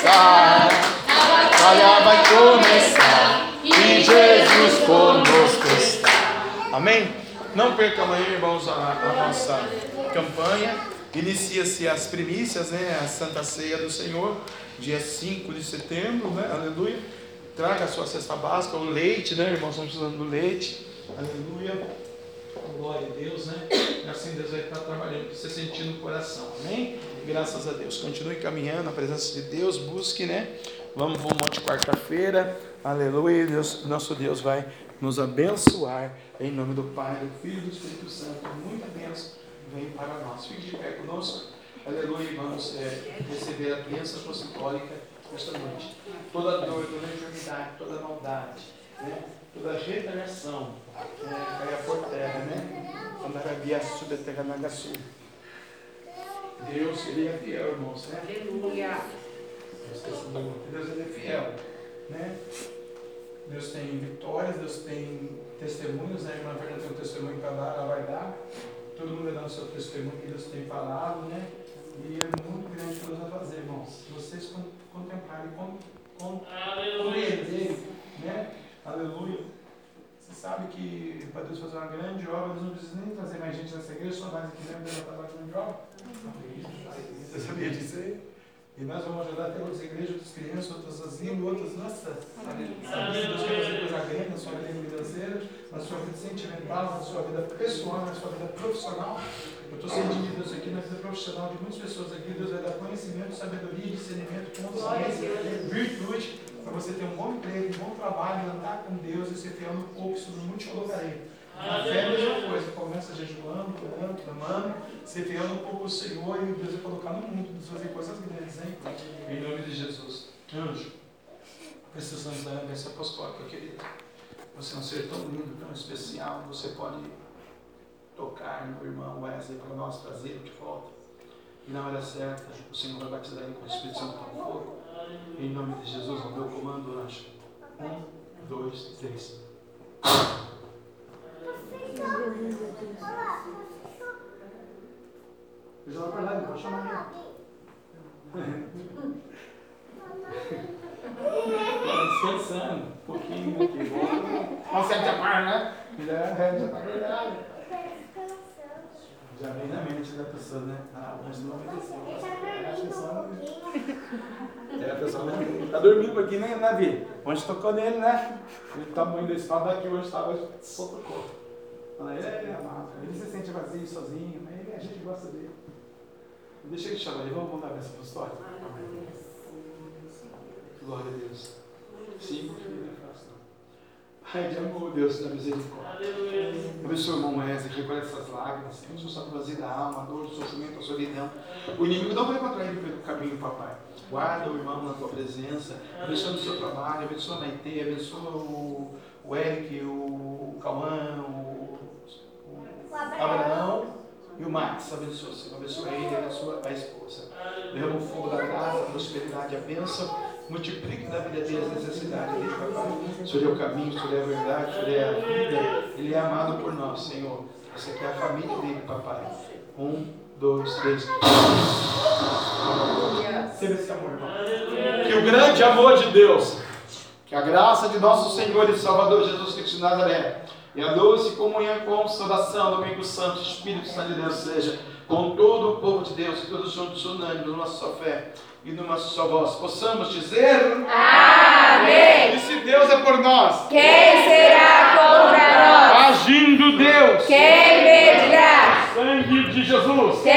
começar, a batalha vai começar e Jesus conosco está. Amém? Não percam aí, irmãos, a, a nossa campanha. Inicia-se as primícias, né? A Santa Ceia do Senhor, dia 5 de setembro, né? Aleluia. Traga a sua cesta básica, o leite, né, irmãos? Estamos precisando do leite. Aleluia. Glória a Deus, né? E assim Deus vai estar trabalhando, você sentir no coração, amém? Graças a Deus. Continue caminhando na presença de Deus, busque, né? Vamos para o monte quarta-feira, aleluia. Deus, nosso Deus vai nos abençoar, em nome do Pai, do Filho e do Espírito Santo. Muita bênção vem para nós. Fique de pé conosco, aleluia. Vamos é, receber a bênção apostólica esta noite. Toda dor, toda enfermidade, toda maldade, né? Toda retaliação, é, caia por terra, né? Andarabia subterra nagasu. Deus, Ele é fiel, irmãos, né? Aleluia. Deus ele é fiel, né? Deus tem vitórias, Deus tem testemunhos, né? A irmã Fernanda tem um testemunho para dar, ela vai dar. Todo mundo vai dar o seu testemunho que Deus tem falado, né? E é muito grande o que Deus vai fazer, irmãos. Se vocês con- contemplarem, con, con, compreenderem, né? Aleluia. Você sabe que para Deus fazer uma grande obra, Deus não precisa nem trazer mais gente nessa igreja, só nós aqui vai fazer uma grande obra. Você sabia disso aí? E nós vamos ajudar até outras igrejas, outras crianças, outras asilos, outras. Nossa, sabe, Deus quer fazer coisa grande na sua vida financeira, na sua vida sentimental, na sua vida pessoal, na sua vida profissional. Eu estou sentindo Deus aqui na vida profissional de muitas pessoas aqui. Deus vai dar conhecimento, sabedoria, discernimento, consciência, virtude, para você ter um bom emprego, um bom trabalho, andar com Deus e ser fiel no pouco, sobre muito te colocarei. A fé é a mesma coisa, começa jejuando, orando, clamando, ser fiel no pouco ao Senhor e Deus vai colocar no mundo, Deus vai fazer coisas grandes, hein? Em nome de Jesus. Anjo, precisamos da bênção apostólica, querido. Você é um ser tão lindo, tão especial, você pode tocar no irmão Wesley para nós trazer de volta. E na hora certa, o Senhor vai batizar ele com o Espírito Santo com fogo. Em nome de Jesus, ao meu comando, anjo. Um, dois, três. Vai para lá, não pode chamar Tá descansando um pouquinho aqui. Não sente a par, né? Já, já tá verdade. Já vem na mente da pessoa, né? Ah, mas não obedeceu. É a pessoa. É a pessoa, né? Tá dormindo aqui, né, Navi? Onde tocou nele, né? O tamanho do estado daqui hoje estava, só tocou. Fala, ele é amado. Ele se sente vazio, sozinho, mas ele, a gente gosta dele. Deixa ele chamar ele, vamos contar a bênção apostólica? Glória a Deus. Sim, porque ele é fácil. não. Pai de amor, Deus da misericórdia. Abençoa o irmão Wesley, recolhe essas lágrimas, Senhor, o Senhor vazio da alma, a dor, o sofrimento, a solidão. O inimigo não vai encontrar ele pelo caminho, papai. Guarda o irmão na tua presença, abençoa o seu trabalho, abençoa a Maite, abençoa o, o Eric, o, o Cauã, o, o Abraão e o Max. Abençoa, Senhor, abençoa ele, abençoa a esposa. Derrama o fogo da graça, a prosperidade, a bênção. Multiplique na vida dele as necessidades dele, papai. O Senhor é o caminho, o Senhor é a verdade, o Senhor é a vida. Ele é amado por nós, Senhor. Essa aqui é a família dele, papai. Um, dois, três. Receba esse amor, irmão. Que o grande amor de Deus, que a graça de nosso Senhor e Salvador Jesus Cristo de Nazaré, e a doce comunhão e consolação do Amigo Santo, Espírito Santo de Deus, seja com todo o povo de Deus, e todos juntos unânimes na nossa fé e numa só voz, possamos dizer: Amém. E se Deus é por nós, Quem será contra nós? agindo Deus, Quem medirá? sangue de Jesus, Quem